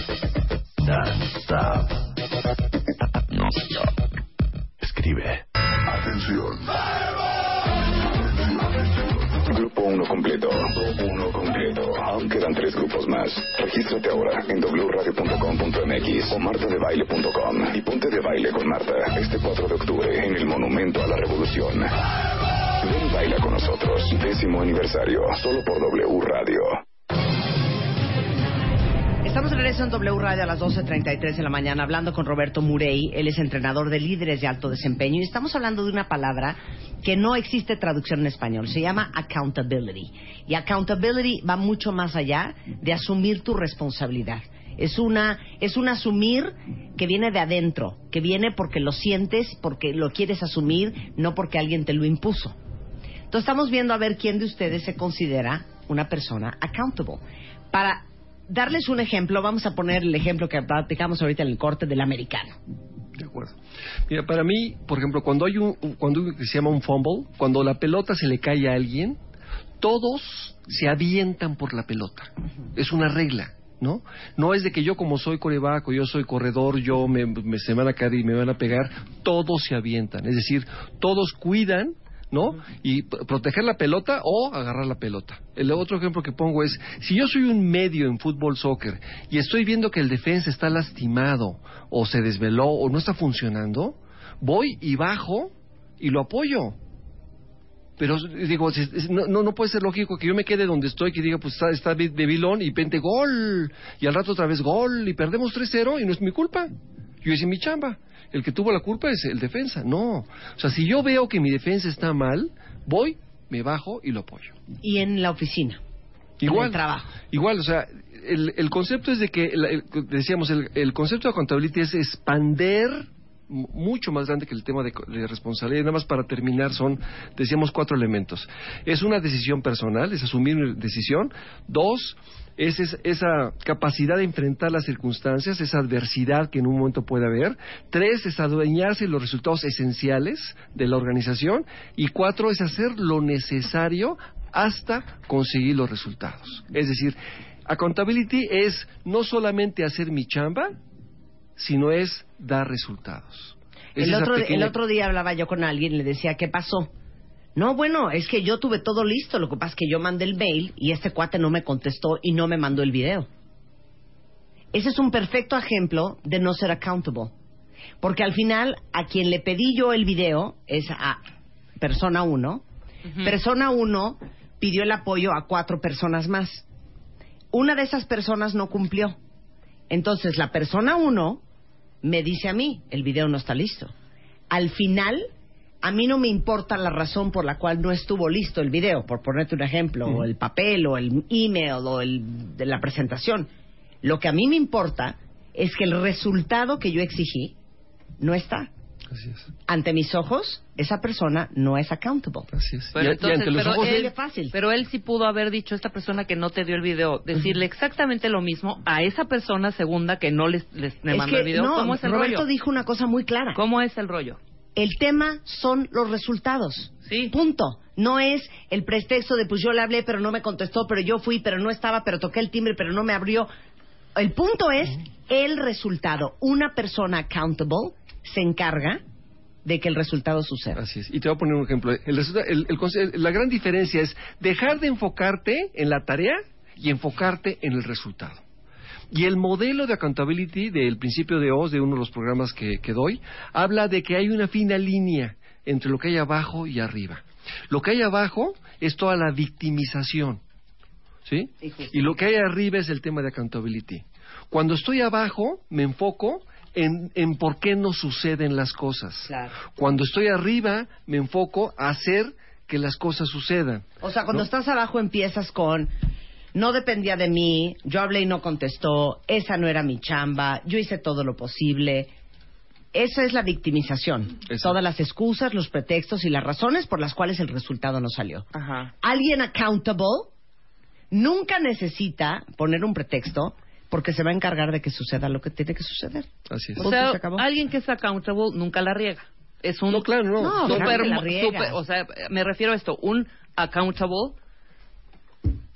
Non-stop. Non-stop. Escribe. Atención. Grupo 1 completo. Grupo 1 completo. Aún quedan tres grupos más. Regístrate ahora en wradio.com.mx o martadebaile.com y ponte de baile con Marta este 4 de octubre en el Monumento a la Revolución. Ven baila con nosotros. Décimo aniversario. Solo por W Radio. Estamos de regreso en W Radio a las 12.33 de la mañana hablando con Roberto Murey. Él es entrenador de líderes de alto desempeño y estamos hablando de una palabra que no existe traducción en español. Se llama accountability. Y accountability va mucho más allá de asumir tu responsabilidad. Es una es un asumir que viene de adentro, que viene porque lo sientes, porque lo quieres asumir, no porque alguien te lo impuso. Entonces estamos viendo a ver quién de ustedes se considera una persona accountable. Para darles un ejemplo, vamos a poner el ejemplo que platicamos ahorita en el corte del americano. De acuerdo. Mira, para mí, por ejemplo, cuando hay un, cuando se llama un fumble, cuando la pelota se le cae a alguien, todos se avientan por la pelota. Es una regla, ¿no? No es de que yo como soy corebaco, yo soy corredor, yo me, me- se me van a caer y me van a pegar, todos se avientan. Es decir, todos cuidan ¿no? Y proteger la pelota o agarrar la pelota. El otro ejemplo que pongo es, si yo soy un medio en fútbol soccer y estoy viendo que el defensa está lastimado o se desveló o no está funcionando, voy y bajo y lo apoyo. Pero digo, no, no, puede ser lógico que yo me quede donde estoy, que diga, pues está, está vilón y pente gol, y al rato otra vez gol, y perdemos 3-0 y no es mi culpa. Yo hice mi chamba. El que tuvo la culpa es el defensa. No. O sea, si yo veo que mi defensa está mal, voy, me bajo y lo apoyo. Y en la oficina. Igual. En el trabajo. Igual, o sea, el, el concepto es de que, el- decíamos, el, concepto de accountability es expander mucho más grande que el tema de, de responsabilidad. Nada más para terminar son, decíamos, cuatro elementos. Es una decisión personal, es asumir una decisión. Dos, es- esa capacidad de enfrentar las circunstancias, esa adversidad que en un momento puede haber. Tres, es adueñarse de los resultados esenciales de la organización. Y cuatro, es hacer lo necesario hasta conseguir los resultados. Es decir, accountability es no solamente hacer mi chamba, sino es dar resultados. Es El otro, pequeña- el otro día hablaba yo con alguien y le decía, ¿qué pasó? No, bueno, es que yo tuve todo listo. Lo que pasa es que yo mandé el mail y este cuate no me contestó y no me mandó el video. Ese es un perfecto ejemplo de no ser accountable. Porque al final, a quien le pedí yo el video es a persona 1. Persona 1 pidió el apoyo a cuatro personas más. Una de esas personas no cumplió. Entonces, la persona 1 me dice a mí, el video no está listo. Al final, a mí no me importa la razón por la cual no estuvo listo el video, por ponerte un ejemplo, o el papel, o el email, o el de la presentación. Lo que a mí me importa es que el resultado que yo exigí no está. Así es. Ante mis ojos, esa persona no es accountable. Así es. Pero, entonces, pero él, fácil. pero él sí pudo haber dicho, esta persona que no te dio el video, decirle exactamente lo mismo a esa persona segunda que no les, les me mandó que el video. no, ¿Cómo es el Roberto rollo? dijo una cosa muy clara. ¿Cómo es el rollo? El tema son los resultados. Sí. Punto. No es el pretexto de pues yo le hablé pero no me contestó, pero yo fui, pero no estaba, pero toqué el timbre, pero no me abrió. El punto es el resultado. Una persona accountable se encarga de que el resultado suceda. Así es. Y te voy a poner un ejemplo. El el- la gran diferencia es dejar de enfocarte en la tarea y enfocarte en el resultado. Y el modelo de accountability del principio de OS, de uno de los programas que, que doy, habla de que hay una fina línea entre lo que hay abajo y arriba. Lo que hay abajo es toda la victimización. ¿Sí? Y lo que hay arriba es el tema de accountability. Cuando estoy abajo, me enfoco en, en por qué no suceden las cosas. Cuando estoy arriba, me enfoco a hacer que las cosas sucedan. O sea, cuando ¿no? estás abajo empiezas con no dependía de mí, yo hablé y no contestó, esa no era mi chamba, yo hice todo lo posible. Esa es la victimización. Todas las excusas, los pretextos y las razones por las cuales el resultado no salió. Ajá. Alguien accountable nunca necesita poner un pretexto porque se va a encargar de que suceda lo que tiene que suceder. Así O sea, alguien que es accountable nunca la riega. Es un No, claro, no. No, super, claro la riega. super- o sea, me refiero a esto, un accountable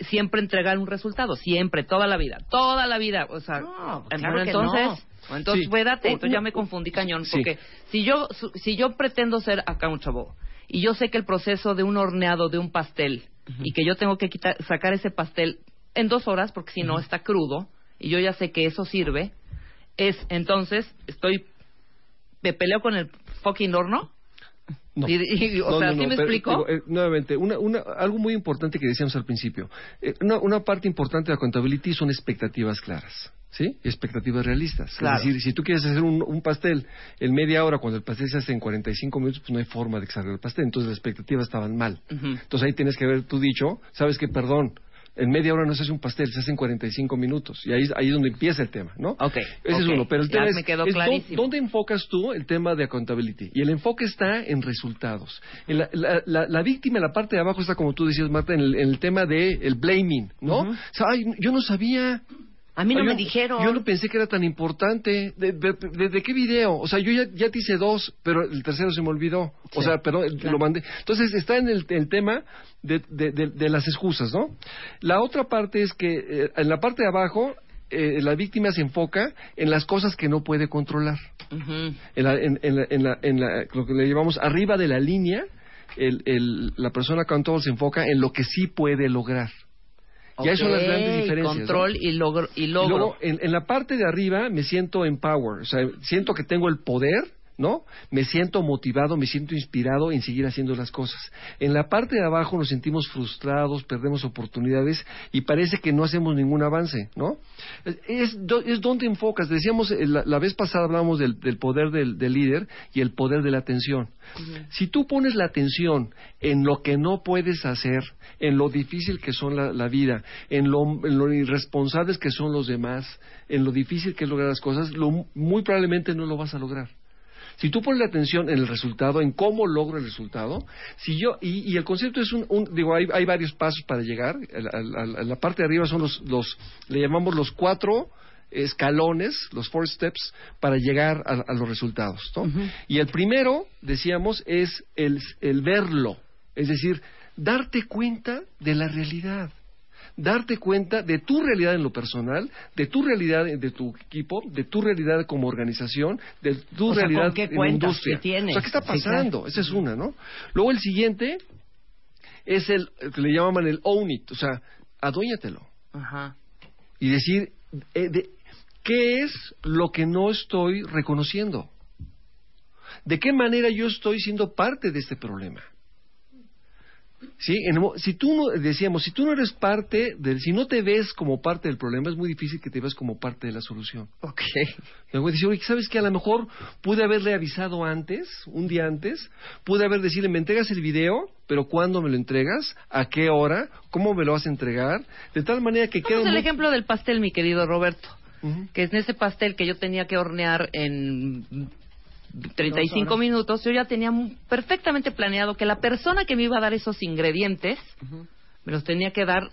siempre entregar un resultado, siempre, toda la vida, toda la vida, o sea, No, claro entonces, no. entonces, Sí. espérate, Oh, entonces ya me confundí cañón, Sí. porque si yo su- si yo pretendo ser accountable y yo sé que el proceso de un horneado de un pastel y que yo tengo que quitar, sacar ese pastel en dos horas porque si no está crudo y yo ya sé que eso sirve, es entonces estoy me peleo con el fucking horno. No. Y- y- o No, sea, no, ¿sí me pero, explico? eh, nuevamente, una, una, algo muy importante que decíamos al principio. Eh, una, una parte importante de la accountability son expectativas claras. ¿Sí? Expectativas realistas. Claro. Es decir, si tú quieres hacer un, un pastel en media hora cuando el pastel se hace en 45 minutos, pues no hay forma de que salga el pastel. Entonces las expectativas estaban mal. Entonces ahí tienes que ver tú dicho, sabes que, perdón, en media hora no se hace un pastel, se hace en 45 minutos. Y ahí, ahí es donde empieza el tema, ¿no? Ok, Ese es uno. Pero el Ya tema es, me quedó es dó- clarísimo. ¿dónde enfocas tú el tema de accountability? Y el enfoque está en resultados. En la, la- la- la víctima, en la parte de abajo está, como tú decías, Marta, en el, en el tema de el blaming, ¿no? O sea, ay, yo no sabía. A mí no Ay, me yo- dijeron. Yo no pensé que era tan importante. ¿De, de- de- de qué video? O sea, yo ya, ya te hice dos, pero el tercero se me olvidó. O sea, pero claro. lo mandé. Entonces está en el, el tema de, las excusas, ¿no? La otra parte es que eh, en la parte de abajo eh, la víctima se enfoca en las cosas que no puede controlar. En, la- en- en la- en la- en la- lo que le llamamos arriba de la línea, el- el- la persona accountable se enfoca en lo que sí puede lograr. Y ahí son las grandes diferencias. ¿no? Control y logro. Y Y logro. luego, en, en la parte de arriba me siento empower, o sea, siento que tengo el poder, ¿no? Me siento motivado, me siento inspirado en seguir haciendo las cosas. En la parte de abajo nos sentimos frustrados, perdemos oportunidades y parece que no hacemos ningún avance, ¿no? Es, es donde enfocas. Decíamos, eh, la, la, vez pasada hablábamos del, del poder del, del, líder y el poder de la atención. Uh -huh. Si tú pones la atención en lo que no puedes hacer, en lo difícil que son la, la vida, en lo, en lo, irresponsables que son los demás, en lo difícil que es lograr las cosas, lo, muy probablemente no lo vas a lograr. Si tú pones la atención en el resultado, en cómo logro el resultado, si yo y, y el concepto es un, un digo hay, hay, varios pasos para llegar. A, a, a, la parte de arriba son los, los le llamamos los cuatro escalones, los four steps, para llegar a, a los resultados. ¿no? Uh -huh. Y el primero, decíamos, es el, el verlo, es decir, darte cuenta de la realidad darte cuenta de tu realidad en lo personal, de tu realidad de tu equipo, de tu realidad como organización, de tu o sea, realidad ¿con qué en la industria. ¿Qué tienes? O sea, ¿qué está pasando? Sí, claro. Esa es una, ¿no? Luego el siguiente es el que le llaman el own it, o sea, aduéñatelo. Ajá. Y decir, eh, de, ¿qué es lo que no estoy reconociendo? ¿De qué manera yo estoy siendo parte de este problema? ¿Sí? En, si tú no, decíamos, si tú no eres parte del, si no te ves como parte del problema, es muy difícil que te veas como parte de la solución. Ok. Luego decir, oye, ¿sabes que A lo mejor pude haberle avisado antes, un día antes, pude haber decirle, me entregas el video, pero ¿cuándo me lo entregas? ¿A qué hora? ¿Cómo me lo vas a entregar? De tal manera que quede... el muy... ejemplo del pastel, mi querido Roberto. Uh -huh. Que es en ese pastel que yo tenía que hornear en 35 minutos, yo ya tenía perfectamente planeado que la persona que me iba a dar esos ingredientes uh -huh. me los tenía que dar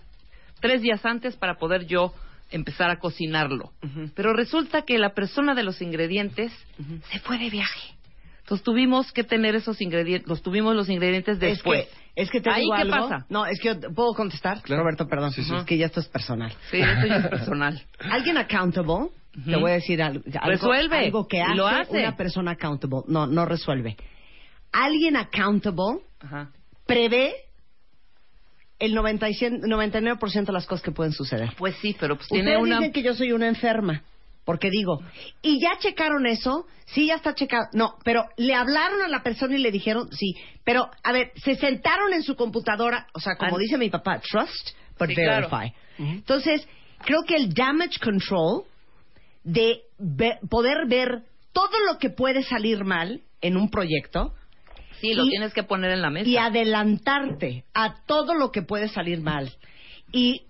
tres días antes para poder yo empezar a cocinarlo. Uh -huh. Pero resulta que la persona de los ingredientes uh -huh. se fue de viaje. Entonces tuvimos que tener esos ingredientes, los tuvimos los ingredientes después. Es que, es que te ¿Ahí digo qué algo? pasa? No, es que yo puedo contestar. Claro. Roberto, perdón, sí, sí. es que ya esto es personal. Sí, esto ya es personal. Alguien accountable Uh -huh. Te voy a decir algo, algo, resuelve. algo que hace, lo hace, una persona accountable. No, no resuelve. Alguien accountable Ajá. prevé el 90 y 100, 99% de las cosas que pueden suceder. Pues sí, pero pues Ustedes tiene una... dicen que yo soy una enferma. Porque digo, ¿y ya checaron eso? Sí, ya está checado. No, pero le hablaron a la persona y le dijeron, sí. Pero, a ver, se sentaron en su computadora, o sea, como dice mi papá, trust, but sí, verify. Claro. Uh -huh. Entonces, creo que el damage control de ver, poder ver todo lo que puede salir mal en un proyecto. Sí, lo y, tienes que poner en la mesa. Y adelantarte a todo lo que puede salir mal. Y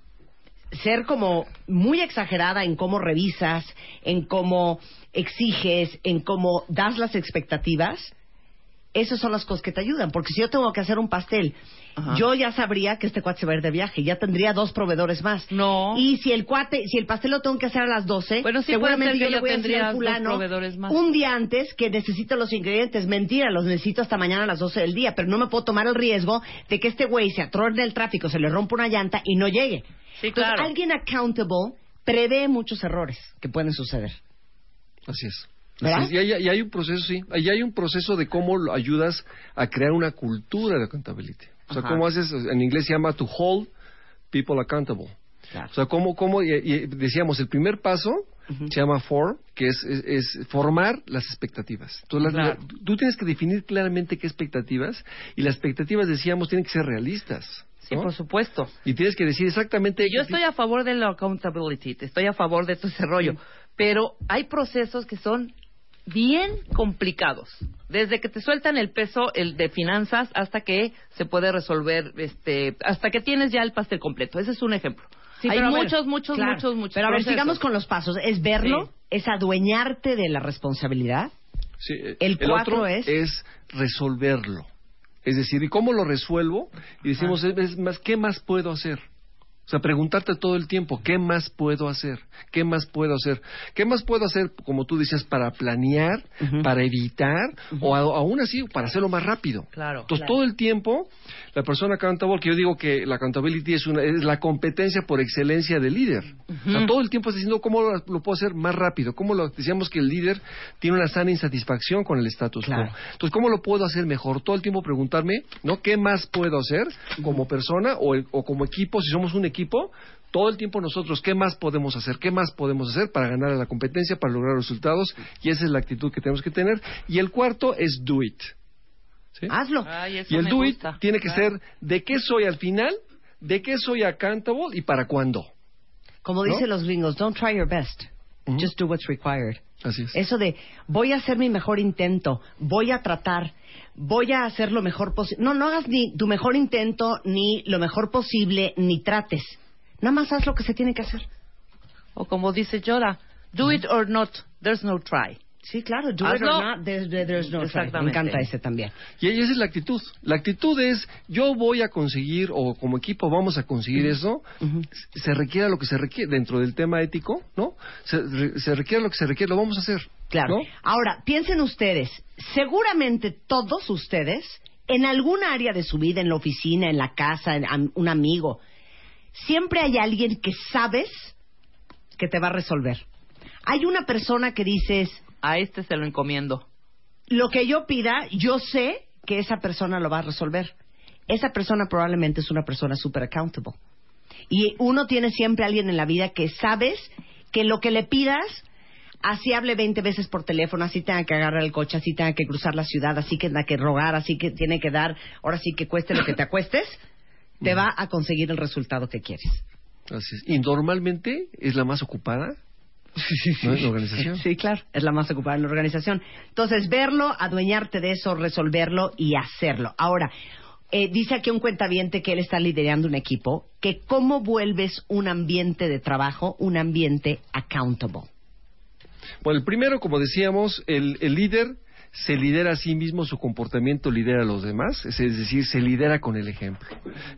ser como muy exagerada en cómo revisas, en cómo exiges, en cómo das las expectativas. Esas son las cosas que te ayudan. Porque si yo tengo que hacer un pastel, Ajá. yo ya sabría que este cuate se va a ir de viaje. Ya tendría dos proveedores más. No. Y si el cuate, si el pastel lo tengo que hacer a las 12, bueno, sí seguramente yo le voy a decir al fulano dos proveedores más. un día antes que necesito los ingredientes. Mentira, los necesito hasta mañana a las 12 del día. Pero no me puedo tomar el riesgo de que este güey se atorne el tráfico, se le rompa una llanta y no llegue. Sí, Entonces, claro. alguien accountable prevé muchos errores que pueden suceder. Así es. ¿verdad? Y hay, y hay, un proceso, sí, ahí hay un proceso de cómo ayudas a crear una cultura de accountability. O sea, Ajá. cómo haces, en inglés se llama to hold people accountable. Claro. O sea, cómo, cómo y, y decíamos, el primer paso uh -huh. se llama for, que es, es, es formar las expectativas. Entonces, claro. tú tienes que definir claramente qué expectativas, y las expectativas, decíamos, tienen que ser realistas. Sí, ¿no? por supuesto. Y tienes que decir exactamente... Yo estoy a favor de la accountability, estoy a favor de todo ese rollo, sí. pero hay procesos que son bien complicados. Desde que te sueltan el peso el de finanzas hasta que se puede resolver, este, hasta que tienes ya el pastel completo. Ese es un ejemplo. Sí, Hay muchos, ver, muchos, claro. muchos, muchos. Pero a ver, procesos. sigamos con los pasos. Es verlo, Sí. es adueñarte de la responsabilidad. Sí, eh, El cuatro otro es- es resolverlo. Es decir, ¿y cómo lo resuelvo? Y decimos, es es más, ¿qué más puedo hacer? O sea, preguntarte todo el tiempo, ¿qué más puedo hacer? ¿Qué más puedo hacer? ¿Qué más puedo hacer, como tú decías, para planear, para evitar, o a- aún así, para hacerlo más rápido? Claro. Entonces, claro. todo el tiempo, la persona accountable, que yo digo que la accountability es, una, es la competencia por excelencia del líder. O sea, todo el tiempo está diciendo cómo lo, lo puedo hacer más rápido. Cómo lo, decíamos que el líder tiene una sana insatisfacción con el status quo. Claro. Entonces, ¿cómo lo puedo hacer mejor? Todo el tiempo preguntarme, ¿no? ¿Qué más puedo hacer como persona o, el- o como equipo? Si somos un equipo, todo el tiempo nosotros qué más podemos hacer, qué más podemos hacer para ganar a la competencia, para lograr resultados, y esa es la actitud que tenemos que tener. Y el cuarto es do it. ¿Sí? Hazlo. y el do it tiene que ser de qué soy al final, de qué soy accountable y para cuándo. Como ¿No? dicen los gringos, don't try your best. Just do what's required. Así es. Eso de voy a hacer mi mejor intento, voy a tratar, voy a hacer lo mejor posible. No, no hagas ni tu mejor intento, ni lo mejor posible, ni trates. Nada más haz lo que se tiene que hacer. O como dice Yoda, do it or not, there's no try. Sí, claro, do it or Hazlo. not, there's, there's no try. Me Exactamente. encanta ese también. Y esa es la actitud. La actitud es, yo voy a conseguir, o como equipo vamos a conseguir eso, se requiera lo que se requiere, dentro del tema ético, ¿no? Se, re- se requiere lo que se requiere, lo vamos a hacer. Claro. ¿no? Ahora, piensen ustedes, seguramente todos ustedes, en algún área de su vida, en la oficina, en la casa, en am- un amigo, siempre hay alguien que sabes que te va a resolver. Hay una persona que dices, A este se lo encomiendo. lo que yo pida, yo sé que esa persona lo va a resolver. Esa persona probablemente es una persona super accountable. Y uno tiene siempre a alguien en la vida que sabes que lo que le pidas, así hable 20 veces por teléfono, así tenga que agarrar el coche, así tenga que cruzar la ciudad, así que tenga que rogar, así que tiene que dar, ahora sí que cueste lo que te acuestes, te va a conseguir el resultado que quieres. Así es. Y normalmente es la más ocupada ¿no? en la organización. Sí, claro, es la más ocupada en la organización. Entonces, verlo, adueñarte de eso, resolverlo y hacerlo. Ahora, eh, dice aquí un cuentaviente que él está liderando un equipo, que cómo vuelves un ambiente de trabajo un ambiente accountable. Bueno, el primero, como decíamos, el, el líder se lidera a sí mismo, su comportamiento lidera a los demás, es es decir, se lidera con el ejemplo.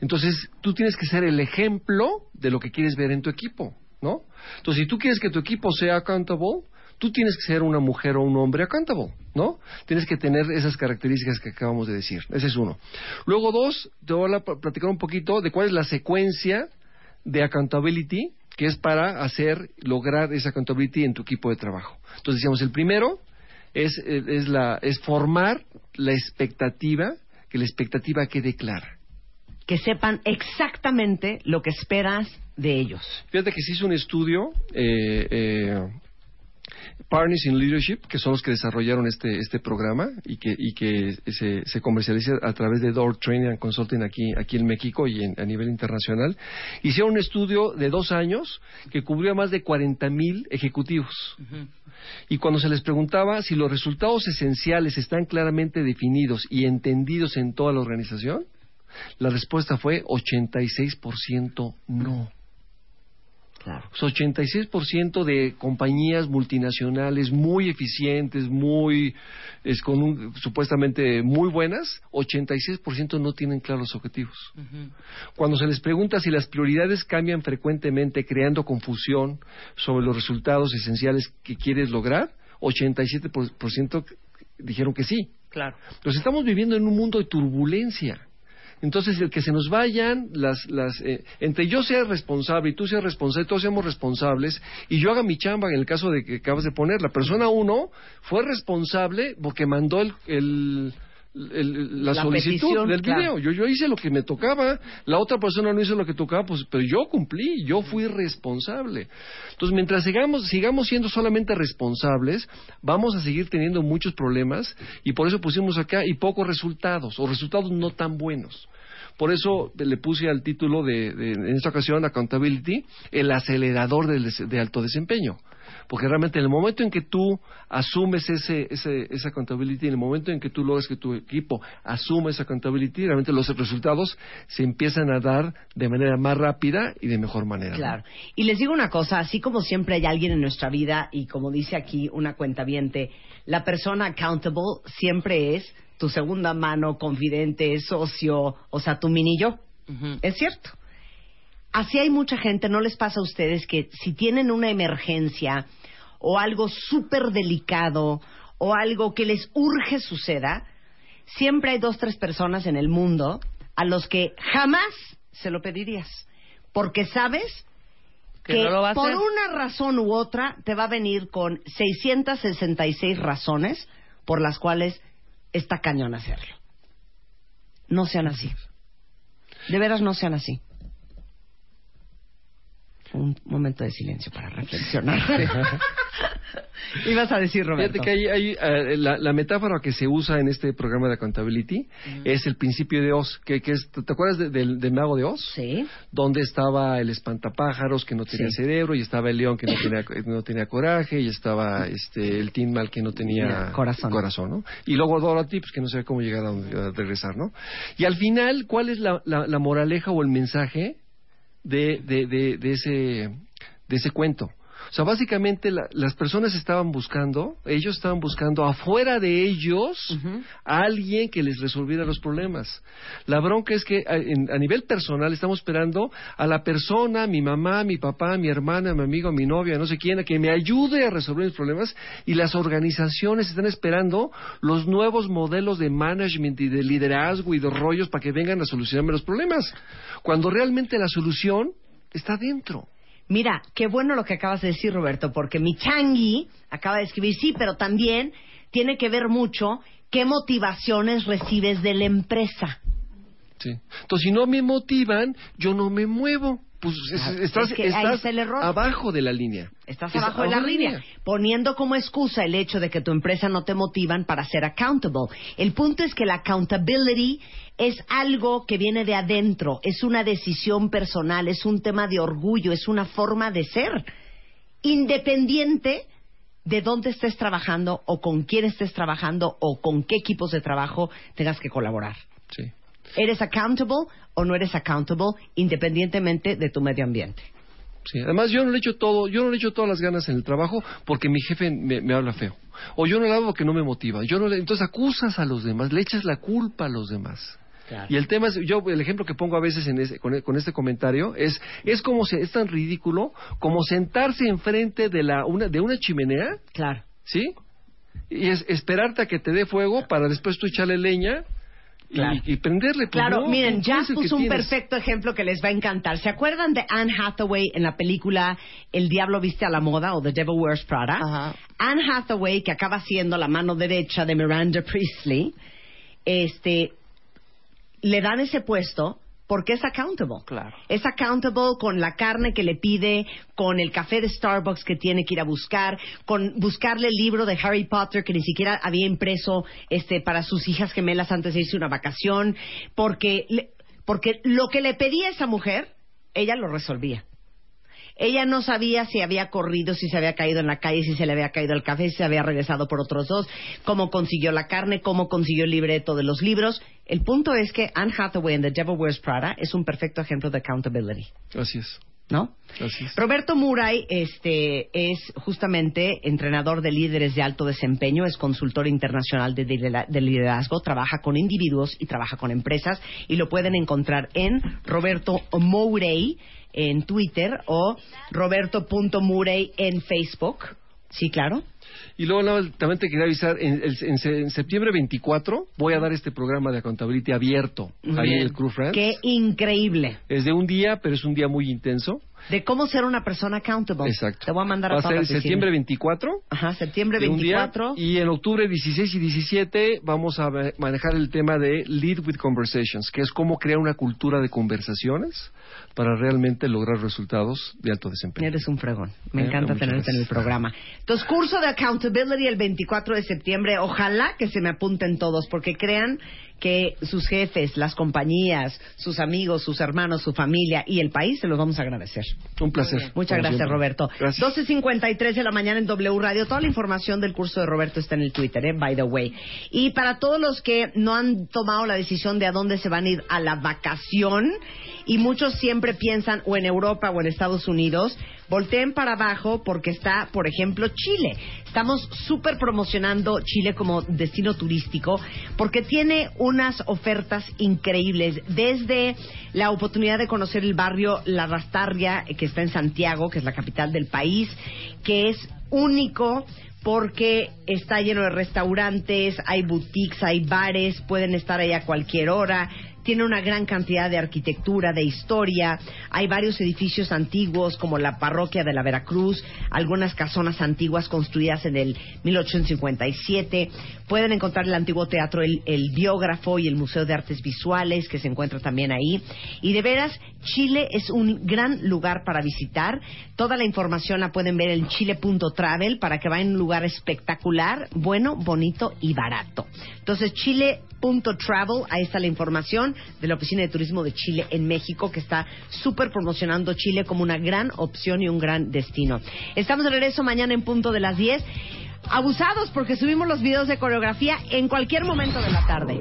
Entonces, tú tienes que ser el ejemplo de lo que quieres ver en tu equipo, ¿no? Entonces, si tú quieres que tu equipo sea accountable, tú tienes que ser una mujer o un hombre accountable, ¿no? Tienes que tener esas características que acabamos de decir. Ese es uno. Luego, dos, te voy a pl- platicar un poquito de cuál es la secuencia de accountability que es para hacer, lograr esa accountability en tu equipo de trabajo. Entonces, decíamos, el primero es, es, la, es formar la expectativa, que la expectativa quede clara. Que sepan exactamente lo que esperas de ellos. Fíjate que se hizo un estudio, eh, eh, Partners in Leadership, que son los que desarrollaron este, este programa y que, y que se, se comercializa a través de Door Training and Consulting aquí, aquí en México y en- a nivel internacional. Hicieron un estudio de dos años que cubrió a más de 40 mil ejecutivos. Y cuando se les preguntaba si los resultados esenciales están claramente definidos y entendidos en toda la organización, la respuesta fue 86% no. Claro. O sea, 86% de compañías multinacionales muy eficientes, muy es con un- supuestamente muy buenas, 86% no tienen claros los objetivos. Cuando se les pregunta si las prioridades cambian frecuentemente, creando confusión sobre los resultados esenciales que quieres lograr, 87% dijeron que sí. Claro. Entonces estamos viviendo en un mundo de turbulencia. Entonces, el que se nos vayan las, las eh, entre yo sea responsable y tú seas responsable, todos seamos responsables, y yo haga mi chamba en el caso de que acabas de poner, la persona uno fue responsable porque mandó el, el- el- la, La solicitud petición, del claro. video. Yo, yo hice lo que me tocaba, la otra persona no hizo lo que tocaba, pues, pero yo cumplí, yo fui responsable. Entonces, mientras sigamos, sigamos siendo solamente responsables, vamos a seguir teniendo muchos problemas y por eso pusimos acá y pocos resultados, o resultados no tan buenos. Por eso le puse al título de, de- en esta ocasión, Accountability, el acelerador del des- de alto desempeño. Porque realmente en el momento en que tú asumes ese, ese, esa accountability, en el momento en que tú logras que tu equipo asume esa accountability, realmente los resultados se empiezan a dar de manera más rápida y de mejor manera. ¿no? Claro. Y les digo una cosa, así como siempre hay alguien en nuestra vida y como dice aquí una cuentaviente, la persona accountable siempre es tu segunda mano, confidente, socio, o sea, tu mini yo. Es cierto. Así hay mucha gente, ¿no les pasa a ustedes que si tienen una emergencia o algo súper delicado o algo que les urge suceda, siempre hay dos, tres personas en el mundo a los que jamás se lo pedirías. Porque sabes Que que no lo va a por hacer. una razón u otra te va a venir con 666 razones por las cuales está cañón hacerlo. No sean así. De veras no sean así. Un momento de silencio para reflexionar. Ibas a decir, Roberto. Fíjate que hay, hay, eh, la, la metáfora que se usa en este programa de accountability es el principio de Oz, que, que es, ¿te acuerdas de- del, del mago de Oz? Sí. Donde estaba el espantapájaros que no tenía Sí. cerebro, y estaba el león que no tenía, no tenía coraje, y estaba este el Tin Mal que no tenía Mira, corazón. ¿no? Y luego Dorothy, pues que no sabía cómo llegar a, a regresar, ¿no? Y al final, ¿cuál es la, la, la moraleja o el mensaje de, de, de, de ese, de ese cuento? O sea, básicamente la- las personas estaban buscando, ellos estaban buscando afuera de ellos a alguien que les resolviera los problemas. La bronca es que a, en- a nivel personal estamos esperando a la persona, mi mamá, mi papá, mi hermana, mi amigo, mi novia, no sé quién, a que me ayude a resolver mis problemas y las organizaciones están esperando los nuevos modelos de management y de liderazgo y de rollos para que vengan a solucionarme los problemas. Cuando realmente la solución está dentro. Mira, qué bueno lo que acabas de decir, Roberto, porque mi changui acaba de escribir, sí, pero también tiene que ver mucho qué motivaciones recibes de la empresa. Sí. Entonces, si no me motivan, yo no me muevo. Pues es- estás, es que ahí estás está el error. abajo de la línea. Estás Es abajo de la línea, poniendo como excusa el hecho de que tu empresa no te motivan para ser accountable. El punto es que la accountability es algo que viene de adentro, es una decisión personal, es un tema de orgullo, es una forma de ser, independiente de dónde estés trabajando o con quién estés trabajando o con qué equipos de trabajo tengas que colaborar. ¿Eres accountable o no eres accountable independientemente de tu medio ambiente? Sí, además yo no le echo todo, yo no le echo todas las ganas en el trabajo porque mi jefe me, me habla feo. O yo no lo hago porque no me motiva. Yo no le, entonces acusas a los demás, le echas la culpa a los demás. Y el tema es, yo el ejemplo que pongo a veces en ese- con, con este comentario es, es como se, es tan ridículo como sentarse enfrente de la una, de una chimenea, Claro. ¿sí? Y es esperarte a que te dé fuego para después tú echarle leña Claro. y prenderle. Pues Claro, no, miren, que puso un tienes. perfecto ejemplo que les va a encantar. ¿Se acuerdan de Anne Hathaway en la película El Diablo Viste a la Moda o The Devil Wears Prada? Anne Hathaway, que acaba siendo la mano derecha de Miranda Priestley, este, le dan ese puesto porque es accountable. Claro. Es accountable con la carne que le pide, con el café de Starbucks que tiene que ir a buscar, con buscarle el libro de Harry Potter que ni siquiera había impreso este para sus hijas gemelas antes de irse una vacación, porque le- porque lo que le pedía esa mujer, ella lo resolvía. Ella no sabía si había corrido, si se había caído en la calle, si se le había caído el café, si se había regresado por otros dos, cómo consiguió la carne, cómo consiguió el libreto de los libros. El punto es que Anne Hathaway en The Devil Wears Prada es un perfecto ejemplo de accountability, Así es. ¿no? Es. Roberto Muray este, es justamente entrenador de líderes de alto desempeño, es consultor internacional de, de liderazgo, trabaja con individuos y trabaja con empresas y lo pueden encontrar en Roberto Mourey en Twitter o roberto.murey en Facebook. Sí, claro. Y luego también te quería avisar, en, en se- en septiembre 24 voy a dar este programa de accountability abierto ahí en el Crew Friends. Qué increíble. Es de un día, pero es un día muy intenso. De cómo ser una persona accountable. Exacto. Te voy a mandar a Va a ser oficina. septiembre 24. Ajá, septiembre de un día, 24. y en octubre 16 y 17 vamos a ma- manejar el tema de Lead with Conversations, que es cómo crear una cultura de conversaciones para realmente lograr resultados de alto desempeño. Eres un fregón. Me Eh, encanta tenerte en el programa. Entonces, curso de accountability el 24 de septiembre. Ojalá que se me apunten todos, porque crean que sus jefes, las compañías, sus amigos, sus hermanos, su familia y el país se los vamos a agradecer. Un placer. Muchas gracias, siempre. Roberto. 12.53 de la mañana en W Radio. Toda la información del curso de Roberto está en el Twitter, ¿eh? by the way. Y para todos los que no han tomado la decisión de a dónde se van a ir a la vacación, y muchos siempre piensan o en Europa o en Estados Unidos, volteen para abajo porque está, por ejemplo, Chile. Estamos súper promocionando Chile como destino turístico porque tiene unas ofertas increíbles, desde la oportunidad de conocer el barrio La Rastarria, que está en Santiago, que es la capital del país, que es único porque está lleno de restaurantes, hay boutiques, hay bares, pueden estar ahí a cualquier hora, tiene una gran cantidad de arquitectura, de historia. Hay varios edificios antiguos como la parroquia de la Veracruz, algunas casonas antiguas construidas en el 1857. Pueden encontrar el antiguo teatro el, el Biógrafo y el Museo de Artes Visuales que se encuentra también ahí. Y de veras, Chile es un gran lugar para visitar. Toda la información la pueden ver en chile.travel para que vayan a un lugar espectacular, bueno, bonito y barato. Entonces, chile.travel, ahí está la información de la Oficina de Turismo de Chile en México, que está súper promocionando Chile como una gran opción y un gran destino. Estamos de regreso mañana en punto de las 10. Abusados porque subimos los videos de coreografía en cualquier momento de la tarde.